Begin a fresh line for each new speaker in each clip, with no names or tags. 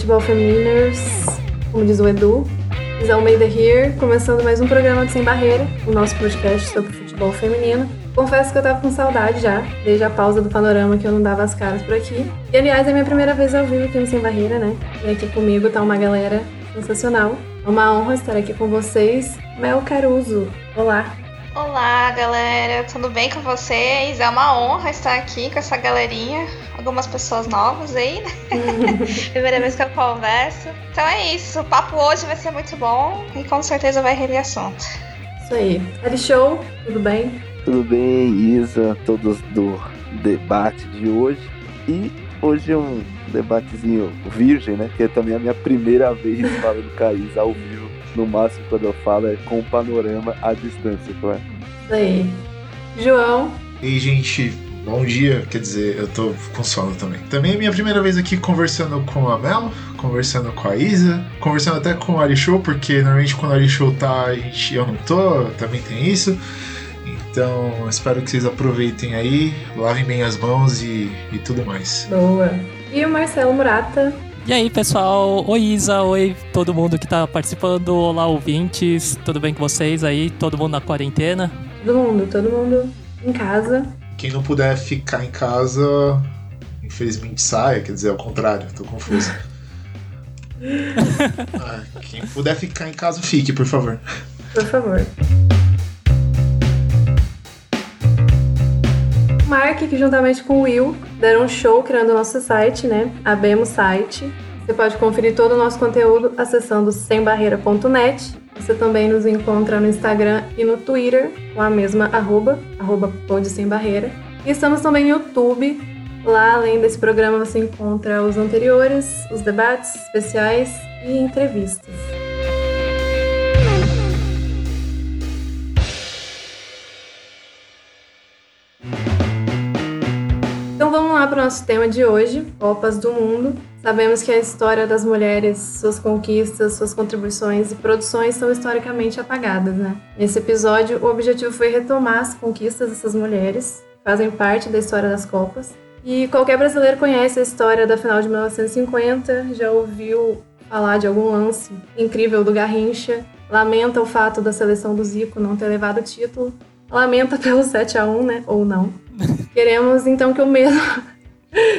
Futebol feminers, como diz o Edu. Is Almeida here, começando mais um programa de Sem Barreira, o nosso podcast sobre futebol feminino. Confesso que eu tava com saudade já, desde a pausa do panorama que eu não dava as caras por aqui. E aliás, é minha primeira vez ao vivo aqui no Sem Barreira, né? E aqui comigo tá uma galera sensacional. É uma honra estar aqui com vocês. Mel Caruso, olá.
Olá, galera, tudo bem com vocês? É uma honra estar aqui com essa galerinha, algumas pessoas novas aí, né? Primeira vez que eu converso. Então é isso, o papo hoje vai ser muito bom e com certeza vai render assunto.
Isso aí. Eli Show, tudo bem?
Tudo bem, Isa, todos do debate de hoje. E hoje é um debatezinho virgem, né? Que é também a minha primeira vez falando com a Isa ao vivo. No máximo, quando eu falo, é com o panorama à distância, claro.
Isso aí. João,
E gente, bom dia. Quer dizer, eu tô com sono também. Também é minha primeira vez aqui conversando com a Mel, conversando com a Isa, conversando até com o Ari Show, porque normalmente quando o Ari Show tá, a gente, eu não tô, também tem isso. Então, espero que vocês aproveitem aí, lavem bem as mãos e, e tudo mais.
boa. E o Marcelo Murata,
E aí, pessoal? Oi, Isa. Oi, todo mundo que tá participando. Olá, ouvintes. Tudo bem com vocês aí? Todo mundo na quarentena?
todo mundo, todo mundo em casa.
Quem não puder ficar em casa, infelizmente saia, quer dizer, ao contrário, tô confuso. Ah, quem puder ficar em casa, fique, por favor.
Por favor. Mark, que juntamente com o Will, deram um show criando o nosso site, né? Abemos site. Você pode conferir todo o nosso conteúdo acessando sembarreira.net. Você também nos encontra no Instagram e no Twitter com a mesma arroba, arroba Pod Sem Barreira. E estamos também no YouTube. Lá, além desse programa, você encontra os anteriores, os debates especiais e entrevistas. Para o nosso tema de hoje, Copas do Mundo. Sabemos que a história das mulheres, suas conquistas, suas contribuições e produções são historicamente apagadas, né? Nesse episódio, o objetivo foi retomar as conquistas dessas mulheres, que fazem parte da história das Copas. E qualquer brasileiro conhece a história da final de 1950, já ouviu falar de algum lance incrível do Garrincha, lamenta o fato da seleção do Zico não ter levado o título, lamenta pelo 7 a 1 né? Ou não. Queremos então que o mesmo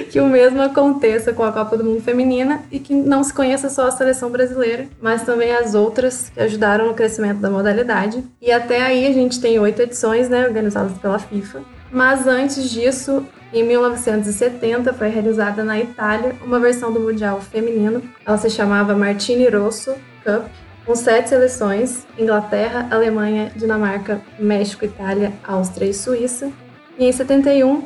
que o mesmo aconteça com a Copa do Mundo Feminina e que não se conheça só a seleção brasileira, mas também as outras que ajudaram no crescimento da modalidade. E até aí a gente tem oito edições, né, organizadas pela FIFA. Mas antes disso, em 1970 foi realizada na Itália uma versão do Mundial Feminino. Ela se chamava Martini Rosso Cup, com sete seleções: Inglaterra, Alemanha, Dinamarca, México, Itália, Áustria e Suíça. E em 71,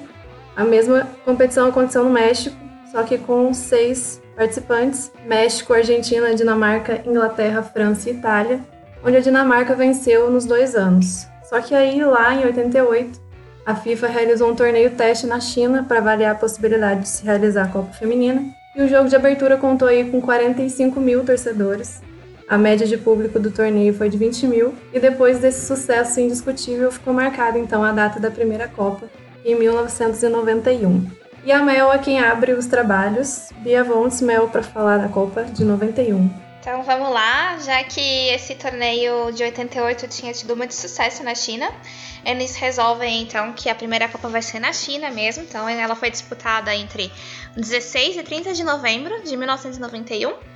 a mesma competição aconteceu no México, só que com seis participantes: México, Argentina, Dinamarca, Inglaterra, França e Itália, onde a Dinamarca venceu nos dois anos. Só que aí, lá em 88, a FIFA realizou um torneio teste na China para avaliar a possibilidade de se realizar a Copa Feminina, e o jogo de abertura contou aí com 45 mil torcedores. A média de público do torneio foi de 20 mil, e depois desse sucesso indiscutível ficou marcada então a data da primeira Copa, em 1991. E a Mel é quem abre os trabalhos. Bia Vontes, Mel, para falar da Copa de 91.
Então vamos lá, já que esse torneio de 88 tinha tido muito sucesso na China, eles resolvem então que a primeira Copa vai ser na China mesmo. Então ela foi disputada entre 16 e 30 de novembro de 1991.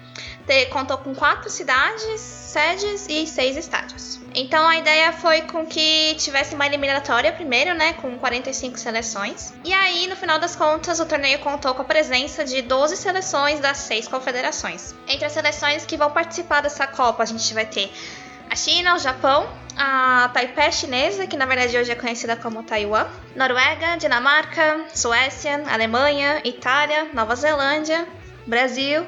Te- Contou com quatro cidades, sedes e seis estádios. Então a ideia foi com que tivesse uma eliminatória primeiro, né, com 45 seleções. E aí, no final das contas, o torneio contou com a presença de 12 seleções das seis confederações. Entre as seleções que vão participar dessa Copa, a gente vai ter a China, o Japão, a Taipei chinesa, que na verdade hoje é conhecida como Taiwan, Noruega, Dinamarca, Suécia, Alemanha, Itália, Nova Zelândia, Brasil,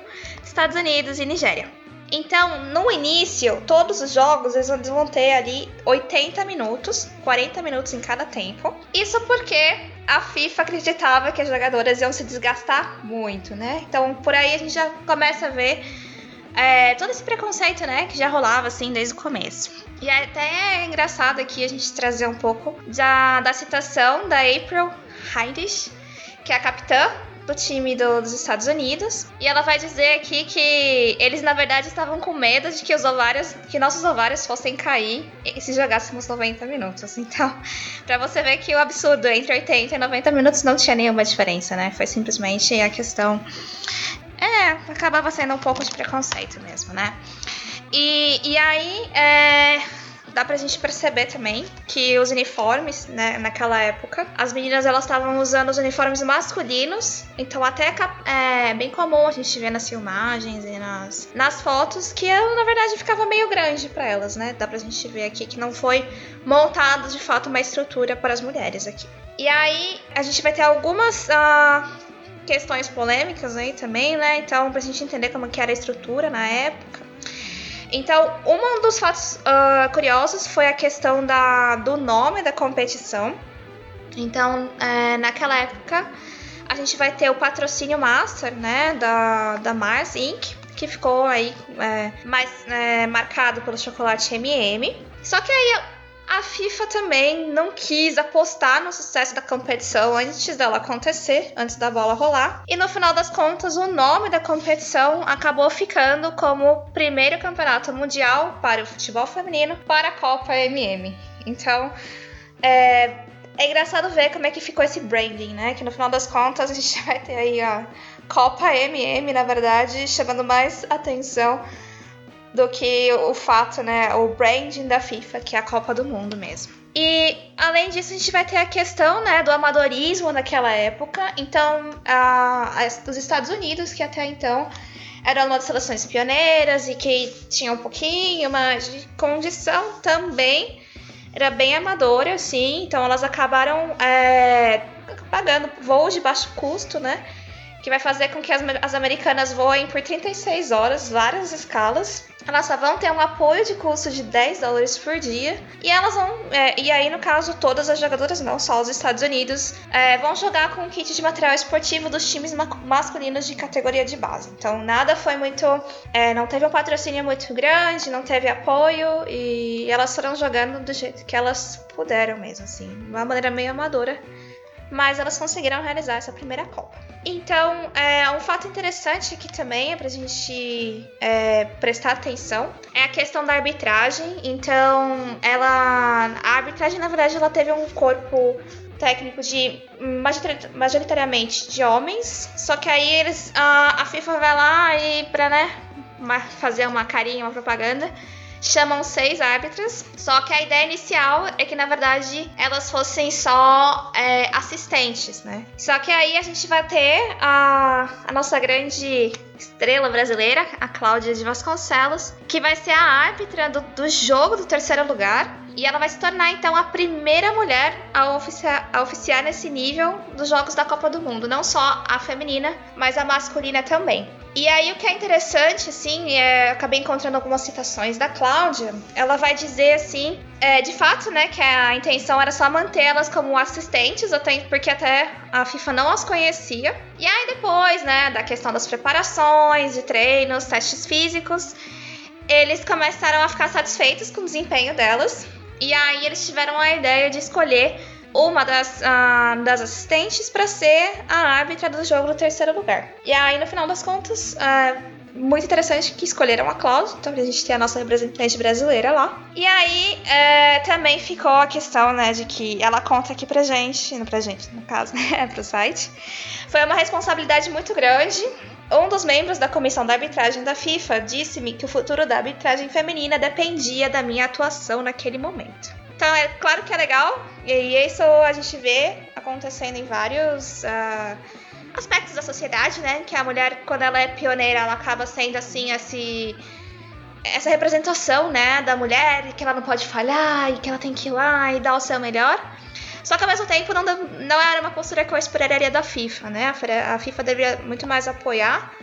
Estados Unidos e Nigéria. Então, no início, todos os jogos eles vão ter ali 80 minutos, 40 minutos em cada tempo. Isso porque a FIFA acreditava que as jogadoras iam se desgastar muito, né? Então, por aí a gente já começa a ver é, todo esse preconceito, né, que já rolava assim desde o começo. E é até é engraçado aqui a gente trazer um pouco da, da citação da April Heinrich, que é a capitã do time do, dos Estados Unidos. E ela vai dizer aqui que eles, na verdade, estavam com medo de que os ovários, que nossos ovários fossem cair se jogássemos 90 minutos. Então, para você ver que o absurdo entre 80 e 90 minutos não tinha nenhuma diferença, né? Foi simplesmente a questão. É, acabava sendo um pouco de preconceito mesmo, né? E, e aí, é, dá pra gente perceber também que os uniformes, né, naquela época, as meninas elas estavam usando os uniformes masculinos, então até é bem comum a gente ver nas filmagens e nas, nas fotos que na verdade ficava meio grande para elas, né? Dá pra gente ver aqui que não foi montado de fato uma estrutura para as mulheres aqui. E aí a gente vai ter algumas uh, questões polêmicas aí também, né? Então, pra gente entender como que era a estrutura na época. Então, um dos fatos uh, curiosos foi a questão da, do nome da competição. Então, é, naquela época, a gente vai ter o patrocínio master, né, da, da Mars Inc., que ficou aí é, mais é, marcado pelo chocolate M&M. Só que aí a FIFA também não quis apostar no sucesso da competição antes dela acontecer, antes da bola rolar. E no final das contas, o nome da competição acabou ficando como primeiro campeonato mundial para o futebol feminino para a Copa MM. Então, é, é engraçado ver como é que ficou esse branding, né? Que no final das contas a gente vai ter aí a Copa MM, na verdade, chamando mais atenção do que o fato, né, o branding da FIFA, que é a Copa do Mundo mesmo. E além disso, a gente vai ter a questão né, do amadorismo naquela época. Então, a, a, os Estados Unidos, que até então eram uma das seleções pioneiras e que tinha um pouquinho mais de condição também, era bem amadora, assim. Então, elas acabaram é, pagando voos de baixo custo, né? Que vai fazer com que as, as americanas voem por 36 horas, várias escalas. Elas só vão ter um apoio de custo de 10 dólares por dia. E elas vão. É, e aí, no caso, todas as jogadoras, não só os Estados Unidos, é, vão jogar com um kit de material esportivo dos times ma masculinos de categoria de base. Então, nada foi muito. É, não teve um patrocínio muito grande, não teve apoio. E elas foram jogando do jeito que elas puderam mesmo, assim. De uma maneira meio amadora. Mas elas conseguiram realizar essa primeira Copa. Então, é, um fato interessante aqui também é pra gente é, prestar atenção é a questão da arbitragem. Então, ela. A arbitragem, na verdade, ela teve um corpo técnico de majoritariamente de homens. Só que aí eles. A, a FIFA vai lá e pra né, fazer uma carinha, uma propaganda chamam seis árbitras, só que a ideia inicial é que na verdade elas fossem só é, assistentes, né? Só que aí a gente vai ter a, a nossa grande estrela brasileira, a Cláudia de Vasconcelos, que vai ser a árbitra do, do jogo do terceiro lugar. E ela vai se tornar então a primeira mulher a oficiar, a oficiar nesse nível dos Jogos da Copa do Mundo, não só a feminina, mas a masculina também. E aí o que é interessante, assim, é, acabei encontrando algumas citações da Cláudia. Ela vai dizer assim, é, de fato, né, que a intenção era só mantê-las como assistentes, até, porque até a FIFA não as conhecia. E aí depois, né, da questão das preparações, de treinos, testes físicos, eles começaram a ficar satisfeitos com o desempenho delas. E aí eles tiveram a ideia de escolher uma das, uh, das assistentes para ser a árbitra do jogo do terceiro lugar. E aí, no final das contas, uh, muito interessante que escolheram a Cláudia, então a gente tem a nossa representante brasileira lá. E aí é, também ficou a questão, né, de que ela conta aqui pra gente, não pra gente, no caso, né, pro site. Foi uma responsabilidade muito grande. Um dos membros da comissão da arbitragem da FIFA disse-me que o futuro da arbitragem feminina dependia da minha atuação naquele momento. Então, é claro que é legal, e isso a gente vê acontecendo em vários uh, aspectos da sociedade, né? Que a mulher, quando ela é pioneira, ela acaba sendo assim, esse. essa representação, né, da mulher, que ela não pode falhar e que ela tem que ir lá e dar o seu melhor. Só que ao mesmo tempo não, não era uma postura que eu esperaria da FIFA, né? A FIFA deveria muito mais apoiar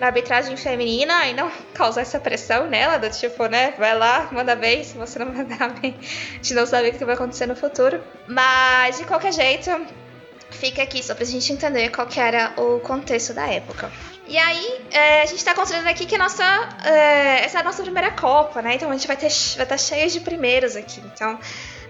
a arbitragem feminina e não causar essa pressão nela, do tipo, né, vai lá, manda bem, se você não mandar bem, a gente não sabe o que vai acontecer no futuro. Mas, de qualquer jeito, fica aqui só pra gente entender qual que era o contexto da época. E aí, é, a gente tá considerando aqui que nossa, é, essa é a nossa primeira Copa, né? Então a gente vai, ter, vai estar tá cheio de primeiros aqui. Então,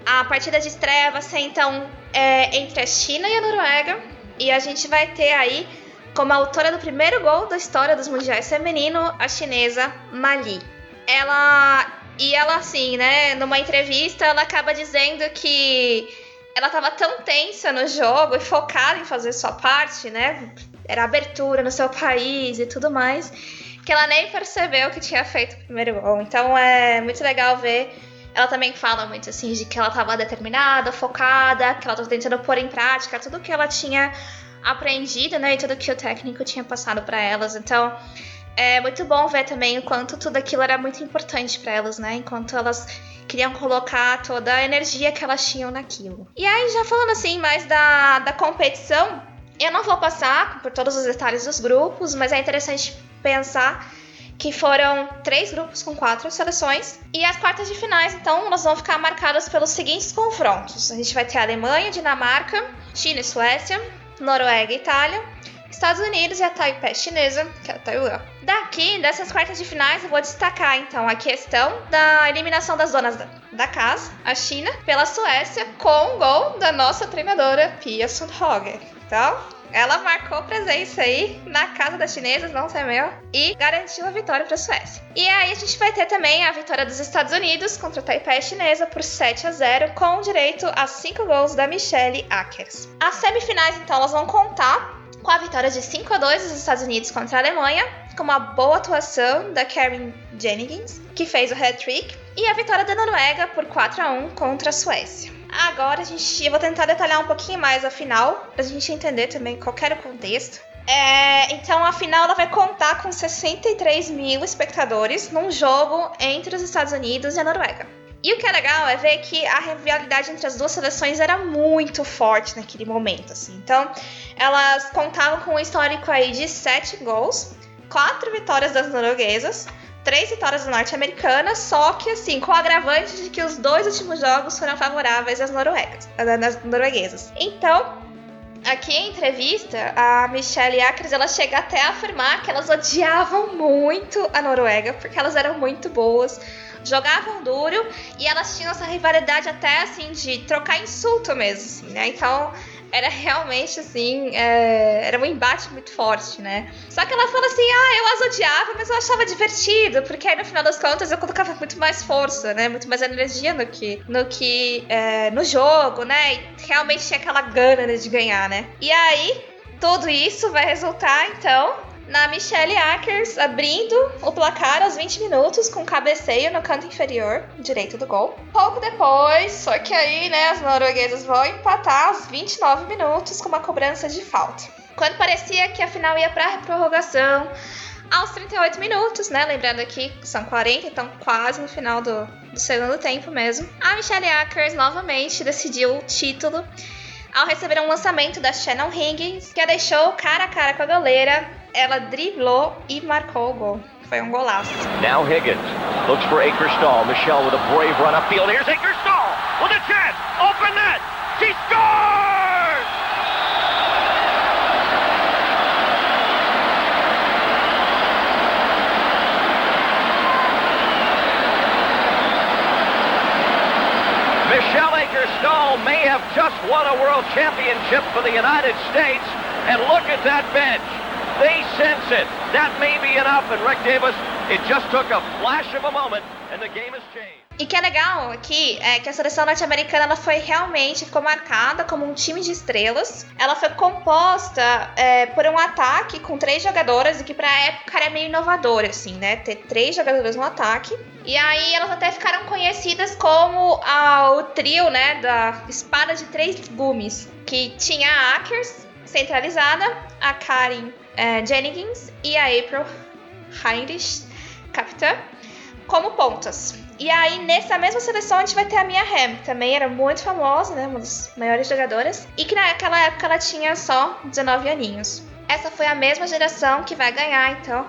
a partida de estreia vai ser então é, entre a China e a Noruega. E a gente vai ter aí como autora do primeiro gol da história dos mundiais feminino, a chinesa Mali. Ela e ela assim, né, numa entrevista, ela acaba dizendo que ela estava tão tensa no jogo e focada em fazer sua parte, né? Era abertura no seu país e tudo mais, que ela nem percebeu que tinha feito o primeiro gol. Então é muito legal ver ela também fala muito assim de que ela estava determinada, focada, que ela estava tentando pôr em prática tudo que ela tinha aprendido, né, e tudo que o técnico tinha passado para elas. Então, é muito bom ver também o quanto tudo aquilo era muito importante para elas, né, enquanto elas queriam colocar toda a energia que elas tinham naquilo. E aí, já falando assim mais da, da competição, eu não vou passar por todos os detalhes dos grupos, mas é interessante pensar que foram três grupos com quatro seleções. E as quartas de finais, então, elas vão ficar marcadas pelos seguintes confrontos: a gente vai ter Alemanha, Dinamarca, China e Suécia, Noruega e Itália, Estados Unidos e a Taipei chinesa, que é a Taiwan. Daqui, dessas quartas de finais, eu vou destacar então a questão da eliminação das donas da, da casa, a China, pela Suécia, com o gol da nossa treinadora Pia Sundhage. Então, ela marcou presença aí na casa das chinesas, não sei meu, e garantiu a vitória para a Suécia. E aí a gente vai ter também a vitória dos Estados Unidos contra a Taipei chinesa por 7 a 0, com direito a 5 gols da Michelle Akers. As semifinais, então, elas vão contar com a vitória de 5 a 2 dos Estados Unidos contra a Alemanha, com uma boa atuação da Karen Jennings, que fez o hat-trick, e a vitória da Noruega por 4 a 1 contra a Suécia. Agora a gente, eu vou tentar detalhar um pouquinho mais a final, pra gente entender também qual era o contexto. É, então a final ela vai contar com 63 mil espectadores num jogo entre os Estados Unidos e a Noruega. E o que é legal é ver que a rivalidade entre as duas seleções era muito forte naquele momento, assim. Então, elas contavam com um histórico aí de 7 gols, 4 vitórias das norueguesas, três vitórias norte-americanas, só que assim, com o agravante de que os dois últimos jogos foram favoráveis às noruegas, às norueguesas. Então, aqui em entrevista, a Michelle Akers, ela chega até a afirmar que elas odiavam muito a Noruega, porque elas eram muito boas, jogavam duro e elas tinham essa rivalidade até assim de trocar insulto mesmo, assim, né? Então, era realmente assim, é, era um embate muito forte, né? Só que ela fala assim: ah, eu as odiava, mas eu achava divertido, porque aí no final das contas eu colocava muito mais força, né? Muito mais energia no que no, que, é, no jogo, né? E realmente tinha aquela gana de ganhar, né? E aí, tudo isso vai resultar então na Michelle Akers abrindo o placar aos 20 minutos com cabeceio no canto inferior direito do gol. Pouco depois, só que aí, né, as norueguesas vão empatar aos 29 minutos com uma cobrança de falta. Quando parecia que a final ia para prorrogação, aos 38 minutos, né? Lembrando que são 40, então quase no final do, do segundo tempo mesmo. A Michelle Akers novamente decidiu o título ao receber um lançamento da Shannon Higgins, que a deixou cara a cara com a goleira. Ela driblou e marcou o gol. Foi um golaço.
Now Higgins looks for Akerstall. Michelle with a brave run upfield. Here's Akerstall with a chance. Open net. She scores! Michelle Akerstall may have just won a world championship for the United States. And look at that bench. They sense it. That may be enough. And Rick Davis, it just took a flash of a moment, and the game has changed.
E que é legal aqui é que a seleção norte-americana foi realmente ficou marcada como um time de estrelas. Ela foi composta é, por um ataque com três jogadoras e que para época era meio inovador assim, né? Ter três jogadoras no ataque. E aí elas até ficaram conhecidas como a, o trio, né, da espada de três gumes, que tinha a Akers centralizada, a Karen é, Jennings e a April Heinrich, capitã como pontas. E aí, nessa mesma seleção, a gente vai ter a Mia Hamm, também era muito famosa, né? Uma das maiores jogadoras. E que naquela época ela tinha só 19 aninhos. Essa foi a mesma geração que vai ganhar, então,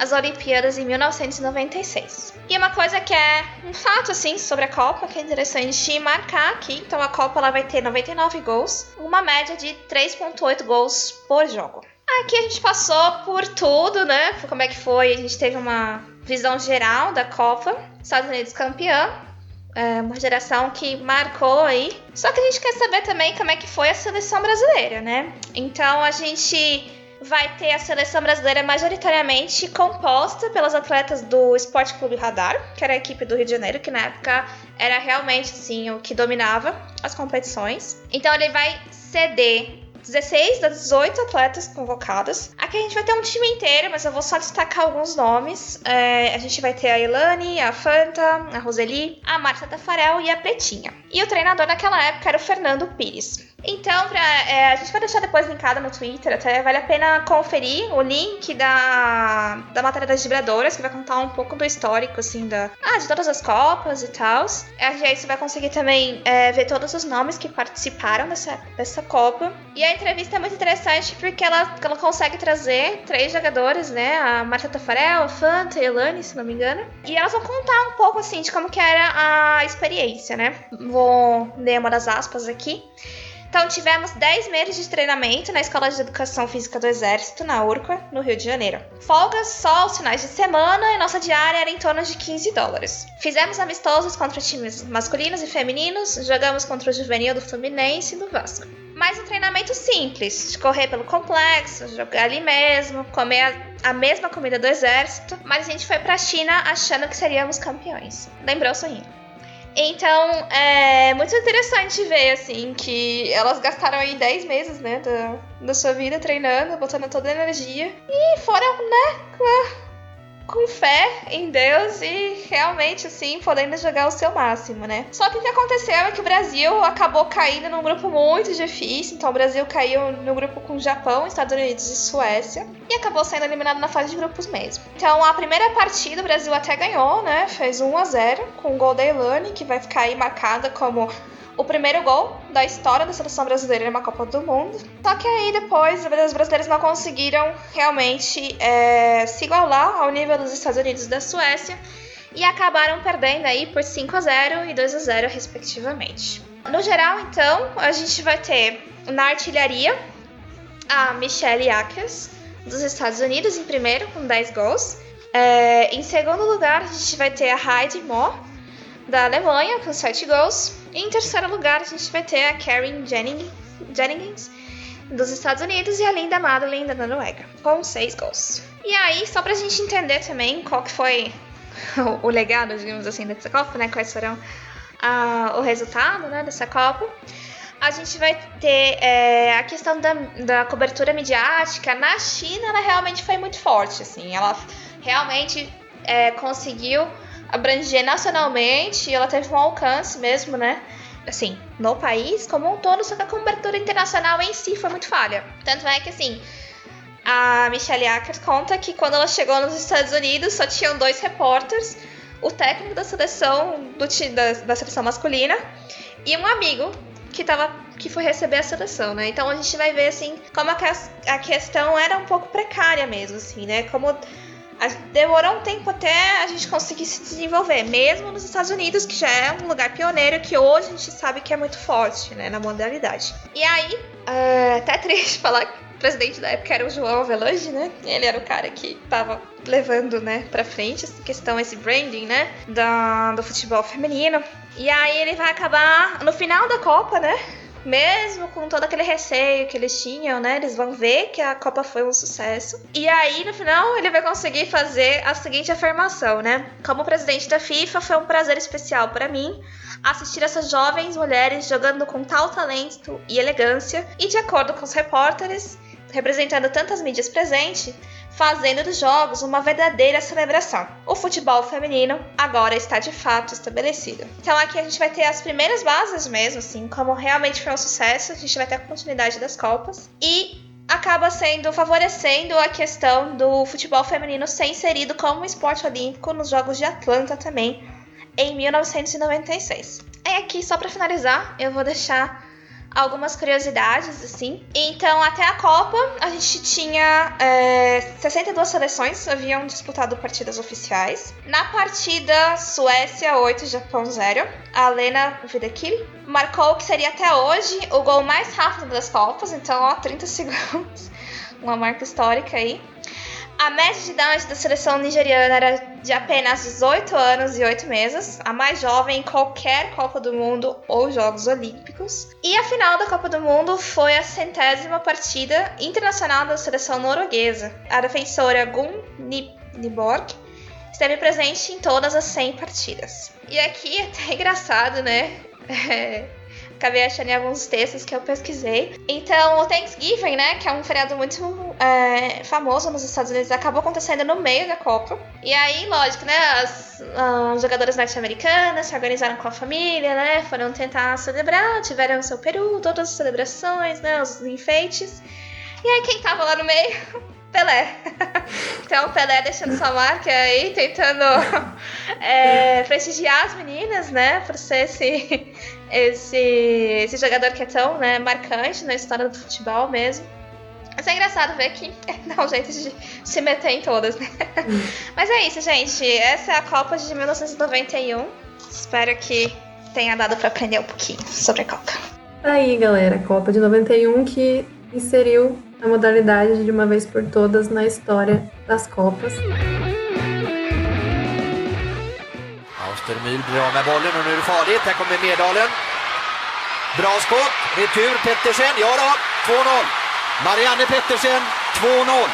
as Olimpíadas em 1996. E uma coisa que é um fato, assim, sobre a Copa, que é interessante marcar aqui. Então, a Copa ela vai ter 99 gols, uma média de 3,8 gols por jogo. Aqui a gente passou por tudo, né? Como é que foi? A gente teve uma visão geral da Copa. Estados Unidos campeã. É uma geração que marcou aí. Só que a gente quer saber também como é que foi a seleção brasileira, né? Então a gente vai ter a seleção brasileira majoritariamente composta pelas atletas do Esporte Clube Radar, que era a equipe do Rio de Janeiro, que na época era realmente assim, o que dominava as competições. Então ele vai ceder 16 das 18 atletas convocadas. Aqui a gente vai ter um time inteiro, mas eu vou só destacar alguns nomes. É, a gente vai ter a Elane, a Fanta, a Roseli, a Marta Tafarel e a Pretinha. E o treinador naquela época era o Fernando Pires. Então, pra, é, a gente vai deixar depois linkado no Twitter, até vale a pena conferir o link da, da matéria das vibradoras, que vai contar um pouco do histórico, assim, da, ah, de todas as Copas e tal. E aí você vai conseguir também é, ver todos os nomes que participaram dessa, dessa Copa. E a entrevista é muito interessante porque ela, ela consegue trazer três jogadores, né? A Marta Tafarel, a Fanta e a Elane, se não me engano. E elas vão contar um pouco, assim, de como que era a experiência, né? Vou ler uma das aspas aqui. Então, tivemos 10 meses de treinamento na Escola de Educação Física do Exército, na URCA, no Rio de Janeiro. Folgas só aos finais de semana e nossa diária era em torno de 15 dólares. Fizemos amistosos contra times masculinos e femininos, jogamos contra o juvenil do Fluminense e do Vasco. Mais um treinamento simples, de correr pelo complexo, jogar ali mesmo, comer a, a mesma comida do exército, mas a gente foi pra China achando que seríamos campeões. Lembrou sorrindo. Então, é muito interessante ver, assim, que elas gastaram aí 10 meses, né, da, da sua vida treinando, botando toda a energia. E foram, né, com fé em Deus e realmente, assim, podendo jogar o seu máximo, né? Só que o que aconteceu é que o Brasil acabou caindo num grupo muito difícil. Então, o Brasil caiu no grupo com Japão, Estados Unidos e Suécia. E acabou sendo eliminado na fase de grupos mesmo. Então, a primeira partida o Brasil até ganhou, né? Fez 1 a 0 com o gol da Elane, que vai ficar aí marcada como o primeiro gol da história da seleção brasileira em uma Copa do Mundo. Só que aí depois os brasileiros não conseguiram realmente é, se igualar ao nível dos Estados Unidos e da Suécia e acabaram perdendo aí por 5 a 0 e 2 a 0 respectivamente. No geral, então, a gente vai ter na artilharia a Michelle Akers dos Estados Unidos em primeiro com 10 gols. É, em segundo lugar, a gente vai ter a Heidi Moore da Alemanha com 7 gols. Em terceiro lugar, a gente vai ter a Karen Jennings, dos Estados Unidos, e a Linda Madeline, da Noruega, com seis gols. E aí, só pra gente entender também qual que foi o, o legado, digamos assim, dessa Copa, né? Quais foram uh, o resultado né, dessa Copa. A gente vai ter é, a questão da, da cobertura midiática. Na China, ela realmente foi muito forte, assim. Ela realmente é, conseguiu abranger nacionalmente e ela teve um alcance mesmo, né? Assim, no país como um todo, só que a cobertura internacional em si foi muito falha. Tanto é que, assim, a Michelle Acker conta que quando ela chegou nos Estados Unidos só tinham dois repórteres, o técnico da seleção do, da, da seleção masculina e um amigo que tava que foi receber a seleção, né? Então a gente vai ver assim como a, a questão era um pouco precária mesmo, assim, né? Como demorou um tempo até a gente conseguir se desenvolver, mesmo nos Estados Unidos, que já é um lugar pioneiro, que hoje a gente sabe que é muito forte, né, na modalidade. E aí, é até triste falar que o presidente da época era o João Avelange, né? Ele era o cara que tava levando, né, pra frente essa questão, esse branding, né, da, do futebol feminino. E aí ele vai acabar, no final da Copa, né, mesmo com todo aquele receio que eles tinham, né? Eles vão ver que a Copa foi um sucesso. E aí, no final, ele vai conseguir fazer a seguinte afirmação, né? Como presidente da FIFA, foi um prazer especial para mim assistir essas jovens mulheres jogando com tal talento e elegância, e de acordo com os repórteres, representando tantas mídias presentes, fazendo dos jogos uma verdadeira celebração. O futebol feminino agora está de fato estabelecido. Então aqui a gente vai ter as primeiras bases mesmo, assim, como realmente foi um sucesso, a gente vai ter a continuidade das Copas. E acaba sendo favorecendo a questão do futebol feminino ser inserido como esporte olímpico nos Jogos de Atlanta também em 1996. E aqui só para finalizar, eu vou deixar algumas curiosidades, assim. Então, até a Copa, a gente tinha é, 62 seleções, haviam disputado partidas oficiais. Na partida Suécia 8, Japão 0, a Lena Videkil marcou o que seria até hoje o gol mais rápido das Copas, então, ó, 30 segundos. Uma marca histórica aí. A média de idade da seleção nigeriana era de apenas 18 anos e 8 meses, a mais jovem em qualquer Copa do Mundo ou Jogos Olímpicos. E a final da Copa do Mundo foi a centésima partida internacional da seleção norueguesa. A defensora Gun Niborg esteve presente em todas as 100 partidas. E aqui é até engraçado, né? É acabei achando em alguns textos que eu pesquisei. Então, o Thanksgiving, né, que é um feriado muito é, famoso nos Estados Unidos, acabou acontecendo no meio da Copa. E aí, lógico, né, as, as jogadoras norte-americanas se organizaram com a família, né, foram tentar celebrar, tiveram seu peru, todas as celebrações, né, os enfeites. E aí, quem tava lá no meio? Pelé. Então, Pelé deixando sua marca aí, tentando é, prestigiar as meninas, né? Por ser esse, esse, esse jogador que é tão né, marcante na história do futebol mesmo. Mas é engraçado ver que dá um jeito de se meter em todas, né? Hum. Mas é isso, gente. Essa é a Copa de 1991. Espero que tenha dado para aprender um pouquinho sobre a Copa.
Aí, galera. Copa de 91 que inseriu a modalidade de uma vez por todas na história das Copas.
Austermyr blir av med bollen och nu är det farligt. Här kommer Merdalen. Bra skott. Retur Pettersen. Ja då, 2-0. Marianne Pettersen, 2-0.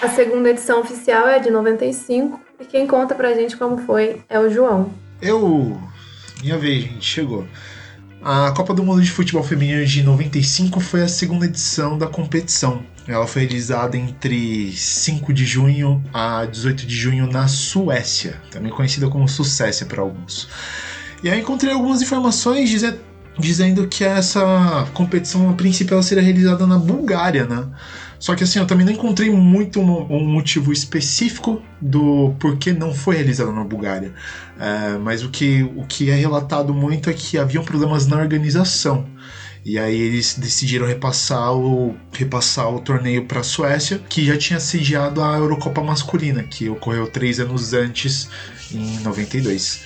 A segunda edição oficial é de 95 e quem conta pra gente como foi é o João.
Eu. Minha vez, gente, chegou. A Copa do Mundo de Futebol Feminino de 95 foi a segunda edição da competição. Ela foi realizada entre 5 de junho a 18 de junho na Suécia, também conhecida como Suécia para alguns. E aí encontrei algumas informações dizendo que essa competição a princípio seria realizada na Bulgária, né? Só que assim, eu também não encontrei muito um, um motivo específico do porquê não foi realizada na Bulgária. É, mas o que, o que é relatado muito é que haviam problemas na organização. E aí eles decidiram repassar o, repassar o torneio para a Suécia, que já tinha sediado a Eurocopa masculina, que ocorreu três anos antes, em 92.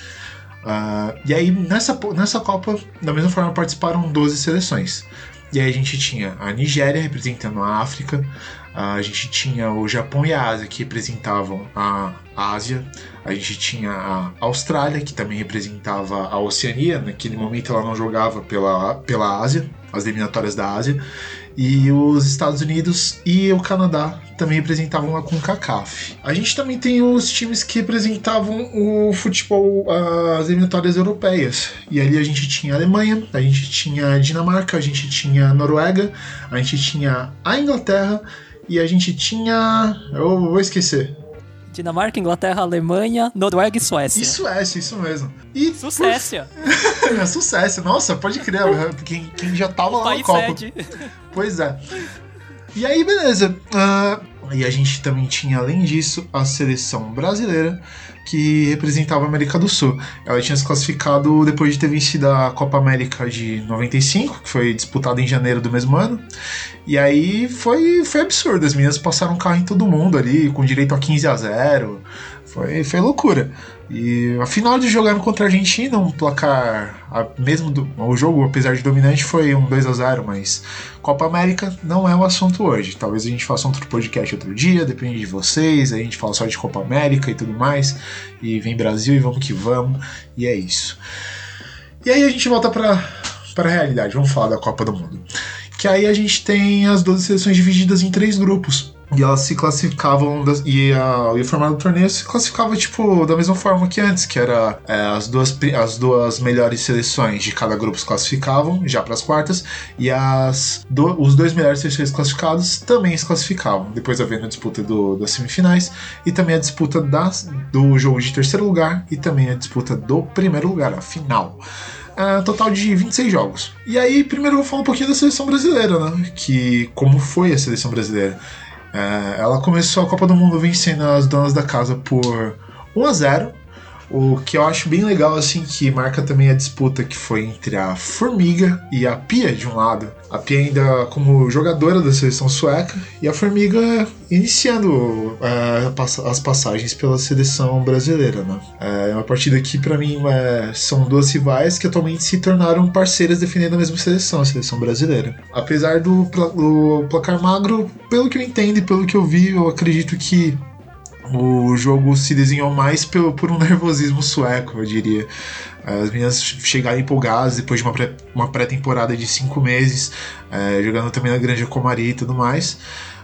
Uh, e aí nessa, nessa Copa, da mesma forma, participaram 12 seleções. E aí a gente tinha a Nigéria representando a África, a gente tinha o Japão e a Ásia que representavam a Ásia, a gente tinha a Austrália que também representava a Oceania, naquele momento ela não jogava pela, pela Ásia, as eliminatórias da Ásia, e os Estados Unidos e o Canadá também representavam a CONCACAF. A gente também tem os times que representavam o futebol, as eliminatórias europeias. E ali a gente tinha a Alemanha, a gente tinha a Dinamarca, a gente tinha a Noruega, a gente tinha a Inglaterra e a gente tinha. Eu vou esquecer.
Dinamarca, Inglaterra, Alemanha, Noruega e Suécia.
E Suécia, isso mesmo. E
Suécia.
é, Suécia, nossa, pode crer, quem, quem já tava lá no Copa. Sede. Pois é. E aí, beleza. Uh, e a gente também tinha, além disso, a seleção brasileira, que representava a América do Sul. Ela tinha se classificado depois de ter vencido a Copa América de 95, que foi disputada em janeiro do mesmo ano. E aí foi, foi absurdo. As meninas passaram carro em todo mundo ali, com direito a 15 a 0. Foi, foi loucura. E a final de jogando contra a Argentina, um placar. A, mesmo do, o jogo, apesar de dominante, foi um 2 a 0 mas Copa América não é o assunto hoje. Talvez a gente faça outro podcast outro dia, depende de vocês. A gente fala só de Copa América e tudo mais. E vem Brasil e vamos que vamos. E é isso. E aí a gente volta pra, pra realidade. Vamos falar da Copa do Mundo. Que aí a gente tem as 12 seleções divididas em três grupos. E elas se classificavam, e, a, o formato do torneio se classificava, tipo, da mesma forma que antes, que era é, as, duas, as duas melhores seleções de cada grupo se classificavam, já para as quartas, e as, do, os dois melhores seleções classificados também se classificavam, depois havendo a disputa do, das semifinais, e também a disputa das, do jogo de terceiro lugar, e também a disputa do primeiro lugar, a final. uh, total de 26 jogos. E aí, primeiro eu vou falar um pouquinho da seleção brasileira, né? Que como foi a seleção brasileira. Uh, ela começou a Copa do Mundo vencendo as donas da casa por 1 a 0 o que eu acho bem legal, assim, que marca também a disputa que foi entre a Formiga e a Pia, de um lado. A Pia ainda como jogadora da seleção sueca e a Formiga iniciando é, as passagens pela seleção brasileira, né? É uma partida que, para mim, é, são duas rivais que atualmente se tornaram parceiras defendendo a mesma seleção, a seleção brasileira. Apesar do, do placar magro, pelo que eu entendo e pelo que eu vi, eu acredito que o jogo se desenhou mais por, por um nervosismo sueco, eu diria. As meninas chegaram empolgadas depois de uma, pré, uma pré-temporada de cinco meses, é, jogando também na Grande Comari e tudo mais.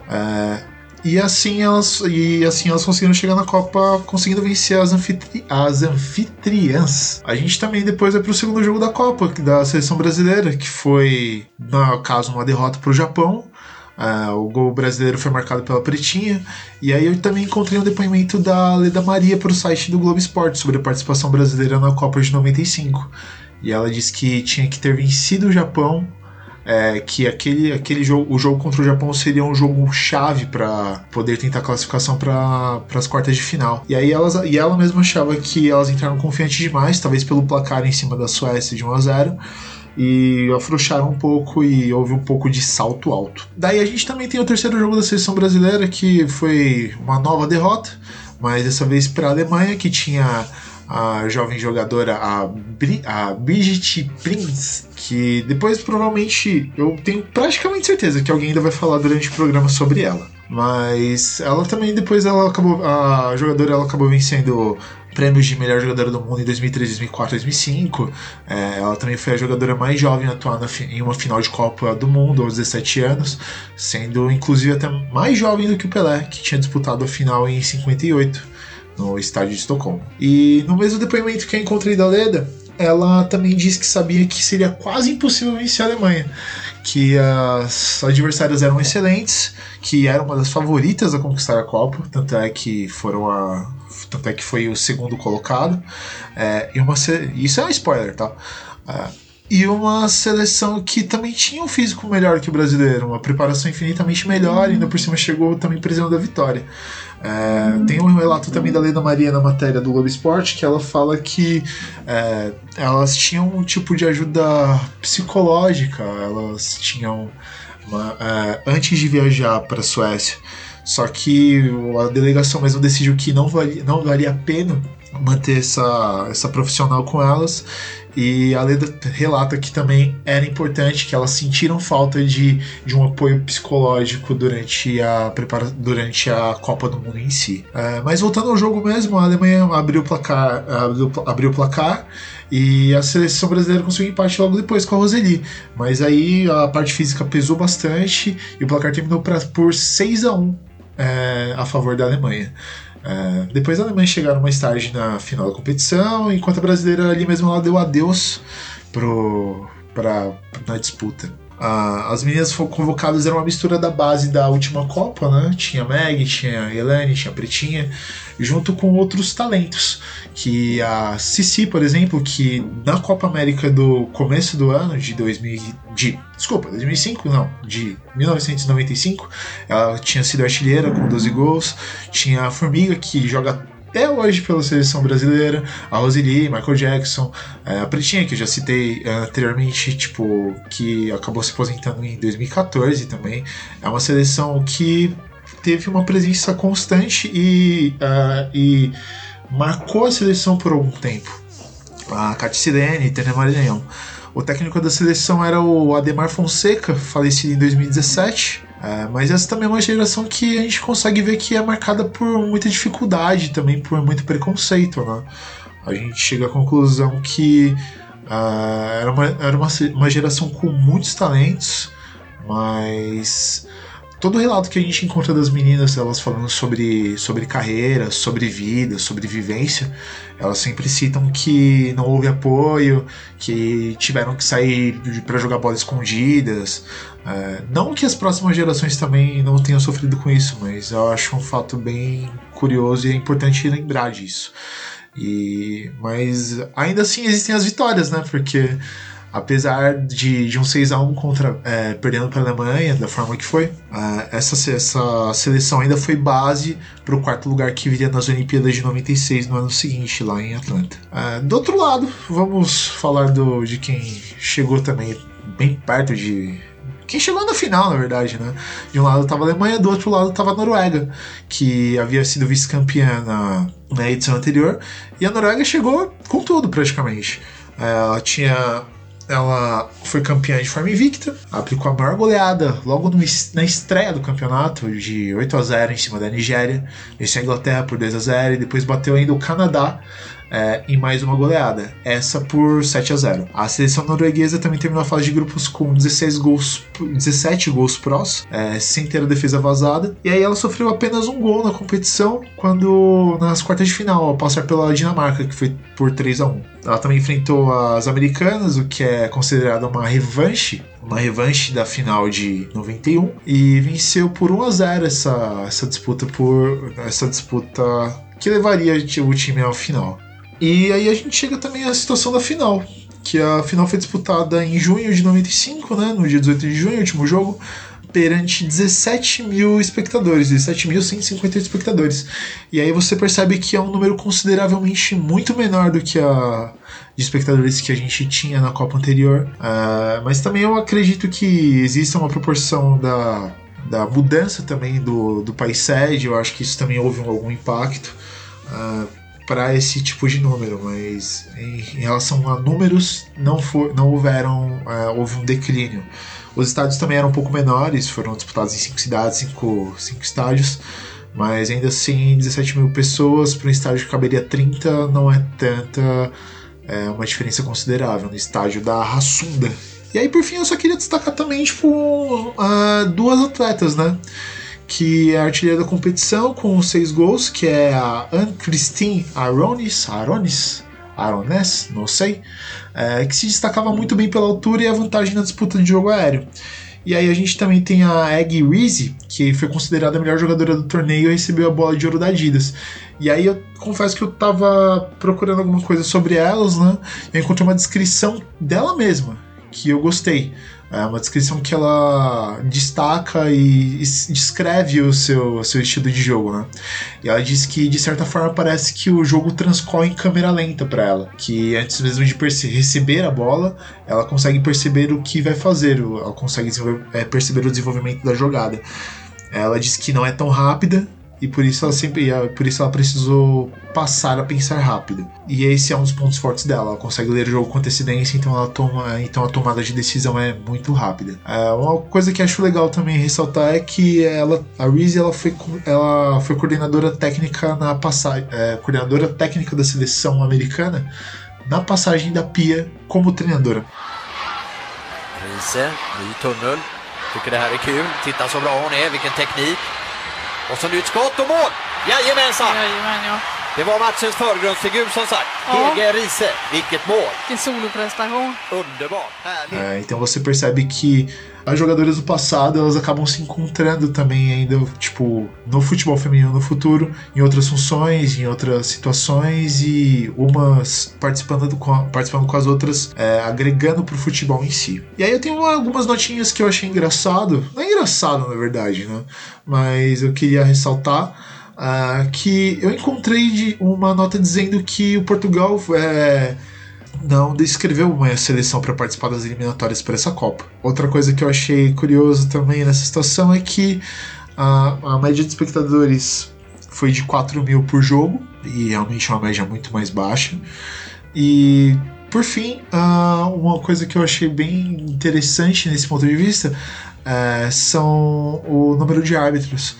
É, e assim elas e assim elas conseguiram chegar na Copa conseguindo vencer as, anfitri as anfitriãs. A gente também depois vai para o segundo jogo da Copa da seleção brasileira, que foi no caso uma derrota para o Japão Uh, o gol brasileiro foi marcado pela Pretinha. E aí eu também encontrei um depoimento da Leda Maria para o site do Globo Esporte sobre a participação brasileira na Copa de 95. E ela disse que tinha que ter vencido o Japão, é, que aquele, aquele jogo, o jogo contra o Japão seria um jogo chave para poder tentar classificação para as quartas de final. E aí elas, e ela mesma achava que elas entraram confiantes demais, talvez pelo placar em cima da Suécia de 1 a 0 e afrouxaram um pouco e houve um pouco de salto alto. Daí a gente também tem o terceiro jogo da seleção brasileira que foi uma nova derrota, mas dessa vez para a Alemanha que tinha a jovem jogadora a, Bri a Brigitte Prinz, que depois provavelmente eu tenho praticamente certeza que alguém ainda vai falar durante o programa sobre ela. Mas ela também depois ela acabou a jogadora ela acabou vencendo prêmios de melhor jogadora do mundo em 2003, 2004, 2005. É, ela também foi a jogadora mais jovem a atuar em uma final de Copa do Mundo aos 17 anos, sendo inclusive até mais jovem do que o Pelé, que tinha disputado a final em 58 no estádio de Estocolmo. E no mesmo depoimento que eu encontrei da Leda, ela também disse que sabia que seria quase impossível vencer a Alemanha, que as adversárias eram excelentes, que era uma das favoritas a conquistar a Copa, tanto é que foram a tanto é que foi o segundo colocado. É, e uma, isso é um spoiler, tá? É, e uma seleção que também tinha um físico melhor que o brasileiro, uma preparação infinitamente melhor, e ainda por cima chegou também presente da vitória. É, tem um relato também da Leda Maria na matéria do Globo Esporte que ela fala que é, elas tinham um tipo de ajuda psicológica, elas tinham uma, é, antes de viajar para a Suécia só que a delegação mesmo decidiu que não valia, não valia a pena manter essa, essa profissional com elas. E a Leda relata que também era importante, que elas sentiram falta de, de um apoio psicológico durante a, prepara durante a Copa do Mundo em si. É, mas voltando ao jogo mesmo, a Alemanha abriu o placar, abriu, abriu placar e a seleção brasileira conseguiu empate logo depois com a Roseli. Mas aí a parte física pesou bastante e o placar terminou pra, por 6 a 1 é, a favor da Alemanha. É, depois a Alemanha chegaram mais tarde na final da competição, enquanto a brasileira ali mesmo ela deu adeus pro, pra, na disputa. As meninas convocadas eram uma mistura da base da última Copa, né? Tinha Meg, tinha Elane, tinha Pretinha, junto com outros talentos. Que a Cici, por exemplo, que na Copa América do começo do ano, de 2000, de, desculpa, 2005, não, de 1995, ela tinha sido artilheira com 12 gols. Tinha a Formiga, que joga até hoje pela seleção brasileira, a Roseli, Michael Jackson, é, a Pretinha, que eu já citei anteriormente, tipo, que acabou se aposentando em 2014 também. É uma seleção que teve uma presença constante e, uh, e marcou a seleção por algum tempo. A Caticilene e Tânia Maranhão. O técnico da seleção era o Ademar Fonseca, falecido em 2017. É, mas essa também é uma geração que a gente consegue ver que é marcada por muita dificuldade, também por muito preconceito. Né? A gente chega à conclusão que uh, era, uma, era uma, uma geração com muitos talentos, mas todo relato que a gente encontra das meninas, elas falando sobre, sobre carreira, sobre vida, sobre vivência, elas sempre citam que não houve apoio, que tiveram que sair para jogar bola escondidas. É, não que as próximas gerações também não tenham sofrido com isso, mas eu acho um fato bem curioso e é importante lembrar disso. E, mas ainda assim existem as vitórias, né? Porque apesar de, de um 6 a 1 contra é, perdendo para a Alemanha da forma que foi, uh, essa, essa seleção ainda foi base para o quarto lugar que viria nas Olimpíadas de 96 no ano seguinte lá em Atlanta. Uh, do outro lado, vamos falar do, de quem chegou também bem perto de quem chegou na final, na verdade, né? De um lado estava a Alemanha, do outro lado estava a Noruega, que havia sido vice-campeã na, na edição anterior, e a Noruega chegou com tudo praticamente. É, ela tinha ela foi campeã de forma invicta, aplicou a maior goleada logo no, na estreia do campeonato, de 8 a 0 em cima da Nigéria, venceu a Inglaterra por 2 a 0 e depois bateu ainda o Canadá é, em mais uma goleada, essa por 7 a 0. A seleção norueguesa também terminou a fase de grupos com 16 gols, 17 gols prós, é, sem ter a defesa vazada, e aí ela sofreu apenas um gol na competição quando nas quartas de final, ao passar pela Dinamarca, que foi por 3 a 1. Ela também enfrentou as americanas, o que é considerado uma revanche uma revanche da final de 91 e venceu por 1 a 0 essa, essa disputa por essa disputa que levaria o time ao final. E aí a gente chega também à situação da final, que a final foi disputada em junho de 95, né, no dia 18 de junho, último jogo, perante 17 mil espectadores, 17.150 espectadores. E aí você percebe que é um número consideravelmente muito menor do que a de espectadores que a gente tinha na Copa anterior. Uh, mas também eu acredito que exista uma proporção da, da mudança também do, do país sede, eu acho que isso também houve algum impacto. Uh, para esse tipo de número, mas em, em, relação a números não, for, não houveram é, houve um declínio. Os estádios também eram um pouco menores, foram disputados em cinco cidades, cinco, cinco estádios, mas ainda assim 17 mil pessoas para um estádio que caberia 30 não é tanta é uma diferença considerável no estádio da Rassunda. E aí por fim eu só queria destacar também tipo uh, duas atletas, né? Que é artilheira da competição com seis gols, que é a Anne-Christine Aronis, Aronis, Arones, não sei, é, que se destacava muito bem pela altura e a vantagem na disputa de jogo aéreo. E aí a gente também tem a Egg Reese, que foi considerada a melhor jogadora do torneio e recebeu a bola de ouro da Adidas. E aí eu confesso que eu tava procurando alguma coisa sobre elas, né? Eu encontrei uma descrição dela mesma, que eu gostei. É uma descrição que ela destaca e, descreve o seu, seu estilo de jogo, né? E ela diz que, de certa forma, parece que o jogo transcorre em câmera lenta para ela. Que antes mesmo de receber a bola, ela consegue perceber o que vai fazer, ela consegue é, perceber o desenvolvimento da jogada. Ela diz que não é tão rápida, e por isso ela sempre por isso ela precisou passar a pensar rápido. E esse é um dos pontos fortes dela. Ela consegue ler o jogo com antecedência, então ela toma, então a tomada de decisão é muito rápida. É, uma coisa que acho legal também ressaltar é que ela, a Reese, ela foi, ela foi coordenadora técnica na passagem, é, coordenadora técnica da seleção americana na passagem da Pia como treinadora.
Riese, ny tunnel. Tycker det här är kul. Titta så bra hon är, vilken teknik. Och så nytt skott och mål! Jajamensan!
Jajamän, ja.
Det var matchens förgrundsfigur som sagt. Ja. Hege Riese. Vilket mål!
Vilken soloprestation!
Underbart! Härligt!
É, então você percebe que as jogadoras do passado elas acabam se encontrando também ainda, tipo, no futebol feminino no futuro, em outras funções, em outras situações e umas participando, com, participando com as outras, é, agregando pro futebol em si. E aí eu tenho algumas notinhas que eu achei engraçado, não é engraçado na verdade, né? Mas eu queria ressaltar uh, que eu encontrei uma nota dizendo que o Portugal é, não descreveu uma seleção para participar das eliminatórias para essa Copa. Outra coisa que eu achei curioso também nessa situação é que a, a média de espectadores foi de 4 mil por jogo, e realmente é uma média muito mais baixa. E por fim, uma coisa que eu achei bem interessante nesse ponto de vista uh, são o número de árbitros.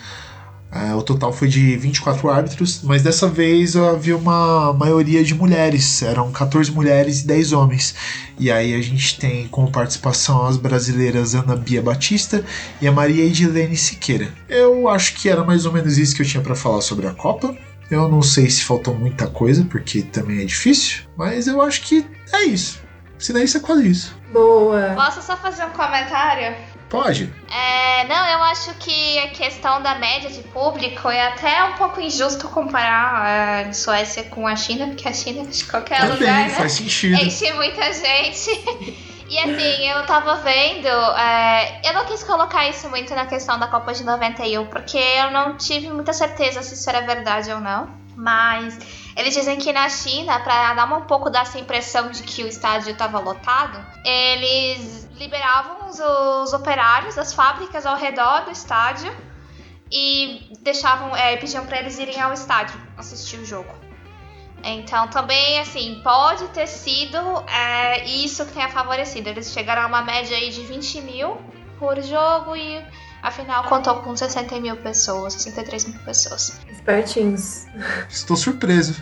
É, o total foi de 24 árbitros, mas dessa vez havia uma maioria de mulheres, eram 14 mulheres e 10 homens. E aí a gente tem como participação as brasileiras Ana Bia Batista e a Maria Edilene Siqueira. Eu acho que era mais ou menos isso que eu tinha para falar sobre a Copa. Eu não sei se faltou muita coisa, porque também é difícil, mas eu acho que é isso. Se daí isso é quase isso.
Boa.
Posso só fazer um comentário?
Pode.
É, não, eu acho que a questão da média de público é até um pouco injusto comparar a Suécia com a China, porque a China de qualquer
Também,
lugar, né?
faz sentido.
Enche muita gente. E assim, eu tava vendo, é, eu não quis colocar isso muito na questão da Copa de 91, porque eu não tive muita certeza se isso era verdade ou não. Mas eles dizem que na China, para dar um pouco dessa impressão de que o estádio estava lotado, eles liberavam os, os operários das fábricas ao redor do estádio e deixavam, é, pediam para eles irem ao estádio assistir o jogo. Então também assim pode ter sido é, isso que tenha favorecido. Eles chegaram a uma média aí de 20 mil por jogo e afinal contou com 60 mil pessoas, 63 mil pessoas.
Espertinhos.
Estou surpreso.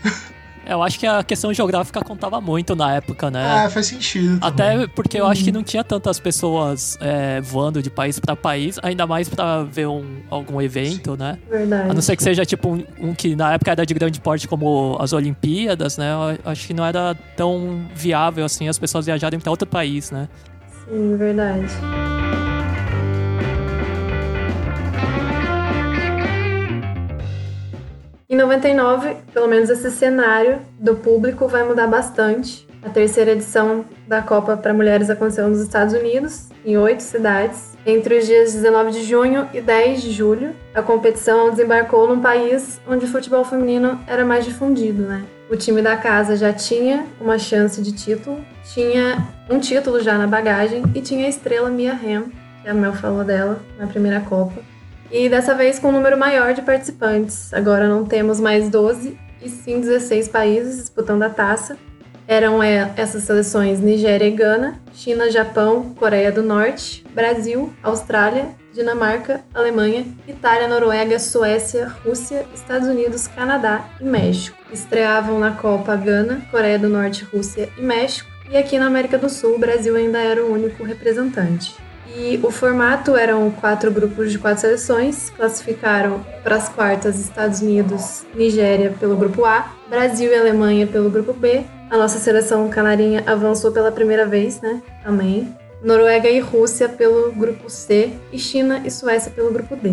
Eu acho que a questão geográfica contava muito na época, né?
Ah, faz sentido.
Até
também.
porque eu acho que não tinha tantas pessoas é, voando de país para país, ainda mais para ver um, algum evento, né?
Verdade.
A não ser que seja tipo um, um, que na época era de grande porte como as Olimpíadas, né? Eu acho que não era tão viável assim as pessoas viajarem para outro país, né?
Sim, verdade. Em 99, pelo menos esse cenário do público vai mudar bastante. A terceira edição da Copa para Mulheres aconteceu nos Estados Unidos, em oito cidades. Entre os dias 19 de junho e 10 de julho, a competição desembarcou num país onde o futebol feminino era mais difundido, né? O time da casa já tinha uma chance de título, tinha um título já na bagagem e tinha a estrela Mia Hamm, que a Mel falou dela na primeira Copa. E dessa vez com um número maior de participantes. Agora não temos mais 12 e sim 16 países disputando a taça. Eram essas seleções Nigéria e Gana, China, Japão, Coreia do Norte, Brasil, Austrália, Dinamarca, Alemanha, Itália, Noruega, Suécia, Rússia, Estados Unidos, Canadá e México. Estreavam na Copa Gana, Coreia do Norte, Rússia e México. E aqui na América do Sul, o Brasil ainda era o único representante. E o formato eram quatro grupos de quatro seleções, classificaram para as quartas Estados Unidos, Nigéria pelo grupo A, Brasil e Alemanha pelo grupo B. A nossa seleção canarinha avançou pela primeira vez, né? Também. Noruega e Rússia pelo grupo C e China e Suécia pelo grupo D.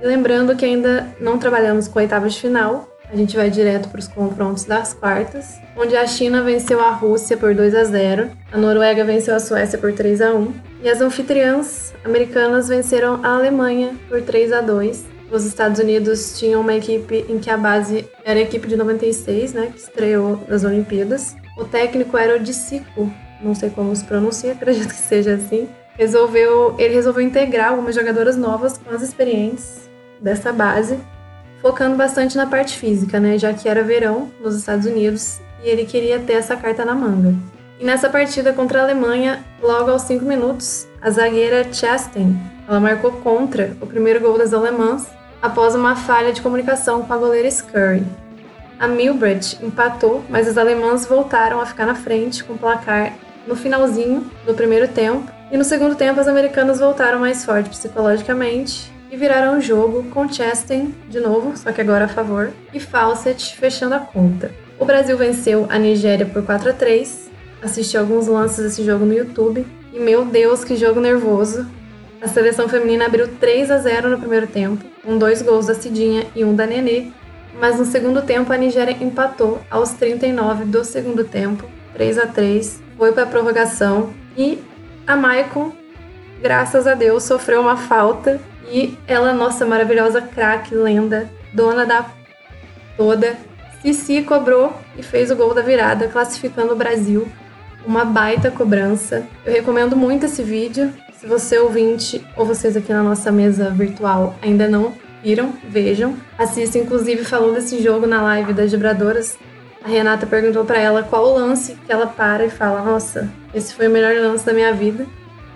E lembrando que ainda não trabalhamos com oitavas de final, a gente vai direto para os confrontos das quartas, onde a China venceu a Rússia por 2 a 0, a Noruega venceu a Suécia por 3 a 1 e as anfitriãs americanas venceram a Alemanha por 3 a 2. Os Estados Unidos tinham uma equipe em que a base era a equipe de 96, né, que estreou nas Olimpíadas. O técnico era o Dicico, não sei como se pronuncia, acredito que seja assim. Resolveu, ele resolveu integrar algumas jogadoras novas com as experientes dessa base focando bastante na parte física, né? Já que era verão nos Estados Unidos e ele queria ter essa carta na manga. E nessa partida contra a Alemanha, logo aos 5 minutos, a zagueira Chastain, ela marcou contra o primeiro gol das alemãs após uma falha de comunicação com a goleira Scurry. A Milbrecht empatou, mas as alemãs voltaram a ficar na frente com o placar no finalzinho do primeiro tempo. E no segundo tempo, as americanas voltaram mais forte psicologicamente e viraram o jogo com Chastain de novo, só que agora a favor, e Fawcett fechando a conta. O Brasil venceu a Nigéria por 4 a 3. Assisti alguns lances desse jogo no YouTube e meu Deus, que jogo nervoso. A seleção feminina abriu 3 a 0 no primeiro tempo, com dois gols da Cidinha e um da Nenê, mas no segundo tempo a Nigéria empatou aos 39 do segundo tempo, 3 a 3, foi para a prorrogação e a Maicon, graças a Deus, sofreu uma falta e ela, nossa maravilhosa craque, lenda, dona da toda, Cici cobrou e fez o gol da virada, classificando o Brasil. Uma baita cobrança. Eu recomendo muito esse vídeo. Se você ouvinte ou vocês aqui na nossa mesa virtual ainda não viram, vejam. A Cici, inclusive, falou desse jogo na live das Vibradoras. A Renata perguntou para ela qual o lance que ela para e fala: Nossa, esse foi o melhor lance da minha vida.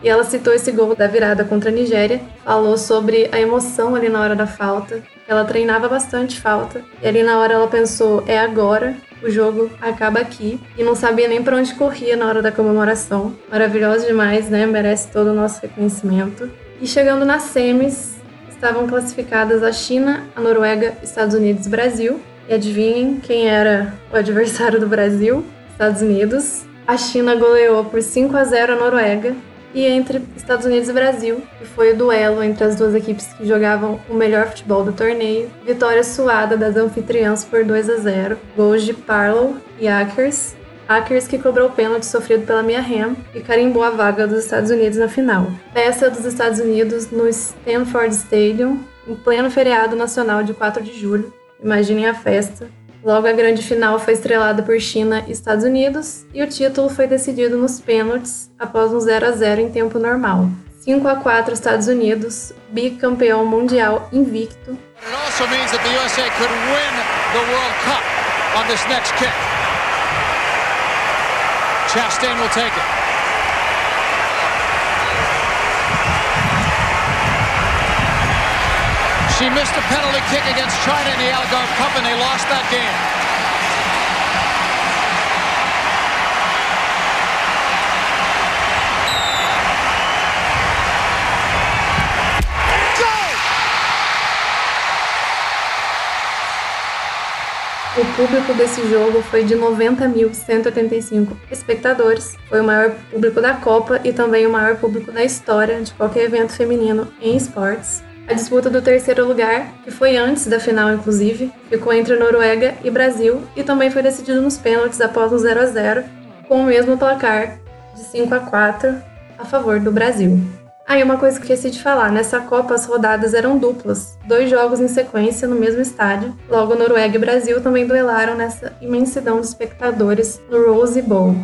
E ela citou esse gol da virada contra a Nigéria, falou sobre a emoção ali na hora da falta. Ela treinava bastante falta, e ali na hora ela pensou: é agora, o jogo acaba aqui. E não sabia nem para onde corria na hora da comemoração. Maravilhosa demais, né? Merece todo o nosso reconhecimento. E chegando nas semis, estavam classificadas a China, a Noruega, Estados Unidos e Brasil. E adivinhem quem era o adversário do Brasil? Estados Unidos. a China goleou por 5 a 0 a Noruega e entre Estados Unidos e Brasil, que foi o duelo entre as duas equipes que jogavam o melhor futebol do torneio. Vitória suada das anfitriãs por 2 a 0, gols de Parlow e Akers. Akers que cobrou o pênalti sofrido pela Mia Hamm e carimbou a vaga dos Estados Unidos na final. Peça dos Estados Unidos no Stanford Stadium, em pleno feriado nacional de 4 de julho. Imaginem a festa. Logo, a grande final foi estrelada por China e Estados Unidos e o título foi decidido nos pênaltis após um 0 a 0 em tempo normal. 5 a 4 Estados Unidos, bicampeão mundial invicto.
Chastain will take it. She missed a penalty kick against China in the Algarve Cup and they lost that game.
O público desse jogo foi de 90.185 espectadores. Foi o maior público da Copa e também o maior público da história de qualquer evento feminino em esportes. A disputa do terceiro lugar, que foi antes da final inclusive, ficou entre Noruega e Brasil e também foi decidido nos pênaltis após um 0 a 0, com o mesmo placar de 5 a 4 a favor do Brasil. Aí, ah, uma coisa que esqueci de falar: nessa Copa as rodadas eram duplas, dois jogos em sequência no mesmo estádio. Logo, Noruega e Brasil também duelaram nessa imensidão de espectadores no Rose Bowl.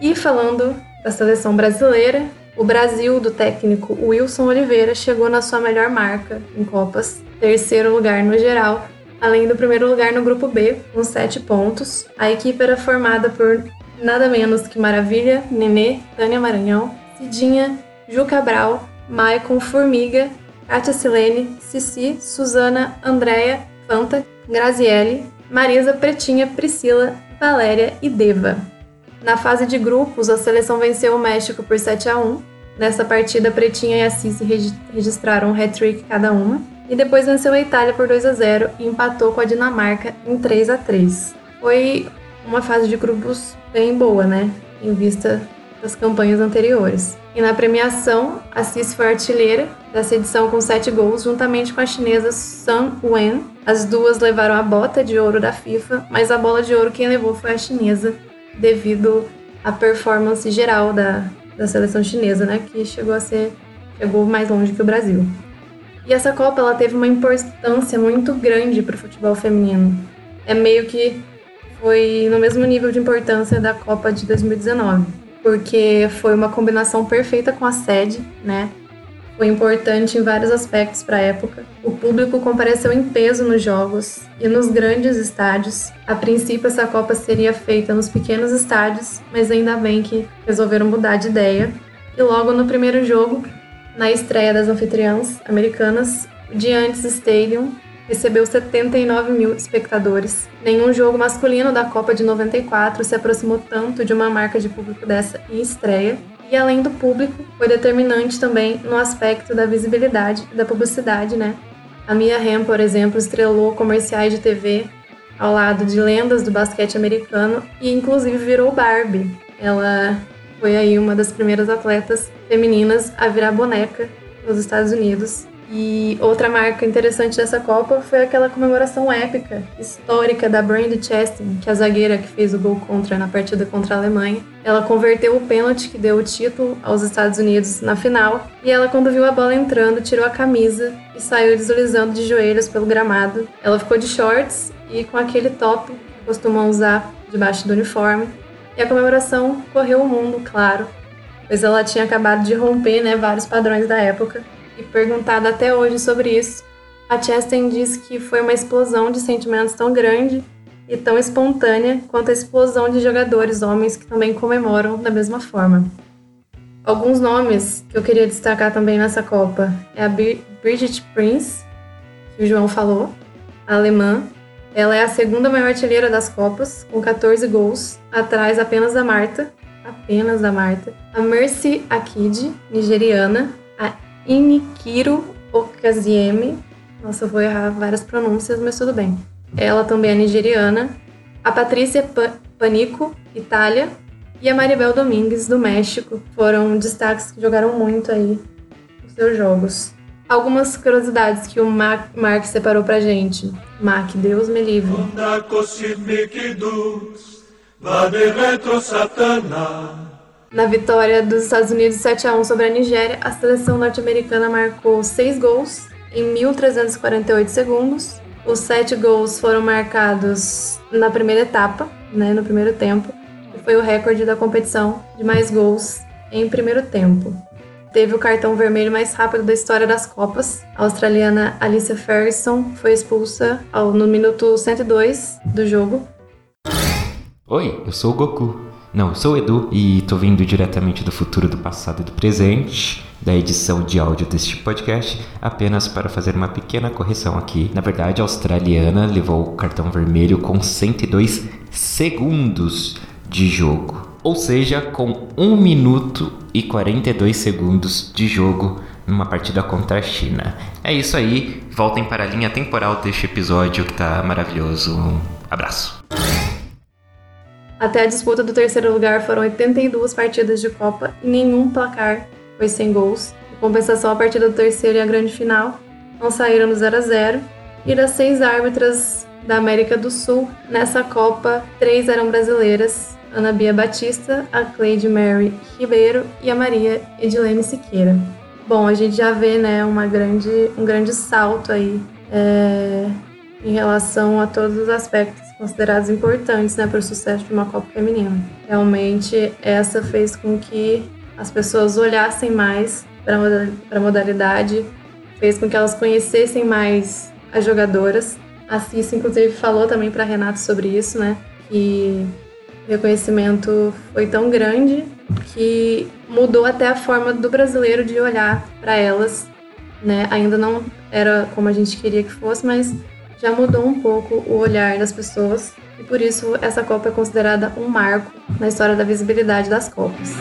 E falando da seleção brasileira, o Brasil do técnico Wilson Oliveira chegou na sua melhor marca em Copas, terceiro lugar no geral, além do primeiro lugar no grupo B, com sete pontos. A equipe era formada por nada menos que Maravilha, Nenê, Tânia Maranhão, Cidinha, Ju Cabral, Maicon Formiga, Kátia Silene, Cici, Suzana, Andréia, Fanta, Graziele, Marisa, Pretinha, Priscila, Valéria e Deva. Na fase de grupos, a seleção venceu o México por 7 a 1. Nessa partida, Pretinha e a Cici registraram um hat-trick cada uma. E depois venceu a Itália por 2 a 0 e empatou com a Dinamarca em 3 a 3. Foi uma fase de grupos bem boa, né? Em vista das campanhas anteriores. E na premiação, a Cis foi artilheira dessa edição com sete gols, juntamente com a chinesa Sun Wen. As duas levaram a bota de ouro da FIFA, mas a bola de ouro quem levou foi a chinesa, devido à performance geral da, da seleção chinesa, né, que chegou a ser chegou mais longe que o Brasil. E essa Copa ela teve uma importância muito grande para o futebol feminino. É meio que foi no mesmo nível de importância da Copa de 2019 porque foi uma combinação perfeita com a sede, né? Foi importante em vários aspectos para a época. O público compareceu em peso nos jogos e nos grandes estádios. A princípio, essa Copa seria feita nos pequenos estádios, mas ainda bem que resolveram mudar de ideia. E logo no primeiro jogo, na estreia das anfitriãs americanas, o Giants Stadium recebeu 79 mil espectadores. Nenhum jogo masculino da Copa de 94 se aproximou tanto de uma marca de público dessa em estreia. E além do público, foi determinante também no aspecto da visibilidade e da publicidade, né? A Mia Hamm, por exemplo, estrelou comerciais de TV ao lado de lendas do basquete americano e inclusive virou Barbie. Ela foi aí uma das primeiras atletas femininas a virar boneca nos Estados Unidos e outra marca interessante dessa Copa foi aquela comemoração épica, histórica da Brandy Chastain, que é a zagueira que fez o gol contra na partida contra a Alemanha. Ela converteu o pênalti que deu o título aos Estados Unidos na final, e ela quando viu a bola entrando, tirou a camisa e saiu deslizando de joelhos pelo gramado. Ela ficou de shorts e com aquele top que costumam usar debaixo do uniforme. E a comemoração correu o mundo, claro, pois ela tinha acabado de romper né, vários padrões da época e perguntada até hoje sobre isso, a Chastain diz que foi uma explosão de sentimentos tão grande e tão espontânea quanto a explosão de jogadores homens que também comemoram da mesma forma. Alguns nomes que eu queria destacar também nessa Copa é a Bridget Prince, que o João falou, a alemã. Ela é a segunda maior artilheira das Copas, com 14 gols, atrás apenas da Marta, apenas da Marta. A Mercy Akid, nigeriana, Inikiro Okazieme. Nossa, eu vou errar várias pronúncias, mas tudo bem. Ela também é nigeriana. A Patrícia Panico, Itália. e a Maribel Domingues, do México, foram destaques que jogaram muito aí nos seus jogos. Algumas curiosidades que o Mark, Mark separou pra gente. Mark, Deus me livre. Na vitória dos Estados Unidos 7 a 1 sobre a Nigéria, a seleção norte-americana marcou 6 gols em 1.348 segundos. Os 7 gols foram marcados na primeira etapa, né, no primeiro tempo, e foi o recorde da competição de mais gols em primeiro tempo. Teve o cartão vermelho mais rápido da história das Copas. A australiana Alicia Ferguson foi expulsa no minuto 102 do jogo.
Oi, eu sou o Goku. Não, eu sou o Edu e tô vindo diretamente do futuro, do passado e do presente da edição de áudio deste podcast, apenas para fazer uma pequena correção aqui. Na verdade, a australiana levou o cartão vermelho com 102 segundos de jogo, ou seja, com 1 minuto e 42 segundos de jogo numa partida contra a China. É isso aí, voltem para a linha temporal deste episódio que tá maravilhoso. Um abraço.
Até a disputa do terceiro lugar foram 82 partidas de Copa e nenhum placar foi sem gols. Em compensação, a partida do terceiro e a grande final não saíram no 0 a 0 E das seis árbitras da América do Sul, nessa Copa, três eram brasileiras. Ana Bia Batista, a Cleide Mary Ribeiro e a Maria Edilene Siqueira. Bom, a gente já vê né, uma grande, um grande salto aí é, em relação a todos os aspectos considerados importantes né, para o sucesso de uma Copa Feminina. Realmente, essa fez com que as pessoas olhassem mais para a modalidade, fez com que elas conhecessem mais as jogadoras. A Cis, inclusive, falou também para Renato sobre isso, né? Que o reconhecimento foi tão grande que mudou até a forma do brasileiro de olhar para elas, né? Ainda não era como a gente queria que fosse, mas já mudou um pouco o olhar das pessoas e por isso essa Copa é considerada um marco na história da visibilidade das Copas.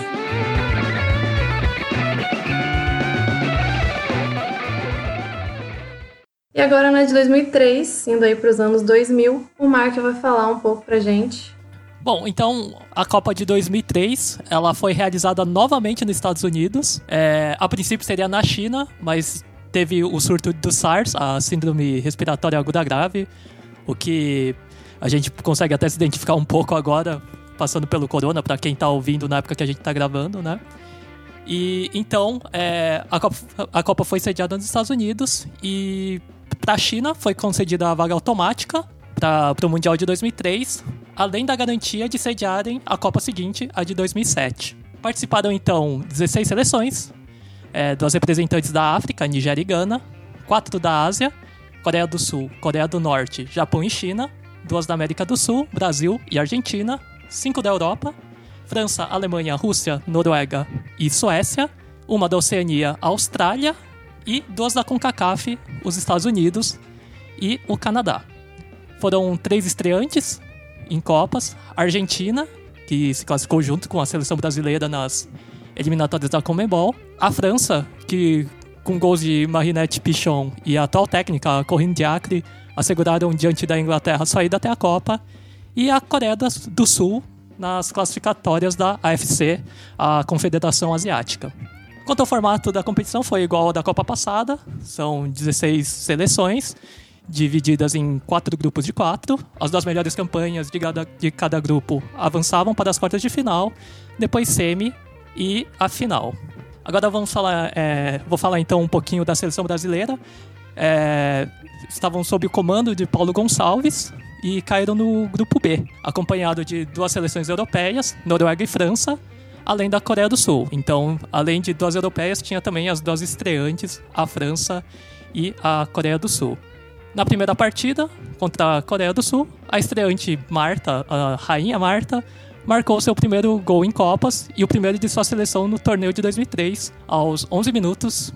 E agora na de 2003, indo aí para os anos 2000, o Mark vai falar um pouco pra gente.
Bom, então a Copa de 2003 ela foi realizada novamente nos Estados Unidos. É, a princípio seria na China, mas teve o surto do SARS, a síndrome respiratória aguda grave, o que a gente consegue até se identificar um pouco agora, passando pelo corona, para quem tá ouvindo na época que a gente tá gravando, né? E então é, a, Copa, a Copa foi sediada nos Estados Unidos e para a China foi concedida a vaga automática para o Mundial de 2003, além da garantia de sediarem a Copa seguinte, a de 2007. Participaram então 16 seleções, é, representantes da África, Nigéria e Gana, quatro da Ásia, Coreia do Sul, Coreia do Norte, Japão e China, duas da América do Sul, Brasil e Argentina, cinco da Europa, França, Alemanha, Rússia, Noruega e Suécia, uma da Oceania, Austrália e duas da CONCACAF, os Estados Unidos e o Canadá. Foram três estreantes em Copas: Argentina, que se classificou junto com a seleção brasileira nas eliminatórias da Comebol, a França, que com gols de Marinette Pichon e a atual técnica Corinne Diacre asseguraram diante da Inglaterra a saída até a Copa, e a Coreia do Sul nas classificatórias da AFC, a Confederação Asiática. Quanto ao formato da competição, foi igual ao da Copa passada, são 16 seleções, divididas em quatro grupos de quatro. As duas melhores campanhas de cada, de cada grupo avançavam para as quartas de final, depois semi e a final. Agora vamos falar, é, vou falar então um pouquinho da seleção brasileira. É, estavam sob o comando de Paulo Gonçalves e caíram no grupo B, acompanhado de duas seleções europeias, Noruega e França, além da Coreia do Sul. Então, além de duas europeias, tinha também as duas estreantes, a França e a Coreia do Sul. Na primeira partida, contra a Coreia do Sul, a estreante Marta, a rainha Marta, marcou seu primeiro gol em Copas e o primeiro de sua seleção no torneio de 2003, aos 11 minutos,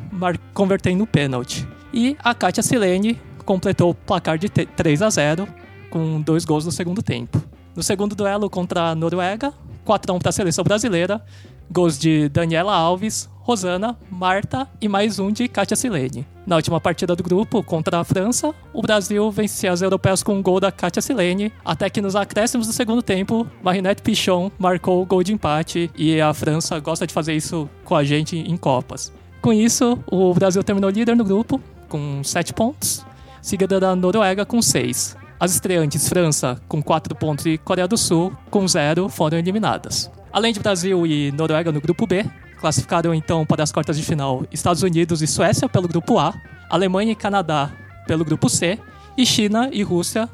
convertendo no pênalti. E a Katia Silene completou o placar de 3 a 0 com dois gols no segundo tempo. No segundo duelo contra a Noruega, 4 a 1 para a seleção brasileira, Gols de Daniela Alves, Rosana, Marta e mais um de Katia Silene. Na última partida do grupo, contra a França, o Brasil vencia as europeias com um gol da Katia Silene, até que nos acréscimos do segundo tempo, Marinette Pichon marcou o gol de empate e a França gosta de fazer isso com a gente em Copas. Com isso, o Brasil terminou líder no grupo, com 7 pontos, seguida da Noruega com 6. As estreantes França com 4 pontos e Coreia do Sul com 0 foram eliminadas. Além de Brasil e Noruega no grupo B, Classificaram então para as quartas de final Estados Unidos e Suécia pelo grupo A, Alemanha e Canadá pelo grupo C e China e Rússia,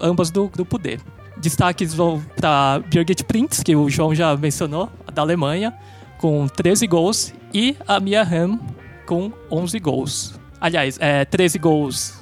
ambas do grupo D. Destaques vão para Birgit Prinz, que o João já mencionou, da Alemanha, com 13 gols, e a Mia Hamm com 11 gols. Aliás, é, 13 gols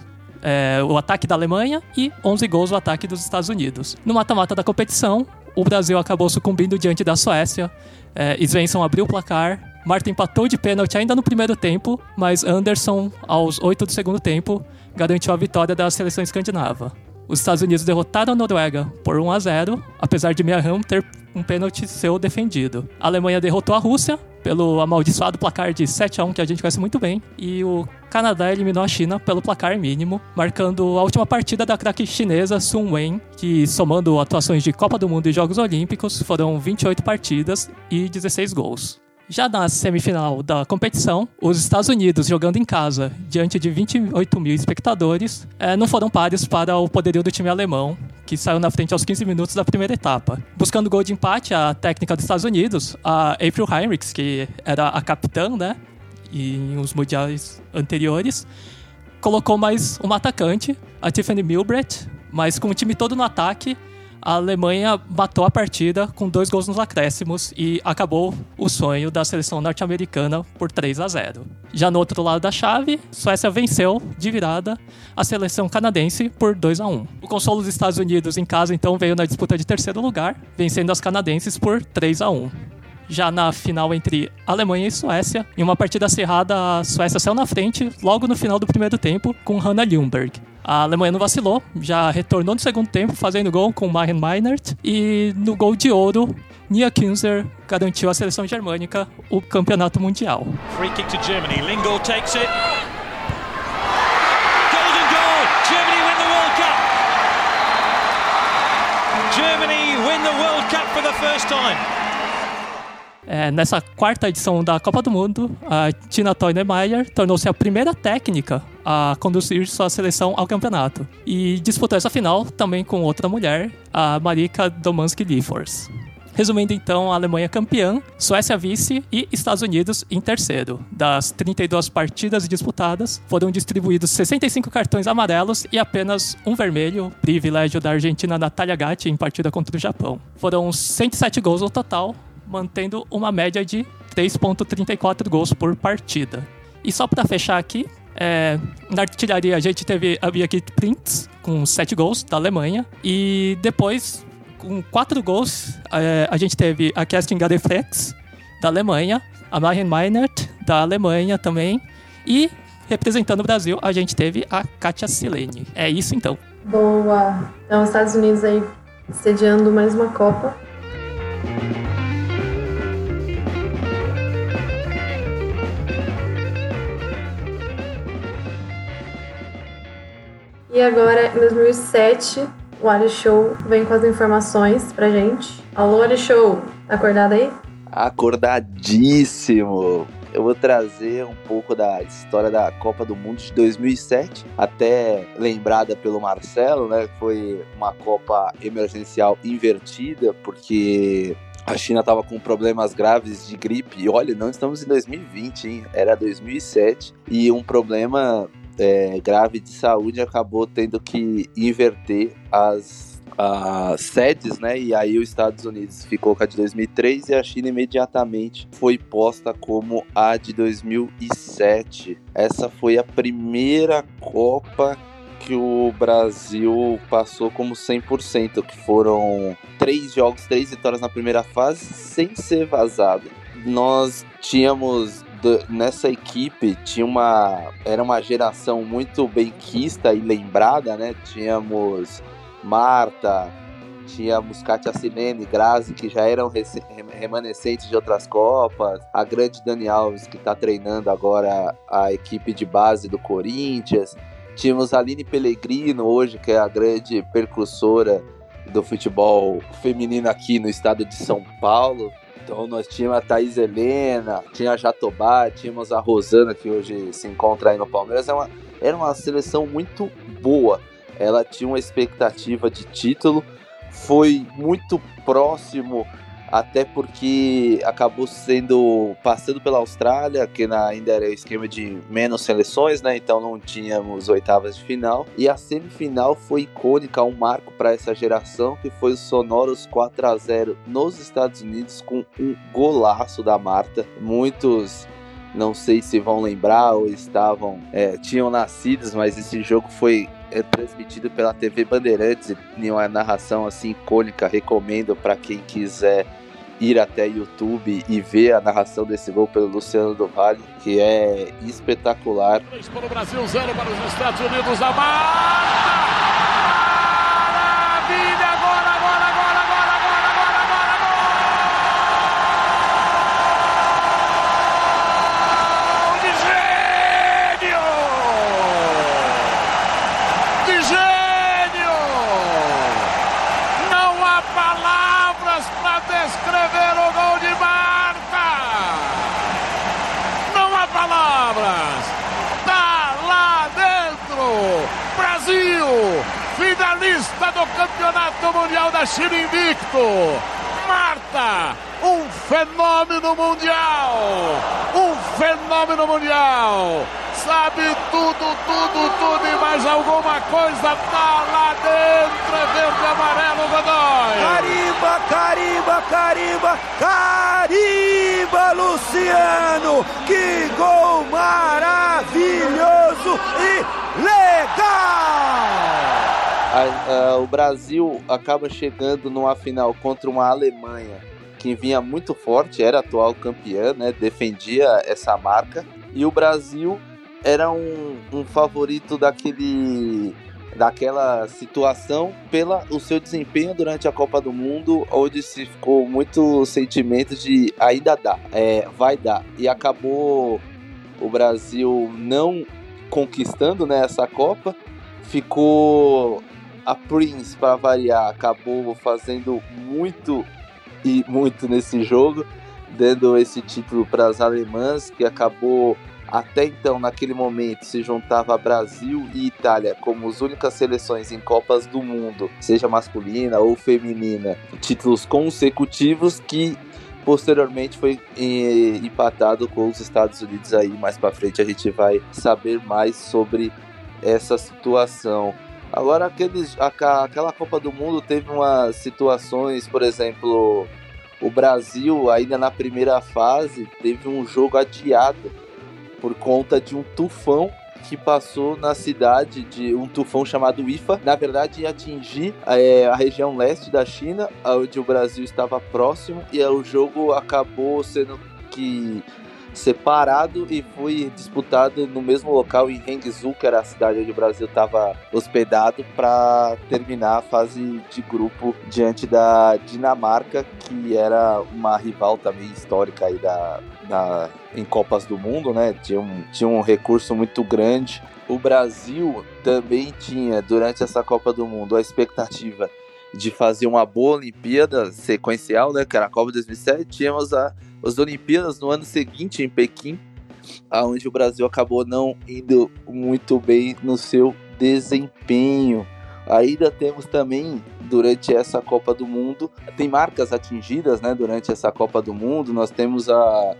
é, o ataque da Alemanha e 11 gols o ataque dos Estados Unidos. No mata-mata da competição, o Brasil acabou sucumbindo diante da Suécia é, Svensson abriu o placar. Marta empatou de pênalti ainda no primeiro tempo, mas Anderson, aos 8 do segundo tempo, garantiu a vitória da seleção escandinava. Os Estados Unidos derrotaram a Noruega por 1 a 0, apesar de Miaham ter um pênalti seu defendido. A Alemanha derrotou a Rússia pelo amaldiçoado placar de 7 a 1 que a gente conhece muito bem, e o Canadá eliminou a China pelo placar mínimo, marcando a última partida da craque chinesa Sun Wen, que somando atuações de Copa do Mundo e Jogos Olímpicos, foram 28 partidas e 16 gols. Já na semifinal da competição, os Estados Unidos jogando em casa diante de 28 mil espectadores é, não foram pares para o poderio do time alemão, que saiu na frente aos 15 minutos da primeira etapa. Buscando gol de empate, a técnica dos Estados Unidos, a April Heinrichs, que era a capitã, né, em uns mundiais anteriores, colocou mais uma atacante, a Tiffany Milbrett, mas com o time todo no ataque, a Alemanha matou a partida com dois gols nos acréscimos e acabou o sonho da seleção norte-americana por 3 a 0. Já no outro lado da chave, Suécia venceu de virada a seleção canadense por 2 a 1. O consolo dos Estados Unidos em casa então veio na disputa de terceiro lugar, vencendo as canadenses por 3 a 1 já na final entre Alemanha e Suécia. Em uma partida acirrada, a Suécia saiu na frente logo no final do primeiro tempo com Hannah Ljungberg. A Alemanha não vacilou, já retornou no segundo tempo, fazendo gol com Maren Meinert. E no gol de ouro, Nia Kinzer garantiu à seleção germânica o campeonato mundial. Free kick to Germany. Lingo takes it. Golden goal! Germany win the World Cup! Germany win the World Cup for the first time. É, nessa quarta edição da Copa do Mundo, a Tina Toynemeyer tornou-se a primeira técnica a conduzir sua seleção ao campeonato. E disputou essa final também com outra mulher, a Marika Domanski-Liefors. Resumindo então, a Alemanha campeã, Suécia vice e Estados Unidos em terceiro. Das 32 partidas disputadas, foram distribuídos 65 cartões amarelos e apenas um vermelho, privilégio da Argentina Natalia Gatti em partida contra o Japão. Foram 107 gols no total, mantendo uma média de 3,34 gols por partida. E só para fechar aqui, é, na artilharia a gente teve a Birgit Prinz com 7 gols da Alemanha e depois com 4 gols é, a gente teve a Kerstin Gadeflex da Alemanha, a Maren Meinert da Alemanha também e representando o Brasil a gente teve a Katia Silene. É isso então.
Boa! Então, os Estados Unidos aí sediando mais uma Copa. E agora, em 2007, o Ali Show vem com as informações pra gente. Alô, Ali Show, tá acordado aí?
Acordadíssimo! Eu vou trazer um pouco da história da Copa do Mundo de 2007, até lembrada pelo Marcelo, né? Foi uma Copa emergencial invertida, porque a China estava com problemas graves de gripe. E olha, não estamos em 2020, hein? Era 2007. E um problema é, grave de saúde acabou tendo que inverter as, as sedes, né? E aí os Estados Unidos ficou com a de 2003 e a China imediatamente foi posta como a de 2007. Essa foi a primeira Copa que o Brasil passou como 100%, que foram três jogos, três vitórias na primeira fase, sem ser vazado. Nós tínhamos nessa equipe tinha uma era uma geração muito benquista e lembrada, né? Tínhamos Marta, tinha Muscat Assinene, Grazi, que já eram remanescentes de outras Copas, a grande Dani Alves, que está treinando agora a equipe de base do Corinthians. Tínhamos Aline Pellegrino hoje, que é a grande percursora do futebol feminino aqui no estado de São Paulo. Então nós tínhamos a Thaís Helena, tinha a Jatobá, tínhamos a Rosana, que hoje se encontra aí no Palmeiras. Era é uma, era uma seleção muito boa. Ela tinha uma expectativa de título, foi muito próximo até porque acabou sendo passando pela Austrália, que na, ainda era esquema de menos seleções, né? Então não tínhamos oitavas de final. E a semifinal foi icônica, um marco para essa geração, que foi o sonoros 4 a 0 nos Estados Unidos com um golaço da Marta. Muitos não sei se vão lembrar ou estavam é, tinham nascidos, mas esse jogo foi é transmitido pela TV Bandeirantes em uma narração assim icônica. Recomendo para quem quiser ir até YouTube e ver a narração desse gol pelo Luciano do Vale, que é espetacular.
Para o Brasil, zero para os Estados Unidos, a finalista Campeonato Mundial da China invicto. Marta, um fenômeno mundial, um fenômeno mundial. Sabe tudo, tudo, tudo e mais alguma coisa tá lá dentro. É verde, amarelo, Godoy.
Carimba, carimba, carimba, carimba, Luciano. Que gol maravilhoso e legal!
A, a, o Brasil acaba chegando numa final contra uma Alemanha que vinha muito forte, era atual campeã, né? Defendia essa marca. E o Brasil era um, um favorito daquele daquela situação pela o seu desempenho durante a Copa do Mundo, onde se ficou muito sentimento de ainda dá, é, vai dar. E acabou o Brasil não conquistando né, essa Copa, ficou a Prince, para variar, acabou fazendo muito e muito nesse jogo, dando esse título para as alemãs, que acabou até então, naquele momento, se juntava Brasil e Itália como as únicas seleções em Copas do Mundo, seja masculina ou feminina, títulos consecutivos que posteriormente foi eh, empatado com os Estados Unidos aí mais para frente a gente vai saber mais sobre essa situação. Agora, aqueles, aquela Copa do Mundo teve umas situações, por exemplo, o Brasil, ainda na primeira fase, teve um jogo adiado por conta de um tufão que passou na cidade de um tufão chamado IFA. Na verdade, ia atingir é, a região leste da China, onde o Brasil estava próximo, e o jogo acabou sendo que separado e foi disputado no mesmo local em Hangzhou, que era a cidade onde o Brasil estava hospedado, para terminar a fase de grupo diante da Dinamarca, que era uma rival também histórica aí da, da, em Copas do Mundo, né? Tinha um, tinha um recurso muito grande. O Brasil também tinha, durante essa Copa do Mundo, a expectativa de fazer uma boa Olimpíada sequencial, né? Era a Copa 2007. Tínhamos a as Olimpíadas no ano seguinte em Pequim, aonde o Brasil acabou não indo muito bem no seu desempenho. Ainda temos também durante essa Copa do Mundo, tem marcas atingidas, né, durante essa Copa do Mundo. Nós temos a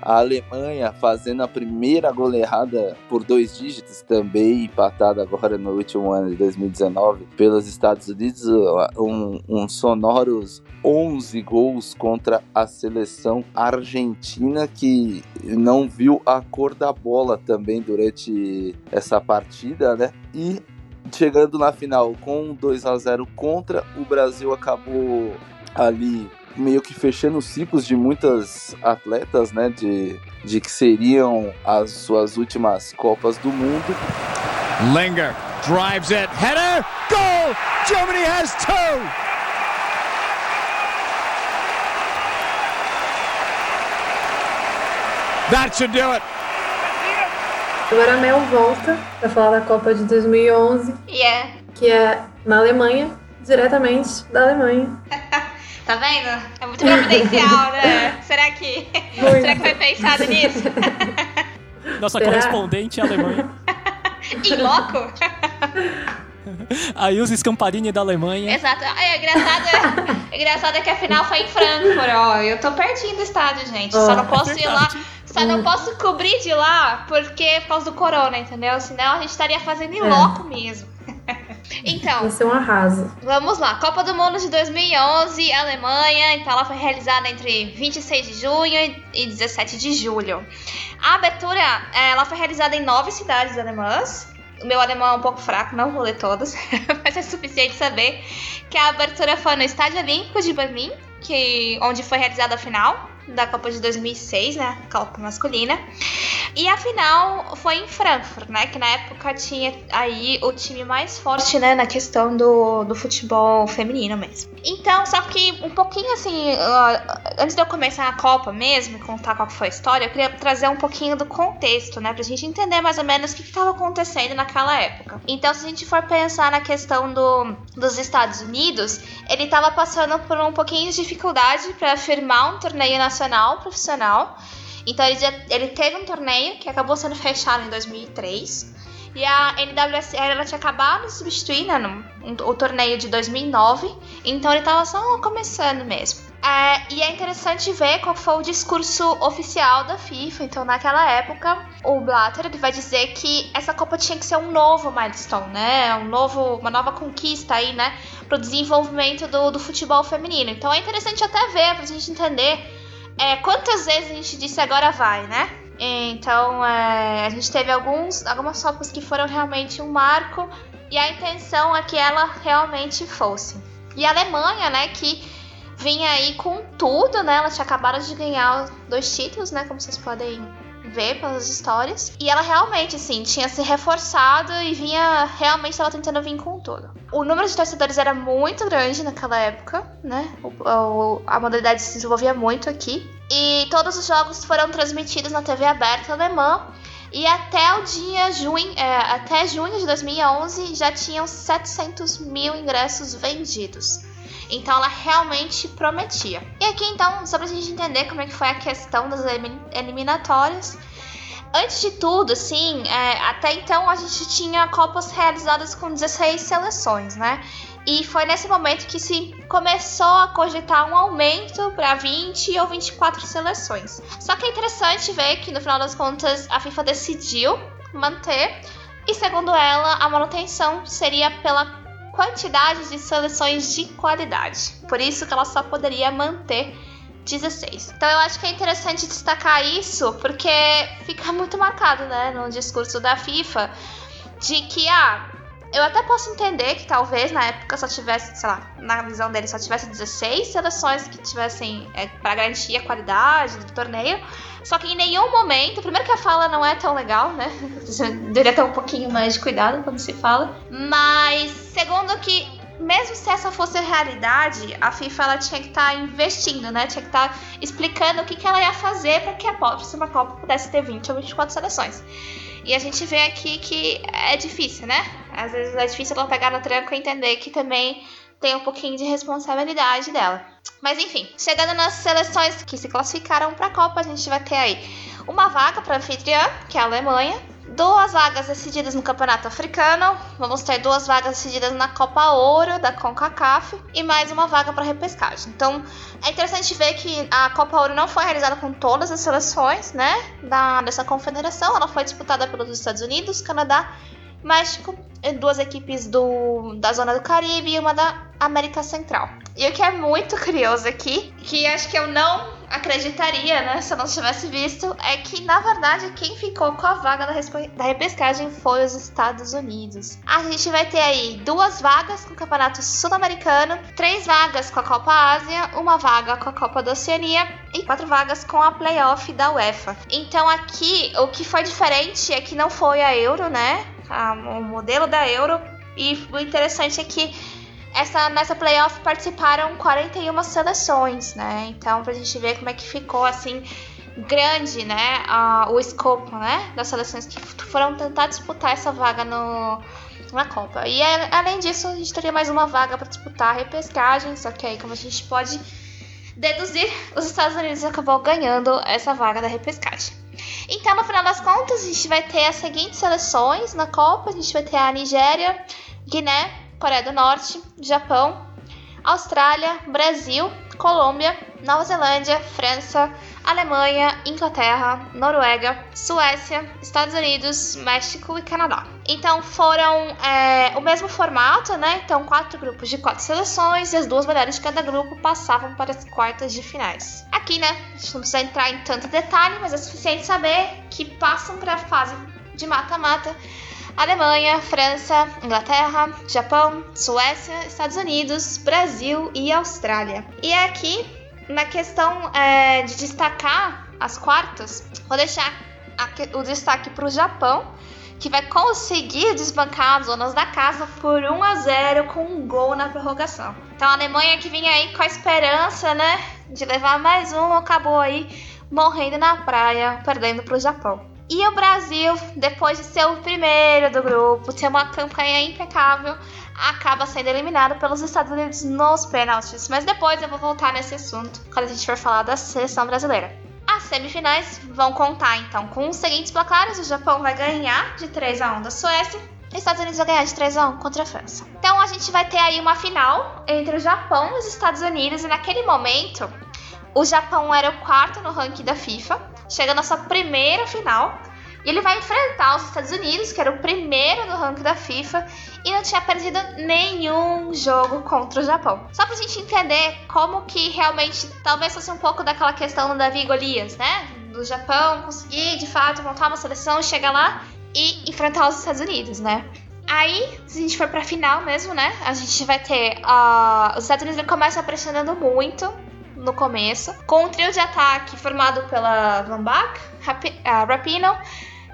a Alemanha fazendo a primeira goleada por dois dígitos, também empatada agora no último ano de 2019 pelos Estados Unidos, um, um sonoros 11 gols contra a seleção argentina que não viu a cor da bola também durante essa partida, né? E chegando na final com 2 a 0 contra, o Brasil acabou ali meio que fechando ciclos de muitas atletas, né? De, de que seriam as suas últimas Copas do Mundo.
Langer drives it, header, goal! Germany has two! That should do it.
Agora né, a Mel volta para falar da Copa de 2011,
yeah.
que é na Alemanha, diretamente da Alemanha.
tá vendo? É muito providencial, né? Será que, muito. será que foi pensado nisso?
Nossa Será? correspondente Alemanha.
em loco?
A Ilse Scamparini da Alemanha.
Exato. É, engraçado, é, engraçado é que a final foi em Frankfurt, ó. Eu tô pertinho do estádio, gente. Oh, Só não posso é ir lá. Só não posso cobrir de lá porque por causa do corona, entendeu? Senão a gente estaria fazendo em é. loco mesmo. Então.
Um arraso.
Vamos lá. Copa do Mundo de 2011, Alemanha. Então ela foi realizada entre 26 de junho e 17 de julho. A abertura ela foi realizada em nove cidades alemãs. O meu alemão é um pouco fraco, não vou ler todas, mas é suficiente saber que a abertura foi no Estádio Olímpico de Berlim, que, onde foi realizada a final da Copa de 2006, né? Copa masculina. E a final foi em Frankfurt, né? Que na época tinha aí o time mais forte, né? Na questão do, do futebol feminino mesmo. Então, só que um pouquinho assim, antes de eu começar a Copa mesmo, contar qual foi a história, eu queria trazer um pouquinho do contexto, né? Pra gente entender mais ou menos o que estava acontecendo naquela época. Então, se a gente for pensar na questão do, dos Estados Unidos, ele estava passando por um pouquinho de dificuldade para firmar um torneio nacional profissional. Então ele, já, ele teve um torneio que acabou sendo fechado em 2003. E a NWSL ela tinha acabado de substituir né, no, um, o torneio de 2009. Então ele estava só começando mesmo. É, e é interessante ver qual foi o discurso oficial da FIFA. Então, naquela época, o Blatter ele vai dizer que essa Copa tinha que ser um novo milestone, né? Um novo, uma nova conquista aí, né? Para o desenvolvimento do, do futebol feminino. Então, é interessante até ver, para a gente entender é, quantas vezes a gente disse agora vai, né? Então, é, a gente teve alguns, algumas Copas que foram realmente um marco e a intenção é que ela realmente fosse. E a Alemanha, né, que vinha aí com tudo, né? Ela tinha acabado de ganhar dois títulos, né? Como vocês podem ver pelas histórias. E ela realmente, assim, tinha se reforçado e vinha. Realmente estava tentando vir com tudo. O número de torcedores era muito grande naquela época, né? O, o, a modalidade se desenvolvia muito aqui. E todos os jogos foram transmitidos na TV aberta alemã. E até o dia junho, é, até junho de 2011 já tinham 700 mil ingressos vendidos. Então ela realmente prometia. E aqui então, só pra gente entender como é que foi a questão das eliminatórias. Antes de tudo, assim, é, até então a gente tinha Copas realizadas com 16 seleções, né? E foi nesse momento que se começou a cogitar um aumento para 20 ou 24 seleções. Só que é interessante ver que no final das contas a FIFA decidiu manter, e segundo ela, a manutenção seria pela quantidade de seleções de qualidade. Por isso que ela só poderia manter 16. Então eu acho que é interessante destacar isso, porque fica muito marcado, né, no discurso da FIFA, de que ah, eu até posso entender que talvez na época só tivesse, sei lá, na visão dele só tivesse 16 seleções que tivessem é, para garantir a qualidade do torneio. Só que em nenhum momento, primeiro que a fala não é tão legal, né? Deveria ter um pouquinho mais de cuidado quando se fala. Mas segundo que mesmo se essa fosse a realidade, a FIFA ela tinha que estar tá investindo, né? Tinha que estar tá explicando o que, que ela ia fazer para que a próxima Copa pudesse ter 20 ou 24 seleções. E a gente vê aqui que é difícil, né? Às vezes é difícil ela pegar no tranco e entender que também tem um pouquinho de responsabilidade dela. Mas enfim, chegando nas seleções que se classificaram para a Copa, a gente vai ter aí uma vaga para anfitriã, que é a Alemanha, duas vagas decididas no Campeonato Africano, vamos ter duas vagas decididas na Copa Ouro da CONCACAF e mais uma vaga para repescagem. Então, é interessante ver que a Copa Ouro não foi realizada com todas as seleções, né, da dessa confederação, ela foi disputada pelos Estados Unidos, Canadá México, duas equipes do, da zona do Caribe e uma da América Central. E o que é muito curioso aqui, que acho que eu não acreditaria, né, se eu não tivesse visto, é que na verdade quem ficou com a vaga da, da repescagem foi os Estados Unidos. A gente vai ter aí duas vagas com o Campeonato Sul-Americano, três vagas com a Copa Ásia, uma vaga com a Copa da Oceania e quatro vagas com a Playoff da UEFA. Então aqui o que foi diferente é que não foi a Euro, né? A, o modelo da Euro. E o interessante é que essa, nessa playoff participaram 41 seleções, né? Então, pra gente ver como é que ficou, assim, grande, né, a, o escopo, né, das seleções que foram tentar disputar essa vaga no, na Copa. E além disso, a gente teria mais uma vaga para disputar a repescagem, só que aí, como a gente pode deduzir, os Estados Unidos acabou ganhando essa vaga da repescagem. Então, no final das contas, a gente vai ter as seguintes seleções. Na Copa: a gente vai ter a Nigéria, Guiné, Coreia do Norte, Japão, Austrália, Brasil, Colômbia, Nova Zelândia, França, Alemanha, Inglaterra, Noruega, Suécia, Estados Unidos, México e Canadá. Então foram é, o mesmo formato, né? Então quatro grupos de quatro seleções e as duas melhores de cada grupo passavam para as quartas de finais. Aqui, né? A gente não precisa entrar em tanto detalhe, mas é suficiente saber que passam para a fase de mata-mata Alemanha, França, Inglaterra, Japão, Suécia, Estados Unidos, Brasil e Austrália. E aqui, na questão é, de destacar as quartas, vou deixar o destaque para o Japão, que vai conseguir desbancar as zonas da casa por 1 a 0 com um gol na prorrogação. Então a Alemanha que vinha aí com a esperança, né, de levar mais um, acabou aí morrendo na praia, perdendo para o Japão. E o Brasil, depois de ser o primeiro do grupo, ter uma campanha impecável, acaba sendo eliminado pelos Estados Unidos nos pênaltis. Mas depois eu vou voltar nesse assunto quando a gente for falar da seleção brasileira. As semifinais vão contar então com os seguintes placares: o Japão vai ganhar de 3 a 1 da Suécia. E os Estados Unidos vai ganhar de 3 a 1 contra a França. Então a gente vai ter aí uma final entre o Japão e os Estados Unidos, e naquele momento o Japão era o quarto no ranking da FIFA, chega na sua primeira final. E ele vai enfrentar os Estados Unidos, que era o primeiro no ranking da FIFA, e não tinha perdido nenhum jogo contra o Japão. Só pra gente entender como que realmente talvez fosse um pouco daquela questão do Davi Golias, né? Do Japão conseguir de fato montar uma seleção, chegar lá e enfrentar os Estados Unidos, né? Aí, se a gente for pra final mesmo, né? A gente vai ter. Uh, os Estados Unidos começam pressionando muito no começo, com um trio de ataque formado pela Van Bach, Rapino,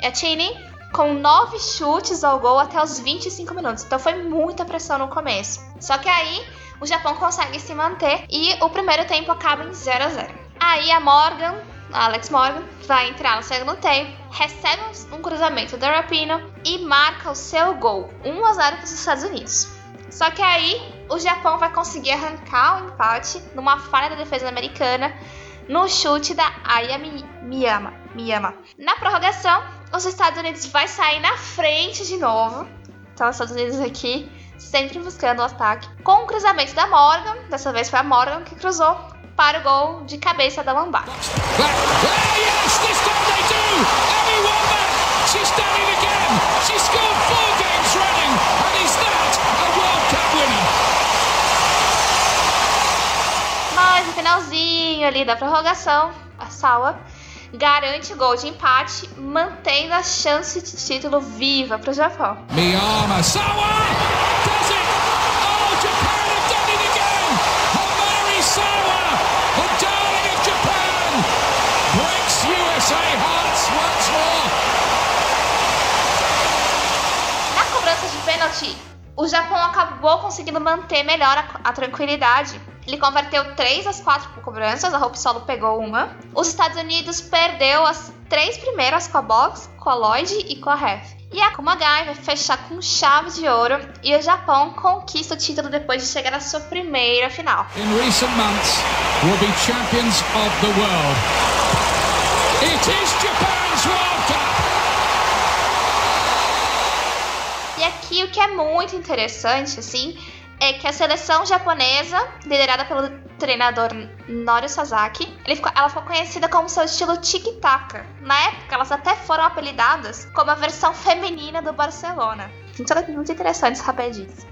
e a Chini, com nove chutes ao gol até os 25 minutos. Então foi muita pressão no começo. Só que aí o Japão consegue se manter e o primeiro tempo acaba em 0 a 0. Aí a Morgan, a Alex Morgan, vai entrar no segundo tempo, recebe um cruzamento da Rapino e marca o seu gol, 1 a 0 para os Estados Unidos. Só que aí o Japão vai conseguir arrancar o empate numa falha da defesa americana no chute da Aya Miyama. Miyama. Na prorrogação, os Estados Unidos vai sair na frente de novo. Então, os Estados Unidos aqui sempre buscando o ataque. Com o cruzamento da Morgan, dessa vez foi a Morgan que cruzou para o gol de cabeça da Lambada. She's done again. She scored four games running, and is that a World Cup winner? Mas no finalzinho ali da prorrogação, a Sawa garante gol de empate, mantendo a chance de título viva para o Japão. Miyama Sawa! Oh. Na cobrança de pênalti, o Japão acabou conseguindo manter melhor a, a tranquilidade ele converteu 3 das 4 cobranças, a Hope Solo pegou uma. Os Estados Unidos perdeu as três primeiras com a Box, com a Lloyd e com a Ref. E a Kumagai vai fechar com chave de ouro e o Japão conquista o título depois de chegar à sua primeira final. In recent months, will be champions of the world. It is Japan's World Cup. E aqui o que é muito interessante, assim, é que a seleção japonesa, liderada pelo treinador Norio Sasaki, ficou, ela ficou conhecida como seu estilo tic-tac. Na época, elas até foram apelidadas como a versão feminina do Barcelona. Então é muito interessante saber disso.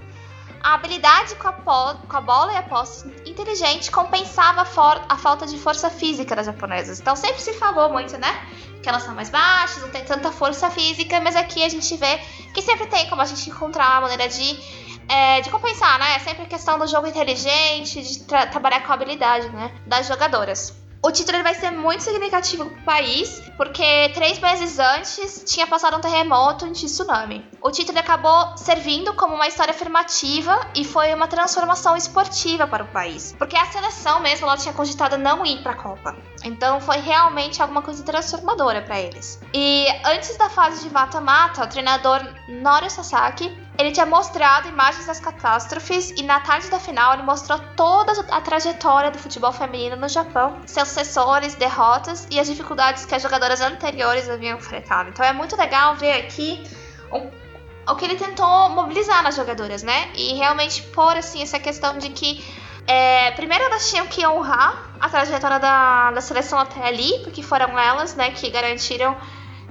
A habilidade com a, com a bola e a posse inteligente compensava a, a falta de força física das japonesas. Então sempre se falou muito, né? Que elas são mais baixas, não tem tanta força física, mas aqui a gente vê que sempre tem como a gente encontrar uma maneira de é, de compensar, né? É sempre questão do jogo inteligente, de tra trabalhar com a habilidade, né? Das jogadoras. O título vai ser muito significativo para o país, porque três meses antes tinha passado um terremoto de tsunami. O título acabou servindo como uma história afirmativa e foi uma transformação esportiva para o país, porque a seleção mesmo ela tinha cogitado não ir para a Copa. Então foi realmente alguma coisa transformadora para eles. E antes da fase de mata-mata, o treinador Norio Sasaki ele tinha mostrado imagens das catástrofes e na tarde da final ele mostrou toda a trajetória do futebol feminino no Japão, seus sucessores, derrotas e as dificuldades que as jogadoras anteriores haviam enfrentado. Então é muito legal ver aqui o, o que ele tentou mobilizar nas jogadoras, né? E realmente pôr assim essa questão de que é, primeiro elas tinham que honrar a trajetória da, da seleção até ali, porque foram elas, né, que garantiram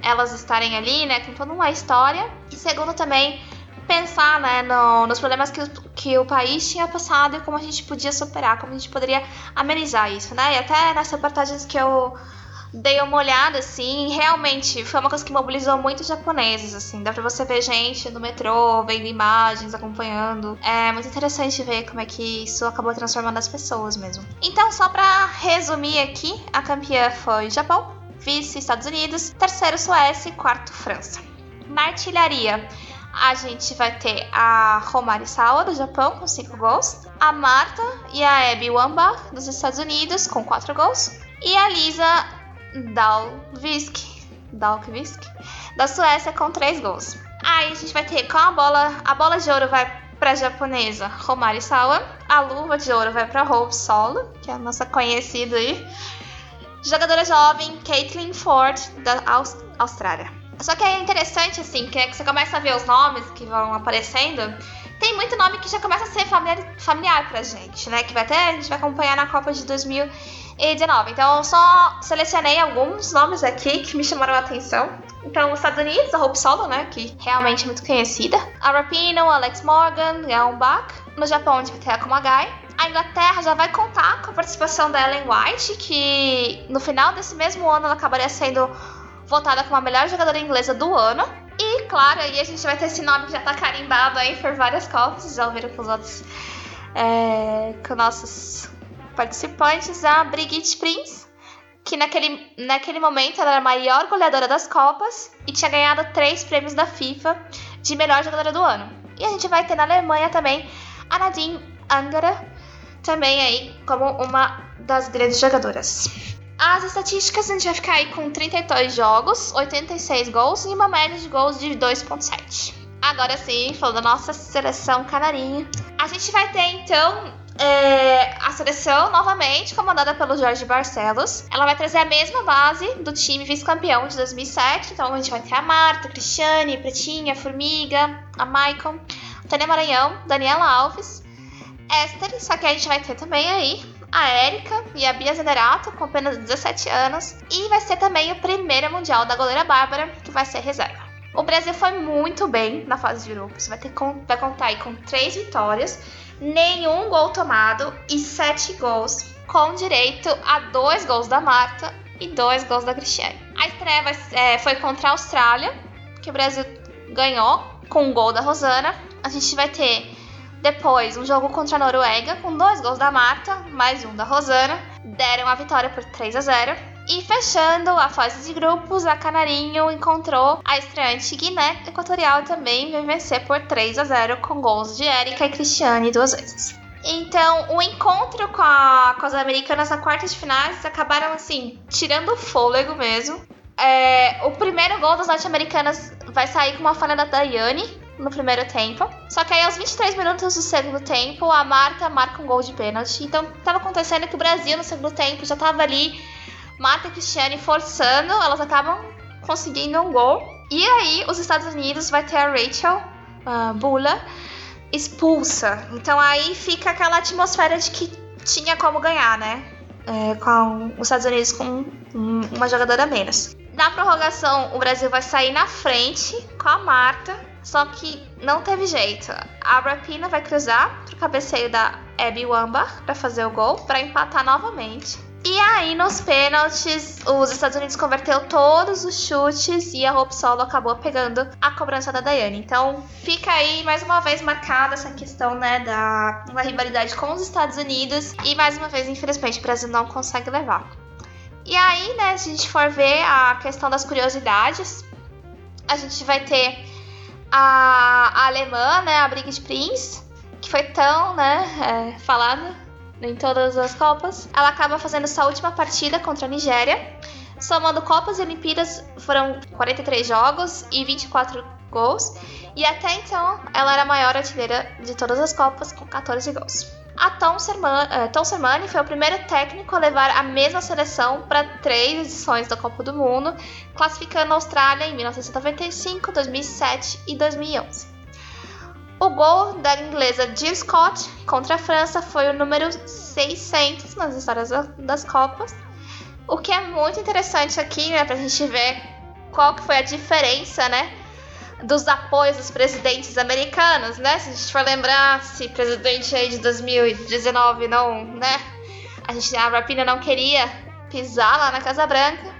elas estarem ali, né, com toda uma história. E segundo também pensar né, no, nos problemas que que o país tinha passado e como a gente podia superar, como a gente poderia amenizar isso, né? E até nas reportagens que eu dei uma olhada, assim, realmente foi uma coisa que mobilizou muitos japoneses, assim. Dá pra você ver gente no metrô, vendo imagens, acompanhando. É muito interessante ver como é que isso acabou transformando as pessoas mesmo. Então, só pra resumir aqui, a campeã foi Japão, vice Estados Unidos, terceiro Suécia e quarto França. Na artilharia, a gente vai ter a Romari Sawa, do Japão, com 5 gols. A Marta e a Abby Wamba, dos Estados Unidos, com 4 gols. E a Lisa Dalvisk, Dalkvisk, da Suécia, com 3 gols. Aí a gente vai ter com a bola, a bola de ouro vai para a japonesa Romari Sawa, a luva de ouro vai para Hope Solo, que é a nossa conhecida aí. Jogadora jovem Caitlin Ford, da Austrália. Só que é interessante, assim, que, é que você começa a ver os nomes que vão aparecendo. Tem muito nome que já começa a ser familiar, familiar pra gente, né? Que vai até a gente vai acompanhar na Copa de 2019. Então, eu só selecionei alguns nomes aqui que me chamaram a atenção. Então, os Estados Unidos, a Hope Solo, né? Que realmente é muito conhecida. A Rapino, Alex Morgan, Leon Bach. No Japão, ter a Kumagai. A Inglaterra já vai contar com a participação da Ellen White, que no final desse mesmo ano ela acabaria sendo votada como a melhor jogadora inglesa do ano. E, claro, aí a gente vai ter esse nome que já tá carimbado aí por várias copas. Já ouviram com os outros. É, com nossos participantes, a Brigitte Prince, que naquele, naquele momento ela era a maior goleadora das Copas e tinha ganhado três prêmios da FIFA de melhor jogadora do ano. E a gente vai ter na Alemanha também a Nadine Angara, também aí como uma das grandes jogadoras. As estatísticas a gente vai ficar aí com 32 jogos, 86 gols e uma média de gols de 2.7. Agora sim, falando da nossa seleção canarinha. A gente vai ter então é, a seleção novamente comandada pelo Jorge Barcelos. Ela vai trazer a mesma base do time vice-campeão de 2007. Então a gente vai ter a Marta, a Cristiane, a Pretinha, a Formiga, a Maicon, Tânia Maranhão, Daniela Alves, Esther. Só que a gente vai ter também aí a Érica e a Bia Zenerato, com apenas 17 anos, e vai ser também o primeiro mundial da goleira Bárbara, que vai ser reserva. O Brasil foi muito bem na fase de grupos, vai, ter, vai contar aí com 3 vitórias, nenhum gol tomado e 7 gols, com direito a 2 gols da Marta e 2 gols da Cristiane. A estreia vai, é, foi contra a Austrália, que o Brasil ganhou com um gol da Rosana. A gente vai ter depois, um jogo contra a Noruega, com dois gols da Marta, mais um da Rosana, deram a vitória por 3 a 0. E fechando a fase de grupos, a Canarinho encontrou a estreante Guiné Equatorial também veio vencer por 3 a 0 com gols de Erika e Cristiane duas vezes. Então, o encontro com, a, com as americanas na quarta de finais acabaram assim, tirando o fôlego mesmo. É, o primeiro gol das norte-americanas vai sair com uma falha da Daiane, no primeiro tempo. Só que aí, aos 23 minutos do segundo tempo, a Marta marca um gol de pênalti. Então, estava acontecendo que o Brasil, no segundo tempo, já estava ali, Marta e Cristiane forçando, elas acabam conseguindo um gol. E aí, os Estados Unidos vai ter a Rachel uh, Bula expulsa. Então, aí fica aquela atmosfera de que tinha como ganhar, né? É, com os Estados Unidos com uma jogadora menos. Na prorrogação, o Brasil vai sair na frente com a Marta só que não teve jeito. A Rapina vai cruzar pro cabeceio da Abby Wambach para fazer o gol, para empatar novamente. E aí, nos pênaltis, os Estados Unidos converteu todos os chutes e a Hope Solo acabou pegando a cobrança da Daiane. Então, fica aí mais uma vez marcada essa questão, né, da, da rivalidade com os Estados Unidos. E mais uma vez, infelizmente, o Brasil não consegue levar. E aí, né, se a gente for ver a questão das curiosidades, a gente vai ter a, a alemã, né, a Brigitte Prince, que foi tão, né, é, falada em todas as Copas. Ela acaba fazendo sua última partida contra a Nigéria. Somando Copas e Olimpíadas, foram 43 jogos e 24 gols. E até então, ela era a maior artilheira de todas as Copas, com 14 gols. A Tom Sermani, uh, Tom Sermani foi o primeiro técnico a levar a mesma seleção para três edições da Copa do Mundo, classificando a Austrália em 1995, 2007 e 2011. O gol da inglesa Jill Scott contra a França foi o número 600 nas histórias das Copas, o que é muito interessante aqui, né, para a gente ver qual que foi a diferença, né, dos apoios dos presidentes americanos, né? Se a gente for lembrar, se presidente aí de 2019 não, né? A gente, a Rapina não queria pisar lá na Casa Branca.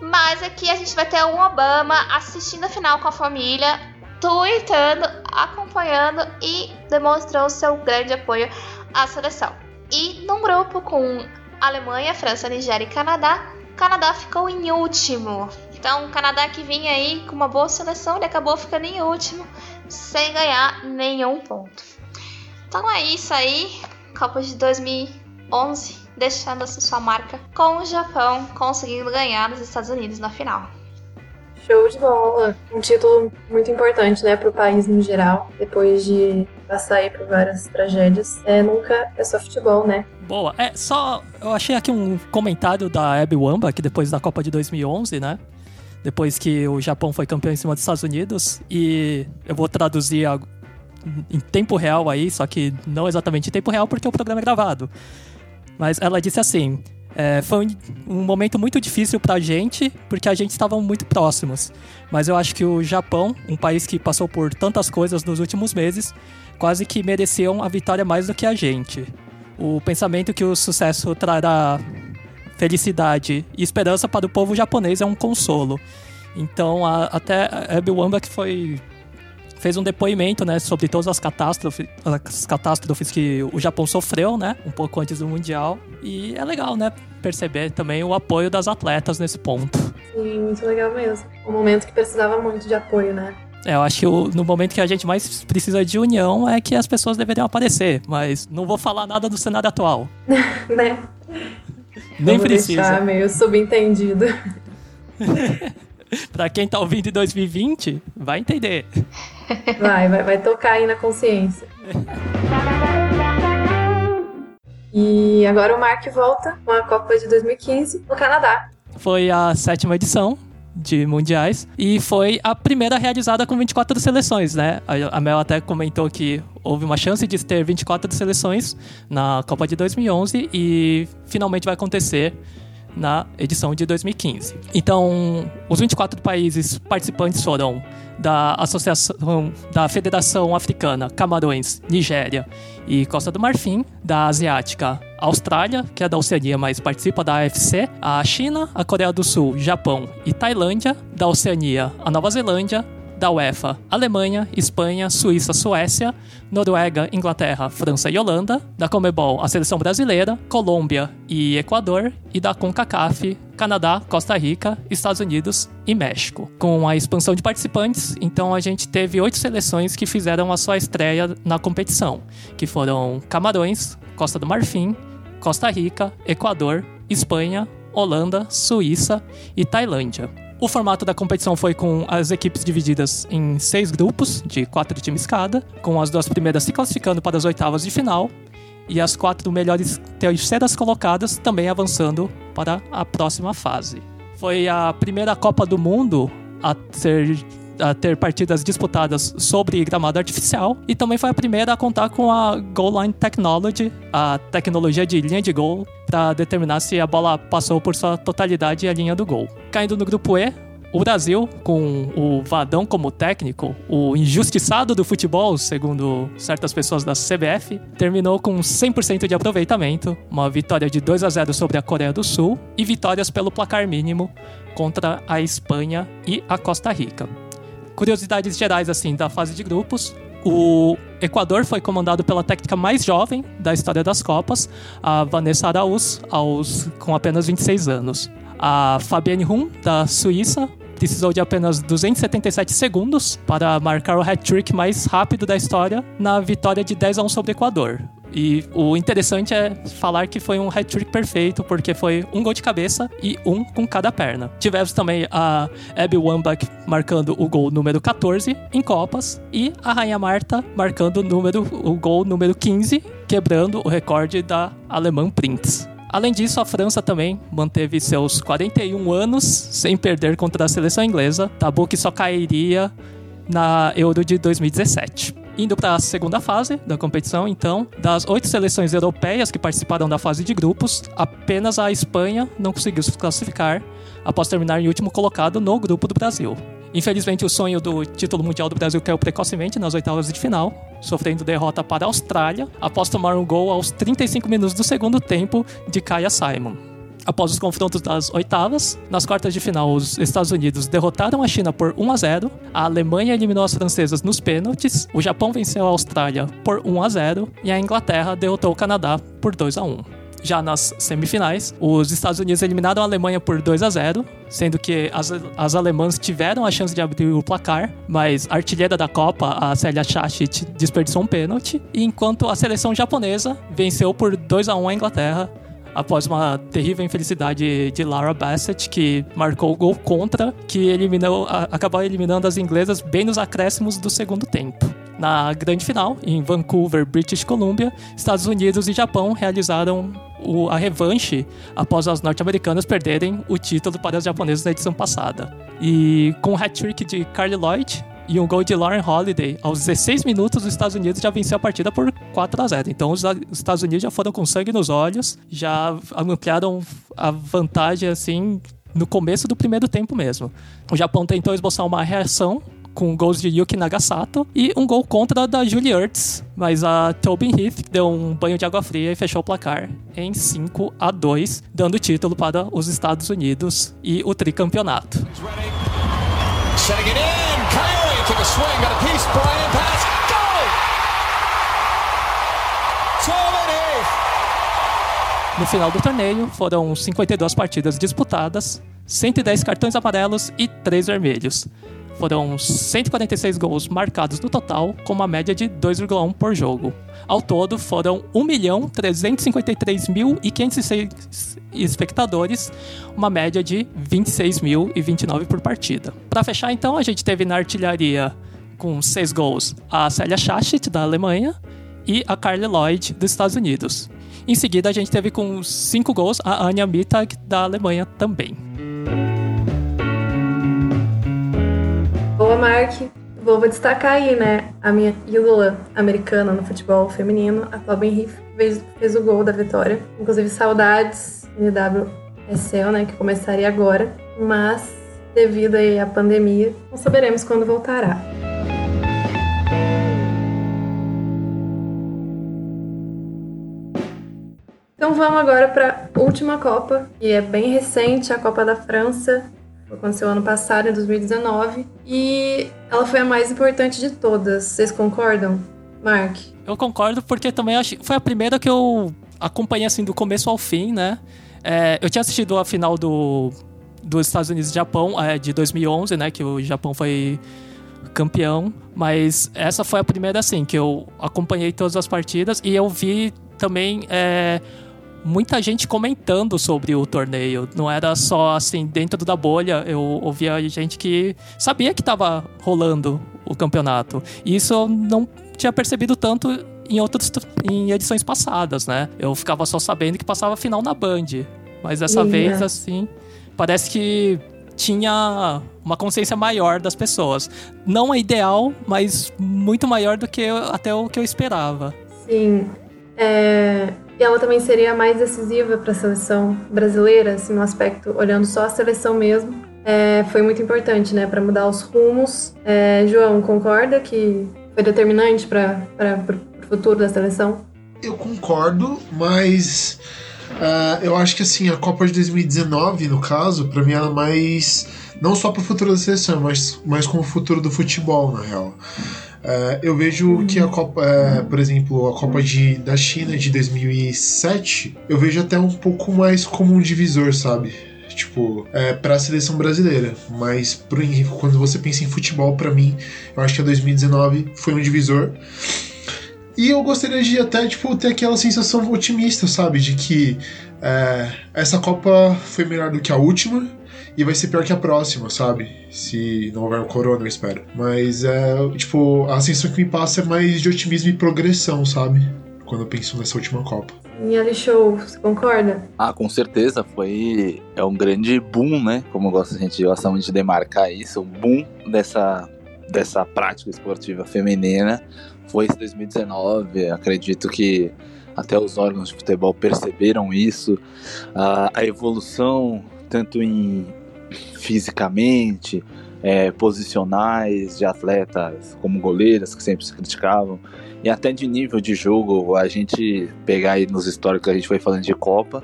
Mas aqui a gente vai ter um Obama assistindo a final com a família, tweetando, acompanhando e demonstrou seu grande apoio à seleção. E num grupo com Alemanha, França, Nigéria e Canadá, Canadá ficou em último. Então, o Canadá que vinha aí com uma boa seleção, ele acabou ficando em último, sem ganhar nenhum ponto. Então é isso aí, Copa de 2011, deixando assim sua marca com o Japão conseguindo ganhar dos Estados Unidos na final.
Show de bola! Um título muito importante, né, para o país no geral, depois de passar aí por várias tragédias. É, nunca é só futebol, né?
Boa. É, só. Eu achei aqui um comentário da Abby Wamba, que depois da Copa de 2011, né? Depois que o Japão foi campeão em cima dos Estados Unidos. E eu vou traduzir a, em tempo real aí, só que não exatamente em tempo real porque o programa é gravado. Mas ela disse assim: é, foi um, um, momento muito difícil pra gente, porque a gente estava muito próximos. Mas eu acho que o Japão, um país que passou por tantas coisas nos últimos meses, quase que mereciam a vitória mais do que a gente. O pensamento que o sucesso trará felicidade e esperança para o povo japonês é um consolo. Então, a, até a Abby Wambach foi fez um depoimento, né, sobre todas as catástrofes, as catástrofes que o Japão sofreu, né, um pouco antes do mundial. E é legal, né, perceber também o apoio das atletas nesse ponto.
Sim, muito legal mesmo. Um momento que precisava muito de apoio, né?
É, eu acho que o, no momento que a gente mais precisa de união é que as pessoas deveriam aparecer, mas não vou falar nada do cenário atual.
né?
Nem
Vamos
precisa.
Deixar meio subentendido.
pra quem tá ouvindo em 2020, vai entender.
Vai, vai, vai tocar aí na consciência. E agora o Mark volta com a Copa de 2015 no Canadá.
Foi a sétima edição de mundiais e foi a primeira realizada com 24 seleções, né? A Mel até comentou que houve uma chance de ter 24 seleções na Copa de 2011 e finalmente vai acontecer na edição de 2015. Então, os 24 países participantes foram da Associação da Federação Africana, Camarões, Nigéria e Costa do Marfim, da Asiática, Austrália, que é da Oceania, mas participa da AFC, a China, a Coreia do Sul, Japão e Tailândia, da Oceania, a Nova Zelândia, da UEFA, Alemanha, Espanha, Suíça, Suécia, Noruega, Inglaterra, França e Holanda, da Comebol, a seleção brasileira, Colômbia e Equador, e da CONCACAF, Canadá, Costa Rica, Estados Unidos e México. Com a expansão de participantes, então a gente teve oito seleções que fizeram a sua estreia na competição, que foram Camarões, Costa do Marfim, Costa Rica, Equador, Espanha, Holanda, Suíça e Tailândia. O formato da competição foi com as equipes divididas em seis grupos, de quatro times cada, com as duas primeiras se classificando para as oitavas de final e as quatro melhores terceiras colocadas também avançando para a próxima fase. Foi a primeira Copa do Mundo a ser a ter partidas disputadas sobre gramado artificial e também foi a primeira a contar com a Goal Line Technology, a tecnologia de linha de gol, para determinar se a bola passou por sua totalidade a linha do gol. Caindo no grupo E, o Brasil, com o Vadão como técnico, o injustiçado do futebol, segundo certas pessoas da CBF, terminou com 100% de aproveitamento, uma vitória de 2 a 0 sobre a Coreia do Sul e vitórias pelo placar mínimo contra a Espanha e a Costa Rica curiosidades gerais assim da fase de grupos. O Equador foi comandado pela técnica mais jovem da história das Copas, a Vanessa Araúz, aos, com apenas 26 anos. A Fabienne Hum, da Suíça, precisou de apenas 277 segundos para marcar o hat-trick mais rápido da história na vitória de 10 a 1 sobre o Equador. E o interessante é falar que foi um hat-trick perfeito, porque foi um gol de cabeça e um com cada perna. Tivemos também a Abby Wambach marcando o gol número 14 em Copas e a Rainha Marta marcando o, número, o gol número 15, quebrando o recorde da alemã Prince. Além disso, a França também manteve seus 41 anos sem perder contra a seleção inglesa, tabu que só cairia na Euro de 2017. Indo para a segunda fase da competição, então, das oito seleções europeias que participaram da fase de grupos, apenas a Espanha não conseguiu se classificar após terminar em último colocado no grupo do Brasil. Infelizmente, o sonho do título mundial do Brasil caiu precocemente nas oitavas de final, sofrendo derrota para a Austrália após tomar um gol aos 35 minutos do segundo tempo de Kaya Simon. Após os confrontos das oitavas, nas quartas de final, os Estados Unidos derrotaram a China por 1 a 0, a Alemanha eliminou as francesas nos pênaltis, o Japão venceu a Austrália por 1 a 0 e a Inglaterra derrotou o Canadá por 2 a 1. Já nas semifinais, os Estados Unidos eliminaram a Alemanha por 2 a 0, sendo que as, as alemãs tiveram a chance de abrir o placar, mas a artilheira da Copa, a Célia Chachit, desperdiçou um pênalti, enquanto a seleção japonesa venceu por 2 a 1 a Inglaterra, após uma terrível infelicidade de Lara Bassett, que marcou o gol contra, que eliminou, acabou eliminando as inglesas bem nos acréscimos do segundo tempo. Na grande final, em Vancouver, British Columbia, Estados Unidos e Japão realizaram o, a revanche após as norte-americanas perderem o título para os japoneses na edição passada. E com o hat-trick de Carly Lloyd, e um gol de Lauren Holiday. Aos 16 minutos, os Estados Unidos já venceu a partida por 4 a 0. Então, os Estados Unidos já foram com sangue nos olhos, já ampliaram a vantagem assim no começo do primeiro tempo mesmo. O Japão tentou esboçar uma reação com gols de Yuki Nagasato e um gol contra da Julie Ertz, mas a Tobin Heath deu um banho de água fria e fechou o placar em 5 a 2, dando título para os Estados Unidos e o tricampeonato. No final do torneio, foram 52 partidas disputadas, 110 cartões amarelos e 3 vermelhos. Foram 146 gols marcados no total, com uma média de 2,1 por jogo. Ao todo, foram 1.353.506 espectadores, uma média de 26.029 por partida. Para fechar, então, a gente teve na artilharia com 6 gols a Célia Chachit, da Alemanha, e a Carly Lloyd, dos Estados Unidos. Em seguida, a gente teve com 5 gols a Anja Mittag, da Alemanha também.
Boa, Mark. Vou, destacar aí, né, a minha ídola americana no futebol feminino, a Robin Heath, fez, fez o gol da vitória. Inclusive, saudades NWSL, né, que começaria agora, mas devido aí à pandemia, não saberemos quando voltará. Então vamos agora para a última Copa, que é bem recente, a Copa da França, aconteceu ano passado, em 2019, e ela foi a mais importante de todas. Vocês concordam, Mark?
Eu concordo porque também acho, foi a primeira que eu acompanhei assim do começo ao fim, né? É, eu tinha assistido a final do dos Estados Unidos e Japão é, de 2011, né? Que o Japão foi campeão, mas essa foi a primeira assim que eu acompanhei todas as partidas e eu vi também é, muita gente comentando sobre o torneio. Não era só assim, dentro da bolha, eu ouvia gente que sabia que estava rolando o campeonato. E isso eu não tinha percebido tanto em outras em edições passadas, né? Eu ficava só sabendo que passava final na Band. Mas dessa vez, é. assim, parece que tinha uma consciência maior das pessoas. Não é ideal, mas muito maior do que eu, até o que eu esperava.
Sim. É, e ela também seria mais decisiva para a seleção brasileira, assim, no aspecto, olhando só a seleção mesmo. É, foi muito importante, né, para mudar os rumos. É, João, concorda que foi determinante para o futuro da seleção?
Eu concordo, mas uh, eu acho que assim a Copa de 2019, no caso, para mim ela mais não só para o futuro da seleção, mas, mas como o futuro do futebol, na real. É, eu vejo que a Copa, é, por exemplo, a Copa de, da China de 2007, eu vejo até um pouco mais como um divisor, sabe? Tipo, é, para a seleção brasileira. Mas pro, quando você pensa em futebol, para mim, eu acho que a 2019 foi um divisor. E eu gostaria de até, tipo, ter aquela sensação otimista, sabe? De que é, essa Copa foi melhor do que a última e vai ser pior que a próxima, sabe? Se não houver o corona, eu espero. Mas é, tipo, a sensação que me passa é mais de otimismo e progressão, sabe? Quando eu penso nessa última Copa.
Minha show, você concorda?
Ah, com certeza, foi é um grande boom, né? Como gosta, a gente gosta muito de demarcar isso, o boom dessa dessa prática esportiva feminina foi esse 2019. Acredito que até os órgãos de futebol perceberam isso. A, a evolução, tanto em fisicamente, é, posicionais de atletas como goleiras que sempre se criticavam e até de nível de jogo a gente pegar aí nos históricos a gente foi falando de Copa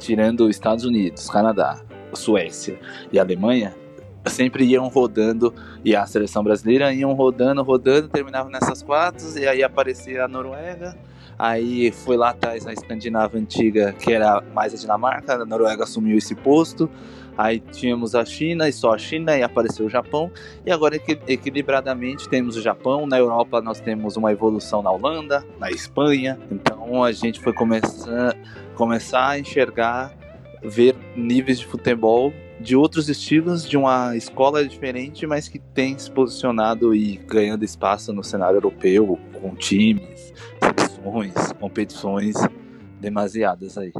tirando Estados Unidos, Canadá, Suécia e Alemanha sempre iam rodando e a seleção brasileira iam rodando, rodando, terminavam nessas quatro e aí aparecia a Noruega. Aí foi lá atrás a Escandinávia antiga, que era mais a Dinamarca, a Noruega assumiu esse posto. Aí tínhamos a China e só a China e apareceu o Japão. E agora equilibradamente temos o Japão. Na Europa nós temos uma evolução na Holanda, na Espanha. Então a gente foi começar, começar a enxergar, ver níveis de futebol de outros estilos, de uma escola diferente, mas que tem se posicionado e ganhando espaço no cenário europeu, com times, seleções, competições demasiadas aí.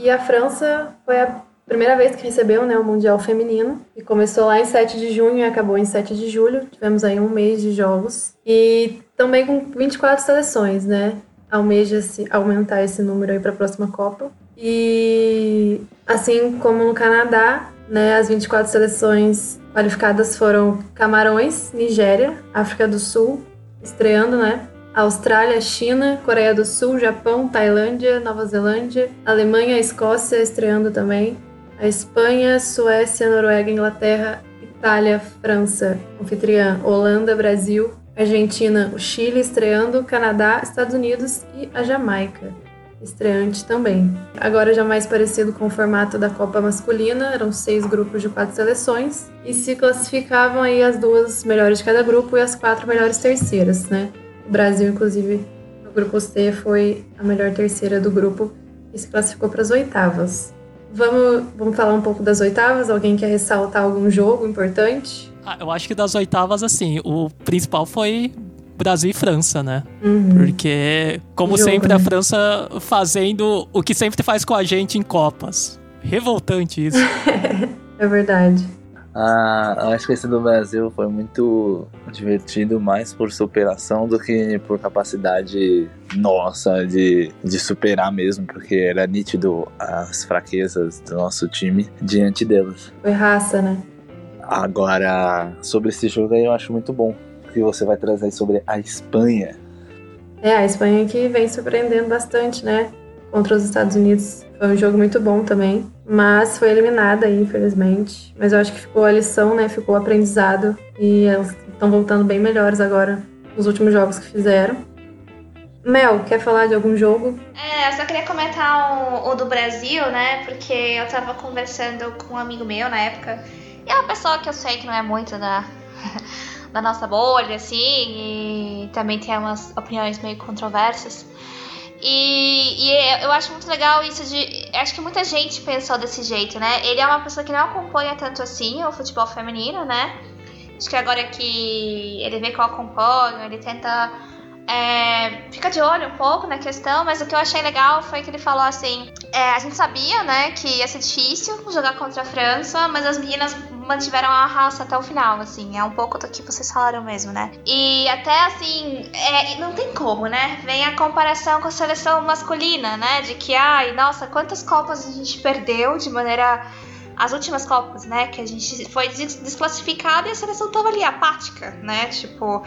E a França foi a primeira vez que recebeu né, o Mundial Feminino, e começou lá em 7 de junho e acabou em 7 de julho. Tivemos aí um mês de jogos. E também com 24 seleções, né? Almeja-se aumentar esse número aí para a próxima Copa. E assim como no Canadá, né, as 24 seleções qualificadas foram Camarões, Nigéria, África do Sul, estreando, né? Austrália, China, Coreia do Sul, Japão, Tailândia, Nova Zelândia, Alemanha, Escócia estreando também, a Espanha, Suécia, Noruega, Inglaterra, Itália, França, anfitriã, Holanda, Brasil, Argentina, o Chile estreando, Canadá, Estados Unidos e a Jamaica estreante também. Agora já mais parecido com o formato da Copa masculina, eram seis grupos de quatro seleções e se classificavam aí as duas melhores de cada grupo e as quatro melhores terceiras, né? O Brasil, inclusive, no grupo C foi a melhor terceira do grupo e se classificou para as oitavas. Vamos, vamos falar um pouco das oitavas? Alguém quer ressaltar algum jogo importante?
Ah, eu acho que das oitavas, assim, o principal foi Brasil e França, né?
Uhum.
Porque, como Jogo, sempre, né? a França fazendo o que sempre faz com a gente em Copas. Revoltante isso.
é verdade.
Acho que esse do Brasil foi muito divertido, mais por superação do que por capacidade nossa de, de superar mesmo, porque era nítido as fraquezas do nosso time diante delas.
Foi raça, né?
Agora, sobre esse jogo aí eu acho muito bom que você vai trazer sobre a Espanha.
É, a Espanha que vem surpreendendo bastante, né? Contra os Estados Unidos. Foi um jogo muito bom também. Mas foi eliminada, infelizmente. Mas eu acho que ficou a lição, né? Ficou o aprendizado. E elas estão voltando bem melhores agora nos últimos jogos que fizeram. Mel, quer falar de algum jogo?
É, eu só queria comentar o, o, do Brasil, né? Porque eu tava conversando com um amigo meu na época. E é uma pessoa que eu sei que não é muito da, da nossa bolha, assim, e também tem umas opiniões meio controversas. E, e, eu acho muito legal isso de. Acho que muita gente pensou desse jeito, né? Ele é uma pessoa que não acompanha tanto assim o futebol feminino, né? Acho que agora que ele vê que eu acompanho, ele tenta é, fica de olho um pouco na questão, mas o que eu achei legal foi que ele falou assim: é, a gente sabia, né, que ia ser difícil jogar contra a França, mas as meninas mantiveram a raça até o final, assim, é um pouco do que vocês falaram mesmo, né? E até assim, é, não tem como, né? Vem a comparação com a seleção masculina, né? De que, ai, nossa, quantas Copas a gente perdeu de maneira as últimas Copas, né? Que a gente foi desclassificada e a seleção tava ali apática, né? Tipo,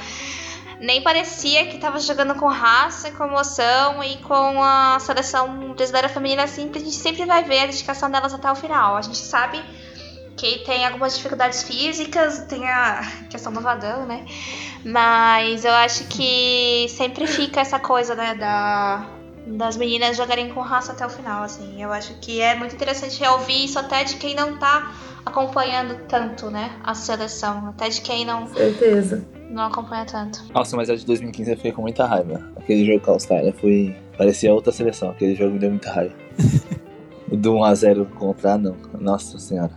nem parecia que estava jogando com raça, com emoção e com a seleção brasileira feminina assim, a gente sempre vai ver a dedicação delas até o final. A gente sabe que tem algumas dificuldades físicas, tem a questão do vadão, né? Mas eu acho que sempre fica essa coisa, né, da, das meninas jogarem com raça até o final, assim. Eu acho que é muito interessante ouvir isso até de quem não tá acompanhando tanto, né, a seleção. Até de quem não...
Certeza.
Não acompanha tanto.
Nossa, mas a de 2015 eu fiquei com muita raiva. Aquele jogo com a Austrália foi... Parecia outra seleção. Aquele jogo me deu muita raiva. o do 1x0 contra, não. Nossa senhora.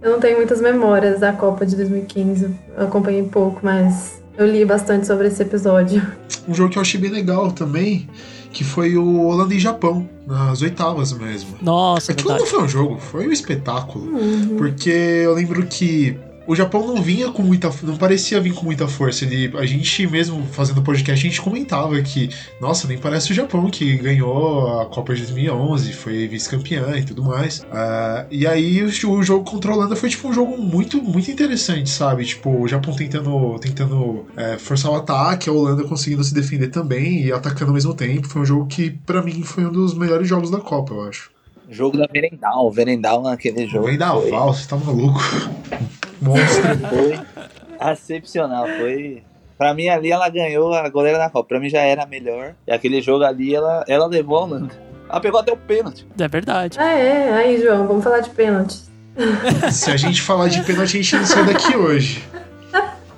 Eu não tenho muitas memórias da Copa de 2015. Eu acompanhei pouco, mas eu li bastante sobre esse episódio.
Um jogo que eu achei bem legal também, que foi o Holanda e Japão, nas oitavas mesmo.
Nossa,
Aquilo não
verdade.
foi um jogo, foi um espetáculo.
Uhum.
Porque eu lembro que o Japão não vinha com muita. não parecia vir com muita força. Ele, a gente mesmo fazendo podcast, a gente comentava que, nossa, nem parece o Japão que ganhou a Copa de 2011, foi vice-campeã e tudo mais. Ah, e aí o, o jogo contra a Holanda foi tipo um jogo muito, muito interessante, sabe? Tipo, o Japão tentando, tentando é, forçar o ataque, a Holanda conseguindo se defender também e atacando ao mesmo tempo. Foi um jogo que, pra mim, foi um dos melhores jogos da Copa, eu acho.
Jogo da Verendal. Verendal naquele jogo.
Vendaval, você tá maluco. Monstro.
Foi excepcional. Foi. Pra mim ali ela ganhou a goleira da Copa. Pra mim já era a melhor. E aquele jogo ali ela, ela levou a Holanda. Ela pegou até o pênalti.
É verdade.
Ah, é? Aí, João, vamos falar de pênalti.
Se a gente falar de pênalti, a gente não sai daqui hoje.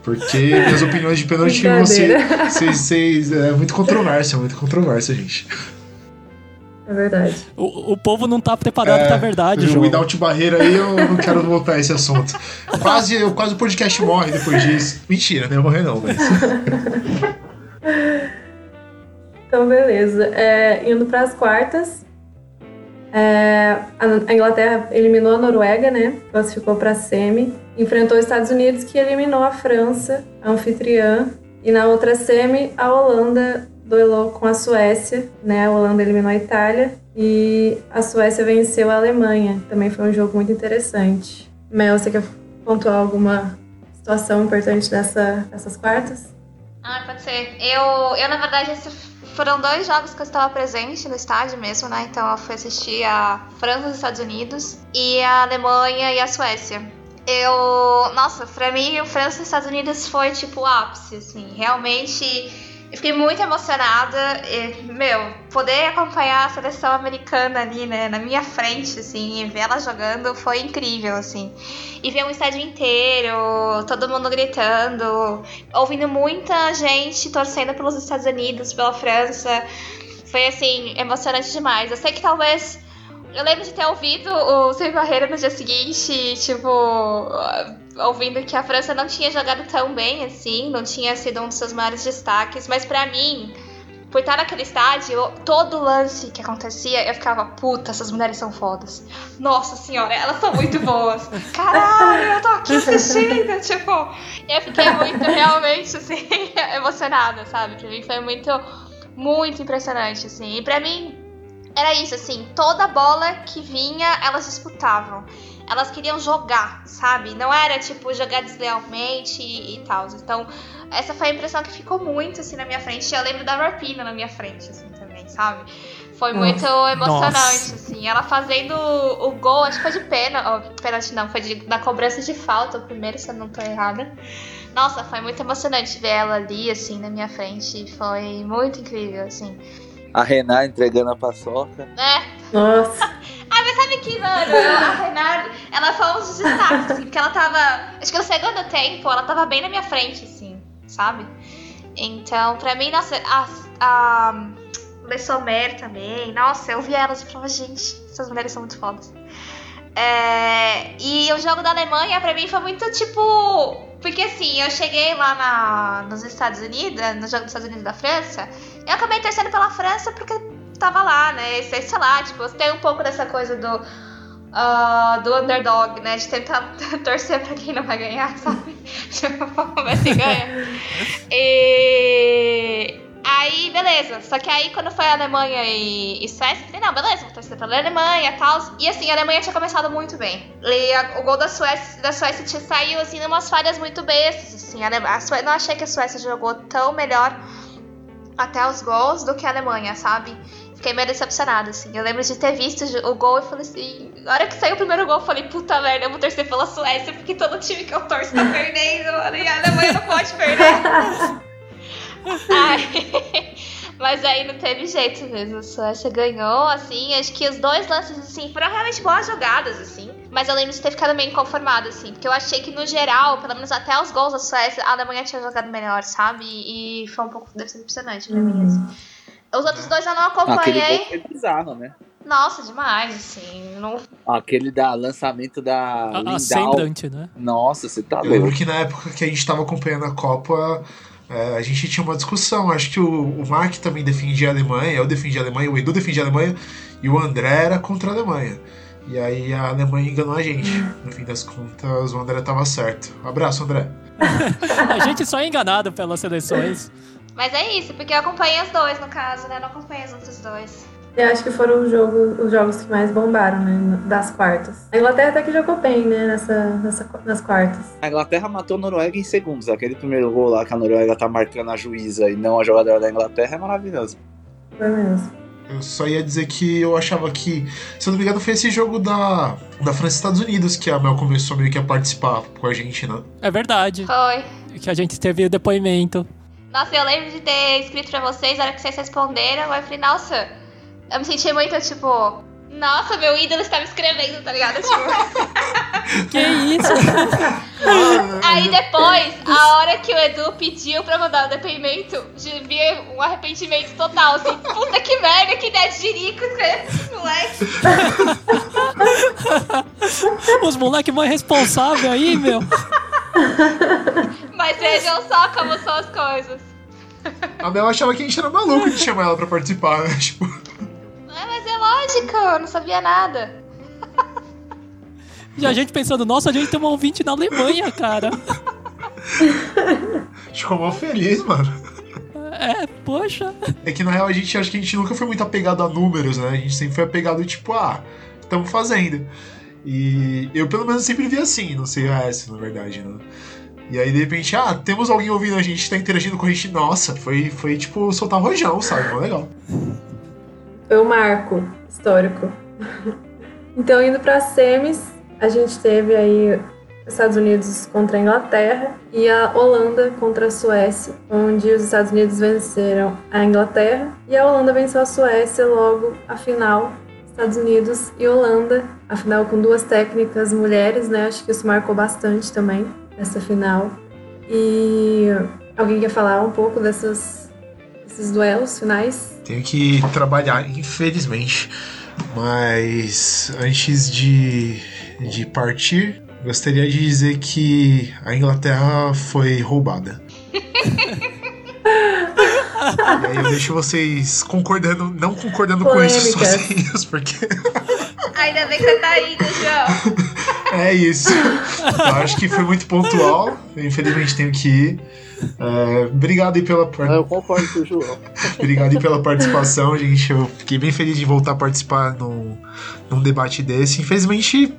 Porque minhas opiniões de pênalti vão ser. Vocês- é muito controvérsia, muito controvérsia, gente.
É verdade.
O, o povo não tá preparado
É,
pra verdade,
o
João.
Without Barreira aí, eu não quero voltar a esse assunto. Quase, quase o podcast morre depois disso. Mentira, não ia morrer não, mas.
Então, beleza. É, indo para as quartas, é, a a Inglaterra eliminou a Noruega, né? Classificou para a semi. Enfrentou os Estados Unidos, que eliminou a França, a anfitriã. E na outra semi, a Holanda duelou com a Suécia, né? A Holanda eliminou a Itália e a Suécia venceu a Alemanha. Também foi um jogo muito interessante. Mel, você quer pontuar alguma situação importante dessa, dessas quartas?
Ah, pode ser. Eu, eu na verdade, foram dois jogos que eu estava presente no estádio mesmo, né? Então eu fui assistir a França e os Estados Unidos e a Alemanha e a Suécia. Eu. Nossa, pra mim, França e os Estados Unidos foi tipo o ápice, assim. Realmente. Fiquei muito emocionada. E, meu, poder acompanhar a seleção americana ali, né, na minha frente, assim, e ver ela jogando foi incrível, assim. E ver um estádio inteiro, todo mundo gritando, ouvindo muita gente torcendo pelos Estados Unidos, pela França. Foi, assim, emocionante demais. Eu sei que talvez. Eu lembro de ter ouvido o Sem Barreira no dia seguinte, tipo, ouvindo que a França não tinha jogado tão bem assim, não tinha sido um dos seus maiores destaques, mas pra mim, por estar naquele estádio, todo lance que acontecia, eu ficava, puta, essas mulheres são fodas. Nossa senhora, elas são muito boas. Caralho, eu tô aqui assistindo, tipo, eu fiquei muito, realmente, assim, emocionada, sabe? Pra mim foi muito, muito impressionante, assim. E pra mim, era isso, assim, toda bola que vinha, elas disputavam. Elas queriam jogar, sabe? Não era tipo jogar deslealmente e, e tal. Então, essa foi a impressão que ficou muito assim na minha frente. Eu lembro da Rapina na minha frente, assim, também, sabe? Foi
Nossa.
muito emocionante,
Nossa.
assim. Ela fazendo o, o gol, acho que foi de pênalti. Oh, pênalti não, foi de, da cobrança de falta, o primeiro, se eu não tô errada. Nossa, foi muito emocionante ver ela ali, assim, na minha frente. Foi muito incrível, assim.
A Renata entregando a paçoca.
É,
Nossa.
Mas sabe que, mano, a Renata, ela foi dos destaques, assim, porque ela tava. Acho que no segundo tempo ela tava bem na minha frente, assim, sabe? Então, pra mim, nossa, a, a Le Sommer também, nossa, eu vi elas e falava, gente, essas mulheres são muito fodas. É, e o jogo da Alemanha, pra mim, foi muito tipo. Porque assim, eu cheguei lá na, nos Estados Unidos, no jogo dos Estados Unidos da França, eu acabei torcendo pela França porque tava lá, né? Sei, sei lá, tipo, tem um pouco dessa coisa do. ah, do underdog, né? De tentar torcer pra quem não vai ganhar, sabe? Tipo, ver se ganha. E. Aí, beleza. Só que aí, quando foi a Alemanha e, e Suécia, eu falei, não, beleza, vou torcer pela Alemanha e tal. E assim, a Alemanha tinha começado muito bem. E a- o gol da Suécia, da Suécia tinha saído, assim, numas falhas muito bestas, assim. A, a Sué- não achei que a Suécia jogou tão melhor até os gols do que a Alemanha, sabe? Fiquei meio decepcionada, assim. Eu lembro de ter visto o gol e falei assim. Na hora que saiu o primeiro gol, eu falei, puta merda, eu vou torcer pela Suécia, porque todo time que eu torço tá perdendo, mano, e a Alemanha não pode perder. Ai. Mas aí não teve jeito mesmo. A Suécia ganhou, assim. Acho que os dois lances, assim, foram realmente boas jogadas, assim. Mas eu lembro de ter ficado meio inconformado, assim. Porque eu achei que, no geral, pelo menos até os gols da Suécia, a Alemanha tinha jogado melhor, sabe? E foi um pouco decepcionante pra mim, assim. Os outros dois eu não acompanhei.
Aquele gol foi bizarro, né?
Nossa, demais, assim. Não...
Aquele da lançamento da.
A, Ascendante, né?
Nossa, você tá
Eu lembro que na época que a gente tava acompanhando a Copa, é, a gente tinha uma discussão. Acho que o, o Mark também defendia a Alemanha, eu defendia a Alemanha, o Edu defendia a Alemanha e o André era contra a Alemanha. E aí a Alemanha enganou a gente. No fim das contas, o André tava certo. Abraço, André.
a gente só é enganado pelas seleções.
Mas é isso, porque eu acompanhei os dois, no caso, né? Não acompanhei os outros dois.
Eu acho que foram os jogos, os jogos que mais bombaram, né? Das quartas. A Inglaterra até que jogou bem, né? Nessa, nessa, nas quartas.
A Inglaterra matou a Noruega em segundos. Aquele primeiro gol lá que a Noruega tá marcando a juíza e não a jogadora da Inglaterra é maravilhoso.
Foi mesmo.
Eu só ia dizer que eu achava que, se eu não me engano, foi esse jogo da, da França e Estados Unidos que a Mel começou meio que a participar com a gente, né?
É verdade.
Foi.
Que a gente teve o depoimento.
Nossa, eu lembro de ter escrito pra vocês, na hora que vocês responderam, eu falei, nossa, eu me senti muito, tipo, nossa, meu ídolo está me escrevendo, tá ligado? Tipo...
que isso?
Aí depois, a hora que o Edu pediu pra mandar o depoimento, vi um arrependimento total, assim, puta que merda, que ideia de jirico escrever esses moleques.
Os moleques mais responsáveis aí, meu.
Mas vejam só como são as coisas.
A Mel achava que a gente era maluco de chamar ela pra participar, né? Tipo...
É, mas é lógico, eu não sabia nada.
E a gente pensando, nossa, a gente tem um ouvinte na Alemanha, cara.
A gente ficou mal feliz, mano.
É, poxa.
É que na real a gente acha que a gente nunca foi muito apegado a números, né? A gente sempre foi apegado, tipo, ah, estamos fazendo. E eu, pelo menos, sempre vi assim, não sei o resto, na verdade, né? E aí, de repente, ah, temos alguém ouvindo a gente, tá interagindo com a gente. Nossa, foi, foi tipo, soltar rojão, sabe? Foi legal.
Foi um marco histórico. então, indo para semis, a gente teve aí Estados Unidos contra a Inglaterra e a Holanda contra a Suécia, onde os Estados Unidos venceram a Inglaterra e a Holanda venceu a Suécia logo a final. Estados Unidos e Holanda, afinal com duas técnicas mulheres, né? Acho que isso marcou bastante também essa final. E alguém quer falar um pouco dessas, desses duelos finais?
Tenho que trabalhar, infelizmente. Mas antes de, de partir, gostaria de dizer que a Inglaterra foi roubada. e aí eu deixo vocês concordando, não concordando
Polêmicas.
com isso sozinhos, porque.
Ainda bem que você tá indo, João.
É isso. Eu acho que foi muito pontual. Eu, infelizmente tenho que ir. É, obrigado aí pela
Eu concordo com o João.
Obrigado aí pela participação, gente. Eu fiquei bem feliz de voltar a participar num, num debate desse. Infelizmente,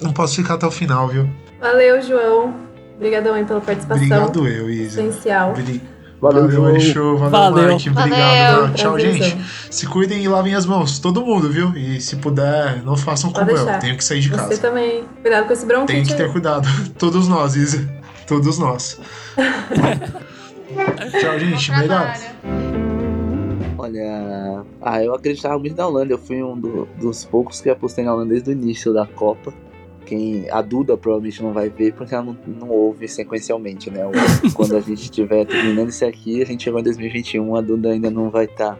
não posso ficar até o final, viu?
Valeu, João. Obrigadão aí pela participação.
Obrigado eu, Isa.
Essencial.
Obri-
Valeu,
Valeu,
João.
Alexô. Valeu,
Valeu.
Mark. Obrigado.
Valeu.
Tchau, gente. Se cuidem e lavem as mãos. Todo mundo, viu? E se puder, não façam
Pode
como eu. Tenho que sair de
Você
casa.
também. Cuidado com esse
Tem
bronquite
que ter
aí.
cuidado. Todos nós, Isa. Todos nós. Tchau, gente. Melhor.
Olha, ah, eu acreditava muito na Holanda. Eu fui um do- dos poucos que apostei na Holanda desde o início da Copa. Quem, a Duda provavelmente não vai ver porque ela não, não ouve sequencialmente, né? Quando a gente estiver terminando isso aqui, a gente chegou em 2021, a Duda ainda não vai estar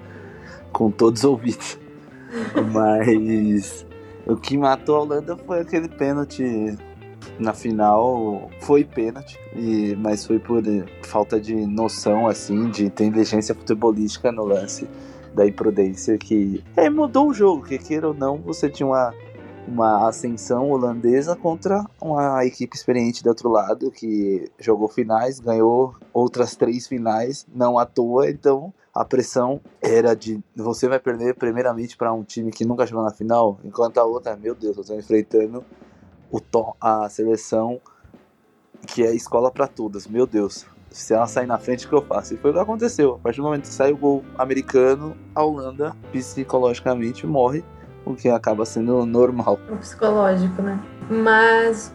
com todos os ouvidos. Mas o que matou a Holanda foi aquele pênalti na final. Foi pênalti, e, mas foi por falta de noção, assim, de inteligência futebolística no lance da imprudência que é, mudou o jogo, que queira ou não, você tinha uma, uma ascensão holandesa contra uma equipe experiente do outro lado, que jogou finais, ganhou outras três finais, não à toa, então a pressão era de você vai perder primeiramente para um time que nunca chegou na final, enquanto a outra, meu Deus, você está enfrentando o to- a seleção que é escola para todas, meu Deus.
se ela sair na frente, o que eu faço? E foi o que aconteceu. A partir do momento que sai o gol americano, a Holanda psicologicamente morre, o que acaba sendo normal.
O psicológico, né? Mas,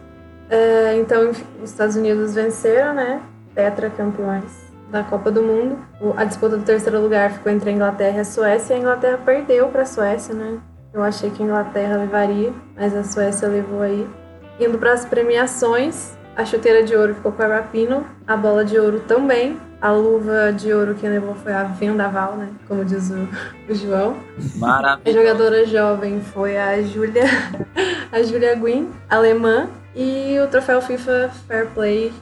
é, então, os Estados Unidos venceram, né? Tetracampeões da Copa do Mundo. A disputa do terceiro lugar ficou entre a Inglaterra e a Suécia, e a Inglaterra perdeu para a Suécia, né? Eu achei que a Inglaterra levaria, mas a Suécia levou aí. Indo para as premiações, a chuteira de ouro ficou com a Rapino, a bola de ouro também. A luva de ouro que levou foi a Vendaval, né? Como diz o, o João.
Maravilha.
A jogadora jovem foi a Julia, a Julia Guin, alemã. E o troféu FIFA Fair Play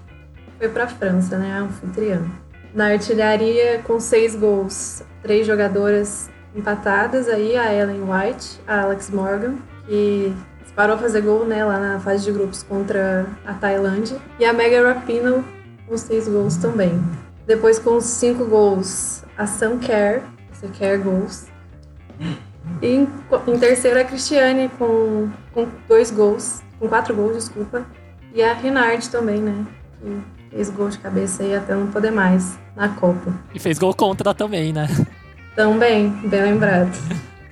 foi para a França, né? A anfitriã. Na artilharia, com seis gols, três jogadoras empatadas aí, a Ellen White, a Alex Morgan, que parou a fazer gol né, lá na fase de grupos contra a Tailândia. E a Mega Rapinoe com seis gols também. Depois com cinco gols, a Sam Kerr, esse Kerr Goals. E em, em terceiro a Cristiane com, com dois gols, com quatro gols, desculpa. E a Renard também, né? Que fez gol de cabeça aí até não poder mais na Copa.
E fez gol contra também, né?
Também, bem lembrado.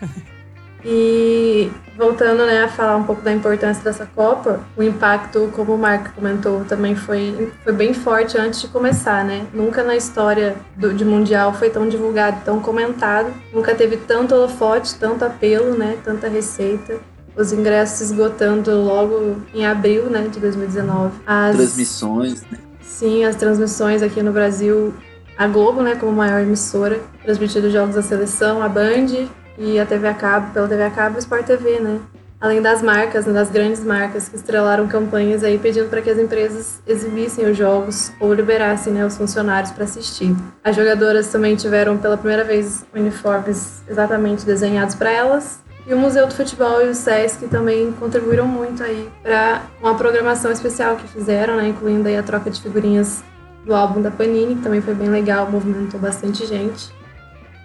E voltando né, a falar um pouco da importância dessa Copa, o impacto, como o Marco comentou, também foi, foi bem forte antes de começar, né? Nunca na história do, de Mundial foi tão divulgado, tão comentado. Nunca teve tanto holofote, tanto apelo, né? Tanta receita. Os ingressos esgotando logo em abril né, de 2019.
As transmissões, né?
Sim, as transmissões aqui no Brasil. A Globo, né, como maior emissora, transmitindo jogos da seleção, a Band, e a TV a cabo, pela TV a cabo e o Sport TV, né? Além das marcas, né, das grandes marcas que estrelaram campanhas aí pedindo para que as empresas exibissem os jogos ou liberassem né, os funcionários para assistir. As jogadoras também tiveram pela primeira vez uniformes exatamente desenhados para elas. E o Museu do Futebol e o SESC também contribuíram muito aí para uma programação especial que fizeram, né, incluindo aí a troca de figurinhas do álbum da Panini, que também foi bem legal, movimentou bastante gente.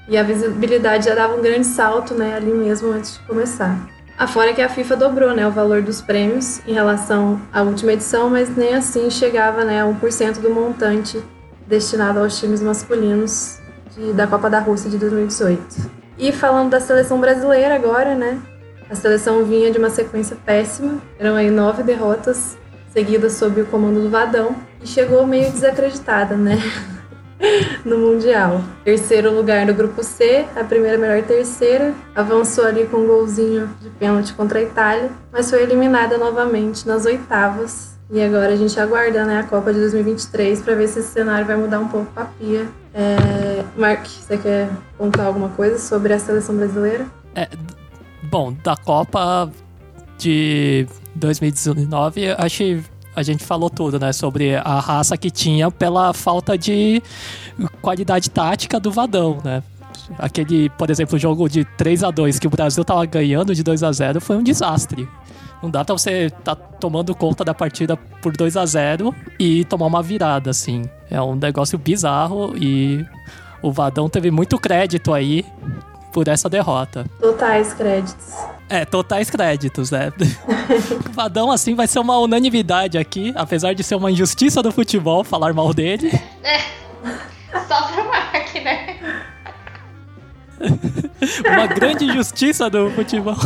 E a visibilidade já dava um grande salto, né, ali mesmo antes de começar. Afora que a FIFA dobrou, né, o valor dos prêmios em relação à última edição, mas nem assim chegava, né, a 1% do montante destinado aos times masculinos de, da Copa da Rússia de 2018. E falando da seleção brasileira agora, né, a seleção vinha de uma sequência péssima, eram aí nove derrotas seguidas sob o comando do Vadão e chegou meio desacreditada, né? No Mundial. Terceiro lugar no grupo C, a primeira melhor terceira. Avançou ali com um golzinho de pênalti contra a Itália, mas foi eliminada novamente nas oitavas. E agora a gente aguarda né, a Copa de 2023 para ver se esse cenário vai mudar um pouco a pia. É... Mark, você quer contar alguma coisa sobre a seleção brasileira?
É, bom, da Copa de 2019, acho que a gente falou tudo, né? Sobre a raça que tinha pela falta de qualidade tática do Vadão, né? Aquele, por exemplo, jogo de 3 a 2 que o Brasil tava ganhando de 2 a 0 foi um desastre. Não dá pra você tá tomando conta da partida por 2 a 0 e tomar uma virada, assim. É um negócio bizarro e o Vadão teve muito crédito aí por essa derrota.
Totais créditos.
É, totais créditos, né? o Vadão, assim, vai ser uma unanimidade aqui, apesar de ser uma injustiça do futebol falar mal dele.
É, só pro Mark, né?
uma grande injustiça do futebol.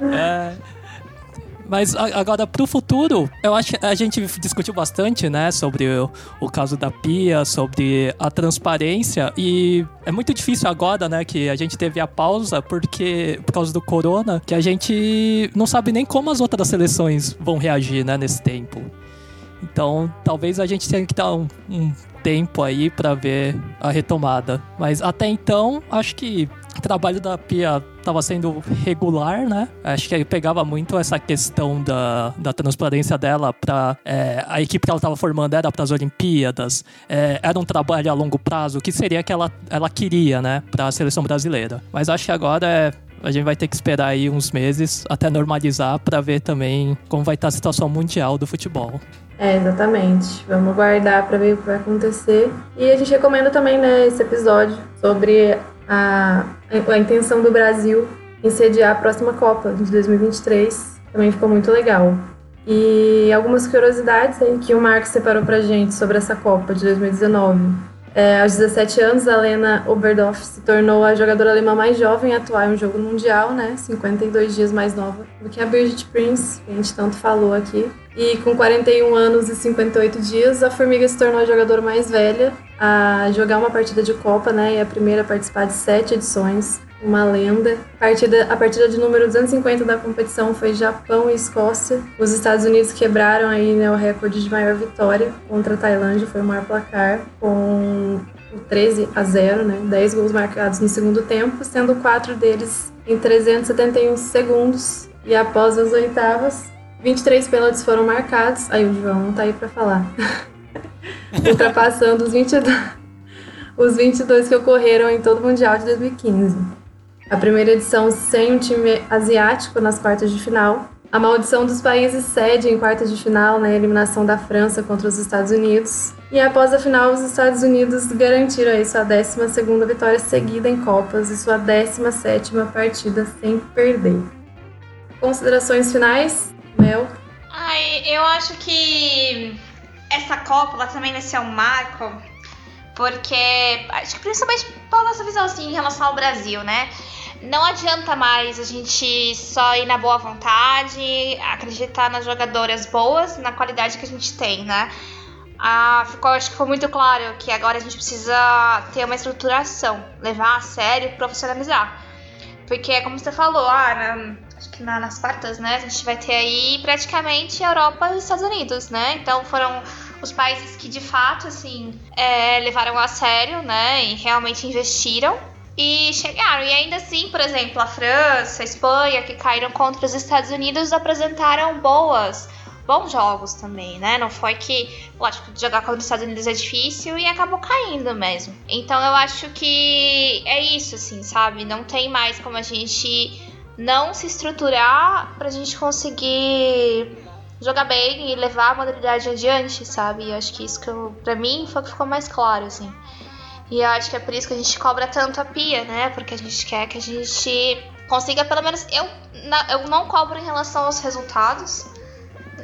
é. Mas agora, pro futuro, eu acho a gente discutiu bastante, né, sobre o, o, caso da Pia, sobre a transparência, e é muito difícil agora, né, que a gente teve a pausa, porque, por causa do corona, que a gente não sabe nem como as outras seleções vão reagir, né, nesse tempo. Então, talvez a gente tenha que dar um, um tempo aí para ver a retomada. Mas até então, acho que o trabalho da Pia estava sendo regular, né? Acho que ele pegava muito essa questão da, da transparência dela para é, a equipe que ela estava formando era para as Olimpíadas, é, era um trabalho a longo prazo, o que seria que ela, ela queria, né, para a seleção brasileira. Mas acho que agora é a gente vai ter que esperar aí uns meses até normalizar para ver também como vai estar a situação mundial do futebol.
É, exatamente. Vamos guardar para ver o que vai acontecer. E a gente recomenda também, né, esse episódio sobre a, a intenção do Brasil em sediar a próxima Copa de 2023. Também ficou muito legal. E algumas curiosidades aí que o Marcos separou pra gente sobre essa Copa de 2019. É, aos 17 anos, a Lena Oberdorf se tornou a jogadora alemã mais jovem a atuar em um jogo mundial, né? 52 dias mais nova do que a Birgit Prince, que a gente tanto falou aqui. E com 41 anos e 58 dias, a Formiga se tornou a jogadora mais velha a jogar uma partida de Copa, né? E a primeira a participar de sete edições. Uma lenda. A partida, a partida de número 250 da competição foi Japão e Escócia. Os Estados Unidos quebraram aí né, o recorde de maior vitória contra a Tailândia, foi o maior placar, com 13 a 0, né? 10 gols marcados no segundo tempo, sendo quatro deles em 371 segundos. E após as oitavas, 23 pênaltis foram marcados. Aí o João não tá aí para falar. Ultrapassando os 22, os 22 que ocorreram em todo o Mundial de 2015. A primeira edição sem um time asiático nas quartas de final. A maldição dos países cede em quartas de final na eliminação da França contra os Estados Unidos. E após a final, os Estados Unidos garantiram aí sua 12 vitória seguida em Copas e sua 17 partida sem perder. Considerações finais, Mel?
Ai, eu acho que essa Copa também vai ser um marco, porque acho que principalmente pela nossa visão assim, em relação ao Brasil, né? Não adianta mais a gente só ir na boa vontade, acreditar nas jogadoras boas, na qualidade que a gente tem, né? Ah, ficou, acho que foi muito claro que agora a gente precisa ter uma estruturação, levar a sério, profissionalizar. Porque, como você falou, ah, na, acho que na, nas quartas, né, a gente vai ter aí praticamente Europa e Estados Unidos, né? Então foram os países que de fato, assim, é, levaram a sério, né, e realmente investiram e chegaram. E ainda assim, por exemplo, a França, a Espanha, que caíram contra os Estados Unidos, apresentaram boas, bons jogos também, né? Não foi que, lógico, jogar contra os Estados Unidos é difícil e acabou caindo mesmo. Então eu acho que é isso, assim, sabe? Não tem mais como a gente não se estruturar pra gente conseguir jogar bem e levar a modalidade adiante, sabe? Eu acho que isso que eu, pra mim foi o que ficou mais claro, assim. E eu acho que é por isso que a gente cobra tanto a pia, né? Porque a gente quer que a gente consiga, pelo menos. Eu, eu não cobro em relação aos resultados.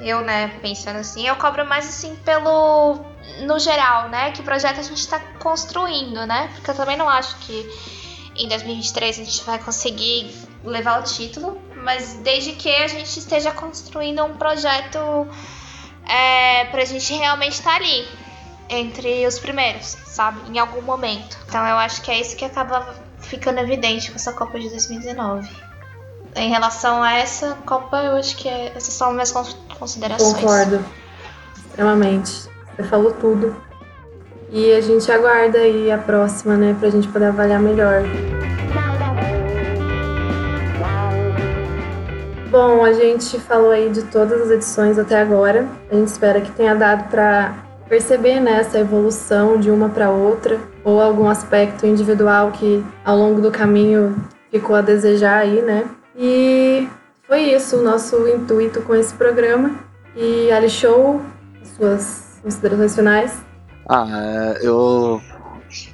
Eu, né, pensando assim, eu cobro mais assim pelo. No geral, né? Que projeto a gente tá construindo, né? Porque eu também não acho que em 2023 a gente vai conseguir levar o título, mas desde que a gente esteja construindo um projeto é, pra gente realmente estar tá ali, entre os primeiros, sabe? Em algum momento. Então eu acho que é isso que acaba ficando evidente com essa Copa de 2019. Em relação a essa Copa, eu acho que é, essas são minhas considerações.
Concordo. Extremamente. Você falou tudo. E a gente aguarda aí a próxima, né? Pra gente poder avaliar melhor. Bom, a gente falou aí de todas as edições até agora. A gente espera que tenha dado para perceber né, essa evolução de uma para outra, ou algum aspecto individual que ao longo do caminho ficou a desejar aí, né? E foi isso o nosso intuito com esse programa. E Ali Show, suas considerações finais?
Ah, eu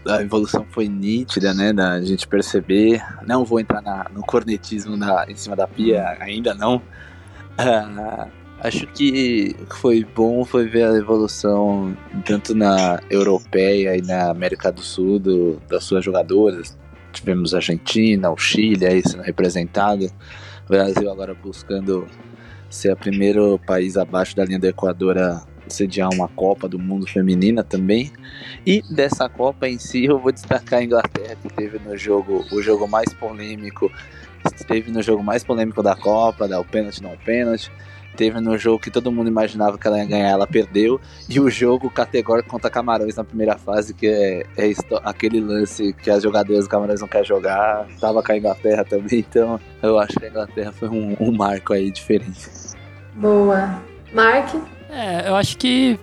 a evolução foi nítida, né? Da gente perceber. Não vou entrar na, no cornetismo na, em cima da pia, ainda não. Ah, Acho que foi bom foi ver a evolução tanto na europeia e na América do Sul do, das suas jogadoras. Tivemos a Argentina, o Chile aí sendo representado. O Brasil agora buscando ser o primeiro país abaixo da linha do Equador a sediar uma Copa do Mundo feminina também. E dessa Copa em si eu vou destacar a Inglaterra que teve no jogo o jogo mais polêmico, teve no jogo mais polêmico da Copa, da o pênalti não pênalti teve no jogo que todo mundo imaginava que ela ia ganhar, ela perdeu. E o jogo categórico contra Camarões na primeira fase, que é, é aquele lance que as jogadoras do Camarões não querem jogar, tava com a Inglaterra também, então eu acho que a Inglaterra foi um, um marco aí diferente.
Boa. Mark?
É, eu acho que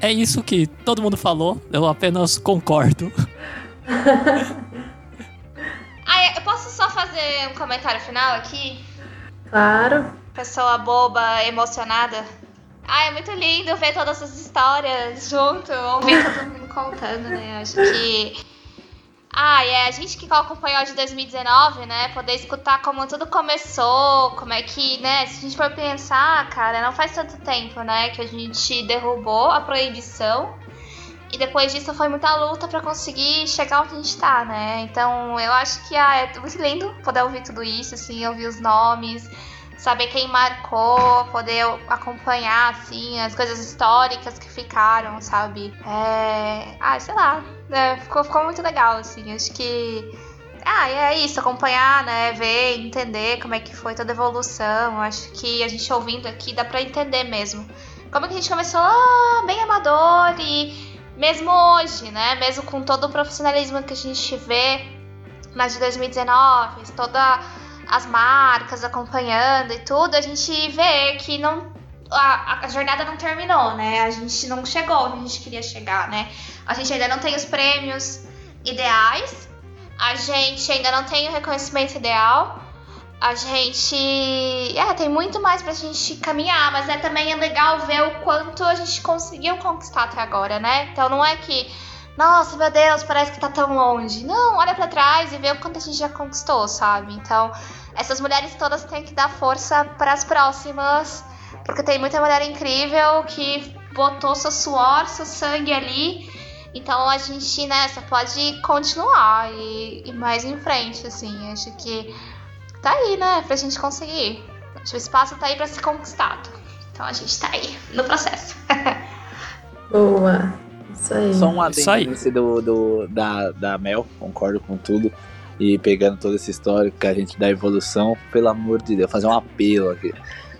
é isso que todo mundo falou, eu apenas concordo.
ah, eu posso só fazer um comentário final aqui?
Claro
pessoa boba, emocionada. Ah, é muito lindo ver todas essas histórias junto, ouvir todo mundo contando, né? Acho que Ah, é a gente que acompanhou de 2019, né? Poder escutar como tudo começou, como é que, né? Se a gente for pensar, cara, não faz tanto tempo, né? Que a gente derrubou a proibição. E depois disso foi muita luta para conseguir chegar onde a gente tá, né? Então eu acho que ah, é muito lindo poder ouvir tudo isso, assim, ouvir os nomes, saber quem marcou, poder acompanhar, assim, as coisas históricas que ficaram, sabe? É... Ah, sei lá, é, ficou, ficou muito legal, assim, acho que... Ah, é isso, acompanhar, né, ver, entender como é que foi toda a evolução, acho que a gente ouvindo aqui dá pra entender mesmo. Como é que a gente começou ah, bem amador e mesmo hoje, né, mesmo com todo o profissionalismo que a gente vê na de 2019, toda as marcas acompanhando e tudo, a gente vê que não a, a, jornada não terminou, né? A gente não chegou onde a gente queria chegar, né? A gente ainda não tem os prêmios ideais, a gente ainda não tem o reconhecimento ideal, a gente. É, tem muito mais pra gente caminhar, mas é, também é legal ver o quanto a gente conseguiu conquistar até agora, né? Então não é que nossa, meu Deus, parece que tá tão longe. Não, olha para trás e vê o quanto a gente já conquistou, sabe? Então, essas mulheres todas têm que dar força para as próximas, porque tem muita mulher incrível que botou seu suor, seu sangue ali. Então a gente, né, só pode continuar e, e mais em frente, assim. Acho que tá aí, né, pra gente conseguir. O espaço tá aí para ser conquistado. Então a gente tá aí no processo.
Boa. Isso aí.
Só um adendo nesse do, do, da, da Mel, concordo com tudo. E pegando toda essa história que a gente da evolução, pelo amor de Deus, fazer um apelo aqui.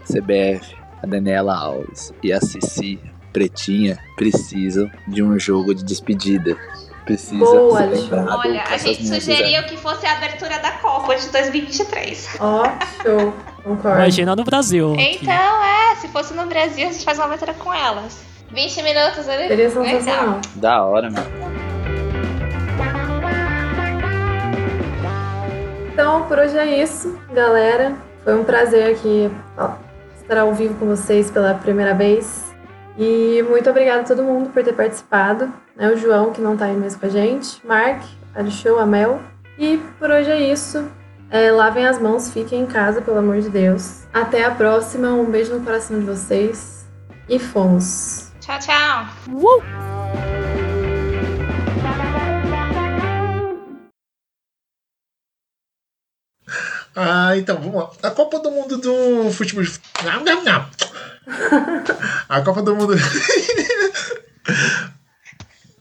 CBF, a Daniela Alves e a Cici Pretinha precisam de um jogo de despedida. Precisa
Boa,
ser
Olha, a gente sugeriu que fosse a abertura da Copa de 2023.
Ó, show. Concordo.
Imagina no Brasil.
Então, é, se fosse no Brasil, a gente faz uma abertura com elas. 20 minutos, né?
Seria sensacional.
Da hora, meu.
Então, por hoje é isso, galera. Foi um prazer aqui ó, estar ao vivo com vocês pela primeira vez. E muito obrigada a todo mundo por ter participado. Né? O João, que não tá aí mais com a gente. Mark, a Show, a Mel. E por hoje é isso. É, lavem as mãos, fiquem em casa, pelo amor de Deus. Até a próxima. Um beijo no coração de vocês. E fomos.
Tchau, tchau.
Uh!
Ah, então, vamos lá. A Copa do Mundo do futebol. Não, não, não. A Copa do Mundo.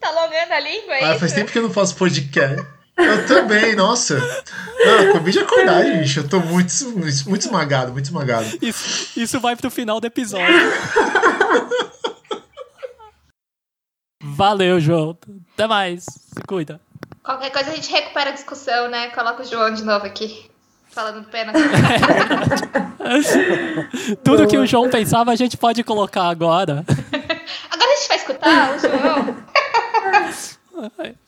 tá alongando a língua aí?
Ah, faz tempo que eu não faço podcast. Eu também, nossa. Não, acabei de acordar, gente. Eu tô muito, muito esmagado, muito esmagado.
Isso, isso vai pro final do episódio. Valeu, João. Até mais. Se cuida.
Qualquer coisa a gente recupera a discussão, né? Coloca o João de novo aqui. Falando do pênalti.
Tudo que o João pensava a gente pode colocar agora.
Agora a gente vai escutar o João.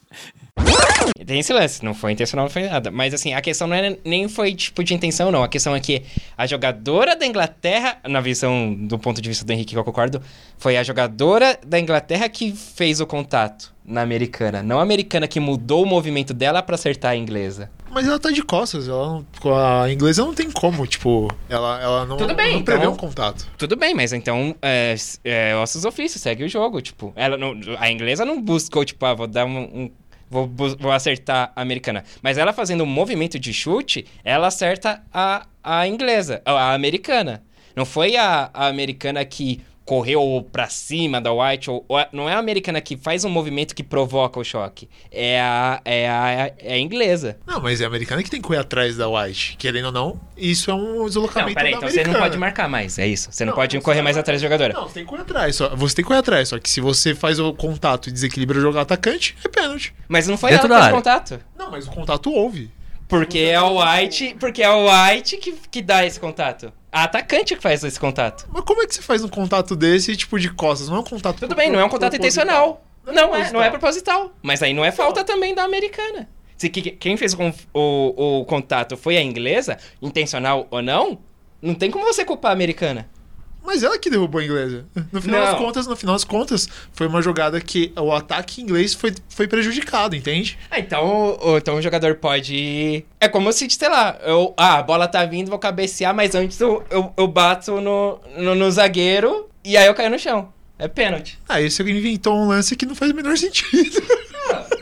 Tem esse lance, não foi intencional, não foi nada. Mas assim, a questão não é, nem foi tipo de intenção, não. A questão é que a jogadora da Inglaterra, na visão do ponto de vista do Henrique, que eu concordo, foi a jogadora da Inglaterra que fez o contato na americana. Não a americana que mudou o movimento dela para acertar a inglesa.
Mas ela tá de costas, ela não, a inglesa não tem como, tipo, ela, ela não,
Tudo bem,
não prevê
então-
um contato.
Tudo bem, mas então é, é ossos ofícios, segue o jogo, tipo. Ela não, a inglesa não buscou, tipo, ah, vou dar um. um- vou, vou acertar a americana. Mas ela fazendo um movimento de chute, ela acerta a, a inglesa, a, a americana. Não foi a, a americana que correu pra cima da White, ou, ou a- não é a americana que faz um movimento que provoca o choque. É a, é a, é a inglesa.
Não, mas é a americana que tem que correr atrás da White. Querendo ou não, isso é um deslocamento
Não, peraí,
da
então você não pode marcar mais, é isso. Você não,
Não,
pode
você
correr
vai
mais
marcar.
atrás da jogadora.
Não, você tem que correr atrás. Só, você tem que correr atrás. Só que se você faz o contato e desequilibra o jogo atacante, é pênalti.
Mas não foi
Dentro
ela que fez contato.
Não, mas o contato houve.
Porque é o White, porque é o White que, que dá esse contato. A atacante que faz esse contato.
Mas como é que você faz um contato desse, tipo, de costas? Não é um contato
Tudo bem, não é um contato intencional. Não é, não é
proposital.
proposital. Mas aí não é falta também da americana. Se que- quem fez o, o, o contato foi a inglesa, intencional ou não, não tem como você culpar a americana.
Mas ela que derrubou a inglesa. No final
Não.
das contas, no final das contas, foi uma jogada que o ataque inglês foi, foi prejudicado, entende?
Ah, então, o- então o jogador pode. É como se, sei lá, eu, ah, a bola tá vindo, vou cabecear, mas antes eu, eu, eu bato no, no, no zagueiro e aí eu caio no chão. É pênalti.
Aí você inventou um lance que não faz o menor sentido.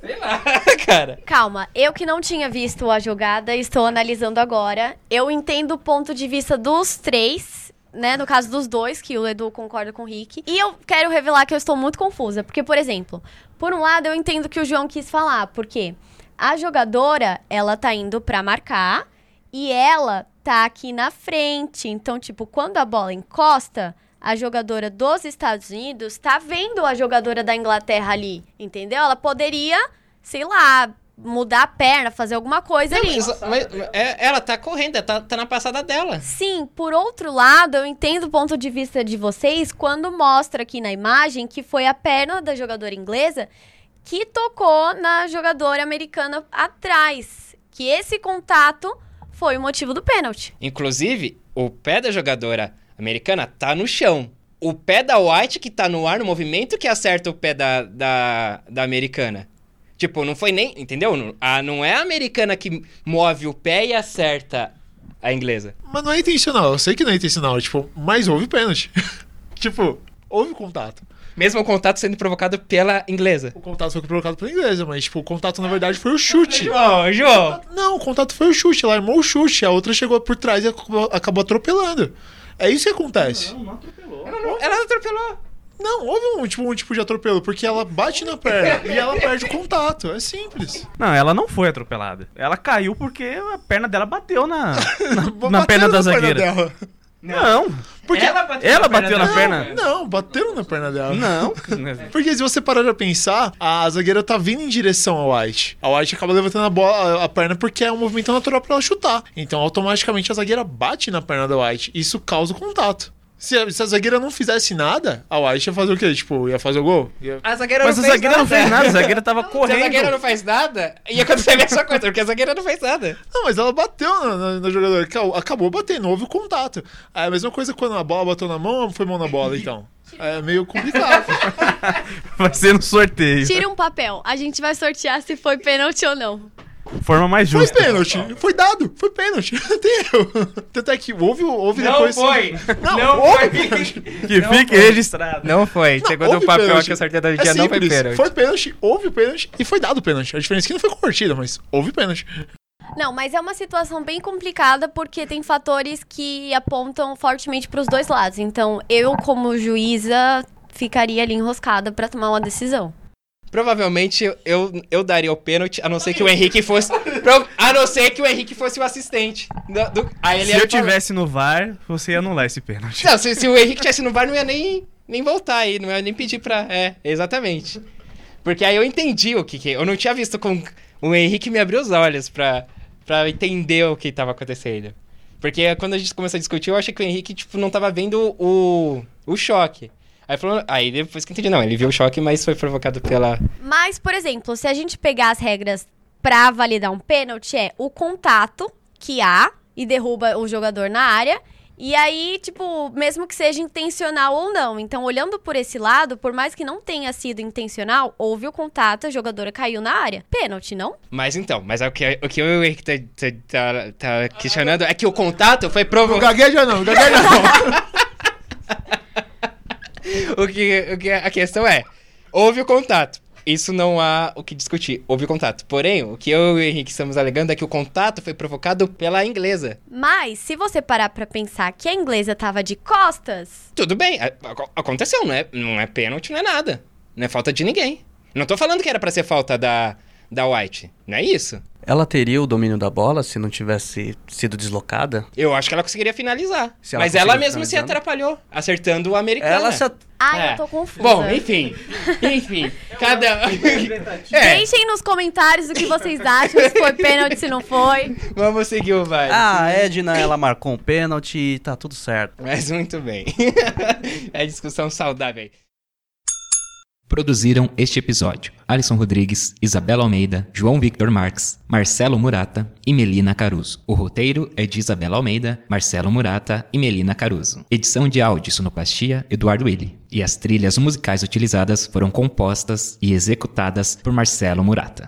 Sei lá, cara.
Calma, eu que não tinha visto a jogada, estou analisando agora. Eu entendo o ponto de vista dos três, né? No caso dos dois, que o Edu concorda com o Rick. E eu quero revelar que eu estou muito confusa. Porque, por exemplo, por um lado eu entendo que o João quis falar, porque a jogadora, ela tá indo pra marcar e ela tá aqui na frente. Então, tipo, quando a bola encosta, a jogadora dos Estados Unidos tá vendo a jogadora da Inglaterra ali, entendeu? Ela poderia, sei lá, mudar a perna, fazer alguma coisa
Não,
ali.
mas, mas- é- ela tá correndo, tá, tá na passada dela.
Sim, por outro lado, eu entendo o ponto de vista de vocês quando mostra aqui na imagem que foi a perna da jogadora inglesa que tocou na jogadora americana atrás. Que esse contato foi o motivo do pênalti.
Inclusive, o pé da jogadora americana tá no chão. O pé da White que tá no ar, no movimento, que acerta o pé da, da, da americana. Tipo, não foi nem. Entendeu? Não- A, não é a americana que move o pé e acerta a inglesa.
Mas não é intencional, eu sei que não é intencional, tipo, mas houve pênalti. tipo, houve contato.
Mesmo o contato sendo provocado pela inglesa.
O contato foi provocado pela inglesa, mas tipo, o contato na verdade foi o chute.
João, João.
Não, o contato foi o chute, ela armou o chute, a outra chegou por trás e acabou, acabou atropelando. É isso que acontece.
Ela não, ela não atropelou.
Não, houve um tipo, um tipo de atropelo, porque ela bate na perna e ela perde o contato. É simples.
Não, ela não foi atropelada. Ela caiu porque a perna dela bateu na, na, na perna da
na
zagueira.
dela.
Não.
Porque
Ela bateu
Ela
na perna
bateu na
dela.
perna?
Não, bateram na perna dela.
Não.
Porque se você parar pra pensar, a zagueira tá vindo em direção ao White. A White acaba levantando a, bola, a perna porque é um movimento natural pra ela chutar. Então, automaticamente, a zagueira bate na perna da White. Isso causa o contato. Se a, se a zagueira não fizesse nada, a White ia fazer o quê? Tipo, ia fazer o gol? Ia-
A zagueira
Mas
não
a
fez
zagueira não
nada.
fez nada, a zagueira tava
Se a
correndo.
zagueira não faz nada, ia acontecer a mesma coisa, porque a zagueira não fez nada.
Não, mas ela bateu na, na, na jogadora. Acabou- Acabou batendo, houve o contato. É a mesma coisa quando a bola bateu na mão ou foi mão na bola, então? É meio complicado.
Vai ser no sorteio.
Tira um papel. A gente vai sortear se foi pênalti ou não.
Forma mais
Foi
justa.
pênalti, foi dado, foi pênalti. Não tem erro. Tanto é que houve, houve
Não
depois.
foi.
Não,
Não
houve
foi.
pênalti.
Que
Não
fique
foi.
registrado.
Não foi.
Não,
Segundo o
houve
papel
pênalti.
que eu sorteio da
É
dia, não foi pênalti.
Foi pênalti, houve pênalti e foi dado pênalti. A diferença é que não foi convertida, mas houve pênalti.
Não, mas é uma situação bem complicada porque tem fatores que apontam fortemente para os dois lados. Então, eu, como juíza, ficaria ali enroscada para tomar uma decisão.
Provavelmente eu, eu daria o pênalti, a não ser que o Henrique fosse. a não ser que o Henrique fosse o assistente. do- do- aí ele
Se eu
falar-
tivesse no VAR, você ia anular esse pênalti.
Não, se, se o Henrique tivesse no VAR, não ia nem, nem voltar aí, não ia nem pedir pra. É, exatamente. Porque aí eu entendi o que, que. Eu não tinha visto com. O Henrique me abriu os olhos pra, pra entender o que tava acontecendo. Porque quando a gente começou a discutir, eu achei que o Henrique, tipo, não tava vendo o, o choque. Aí, falou, aí depois que entendi, não, ele viu o choque, mas foi provocado pela.
Mas, por exemplo, se a gente pegar as regras para validar um pênalti, é o contato que há e derruba o jogador na área. E aí, tipo, mesmo que seja intencional ou não. Então, olhando por esse lado, por mais que não tenha sido intencional, houve o contato, a jogadora caiu na área. Pênalti, não?
Mas então, mas o que, o que o Henrique tá, tá, tá- tá questionando é que o contato foi
Não
provocado.
gagueja não, gagueja não.
o, que, o que a questão é: houve o contato. Isso não há o que discutir. Houve o contato. Porém, o que eu e o Henrique estamos alegando é que o contato foi provocado pela inglesa.
Mas, se você parar pra pensar que a inglesa tava de costas,
Tudo bem, a- aconteceu, não é, não é pênalti, não é nada. Não é falta de ninguém. Não tô falando que era pra ser falta da, da White. Não é isso.
Ela teria o domínio da bola se não tivesse sido deslocada?
Eu acho que ela conseguiria finalizar.
Se ela
Mas ela mesma se
finalizando?
atrapalhou, acertando o americano.
Ela se at-
ai,
É.
eu tô confusa.
Bom, enfim. Enfim. cada. é,
Deixem nos comentários o que vocês acham, se foi pênalti, se não foi.
vamos seguir o vai.
Ah, a Edna, ela marcou um pênalti e tá tudo certo.
Mas muito bem. é discussão saudável aí.
Produziram este episódio Alisson Rodrigues, Isabela Almeida, João Victor Marques, Marcelo Murata e Melina Caruso. O roteiro é de Isabela Almeida, Marcelo Murata e Melina Caruso. Edição de áudio e sonoplastia, Eduardo Willi. E as trilhas musicais utilizadas foram compostas e executadas por Marcelo Murata.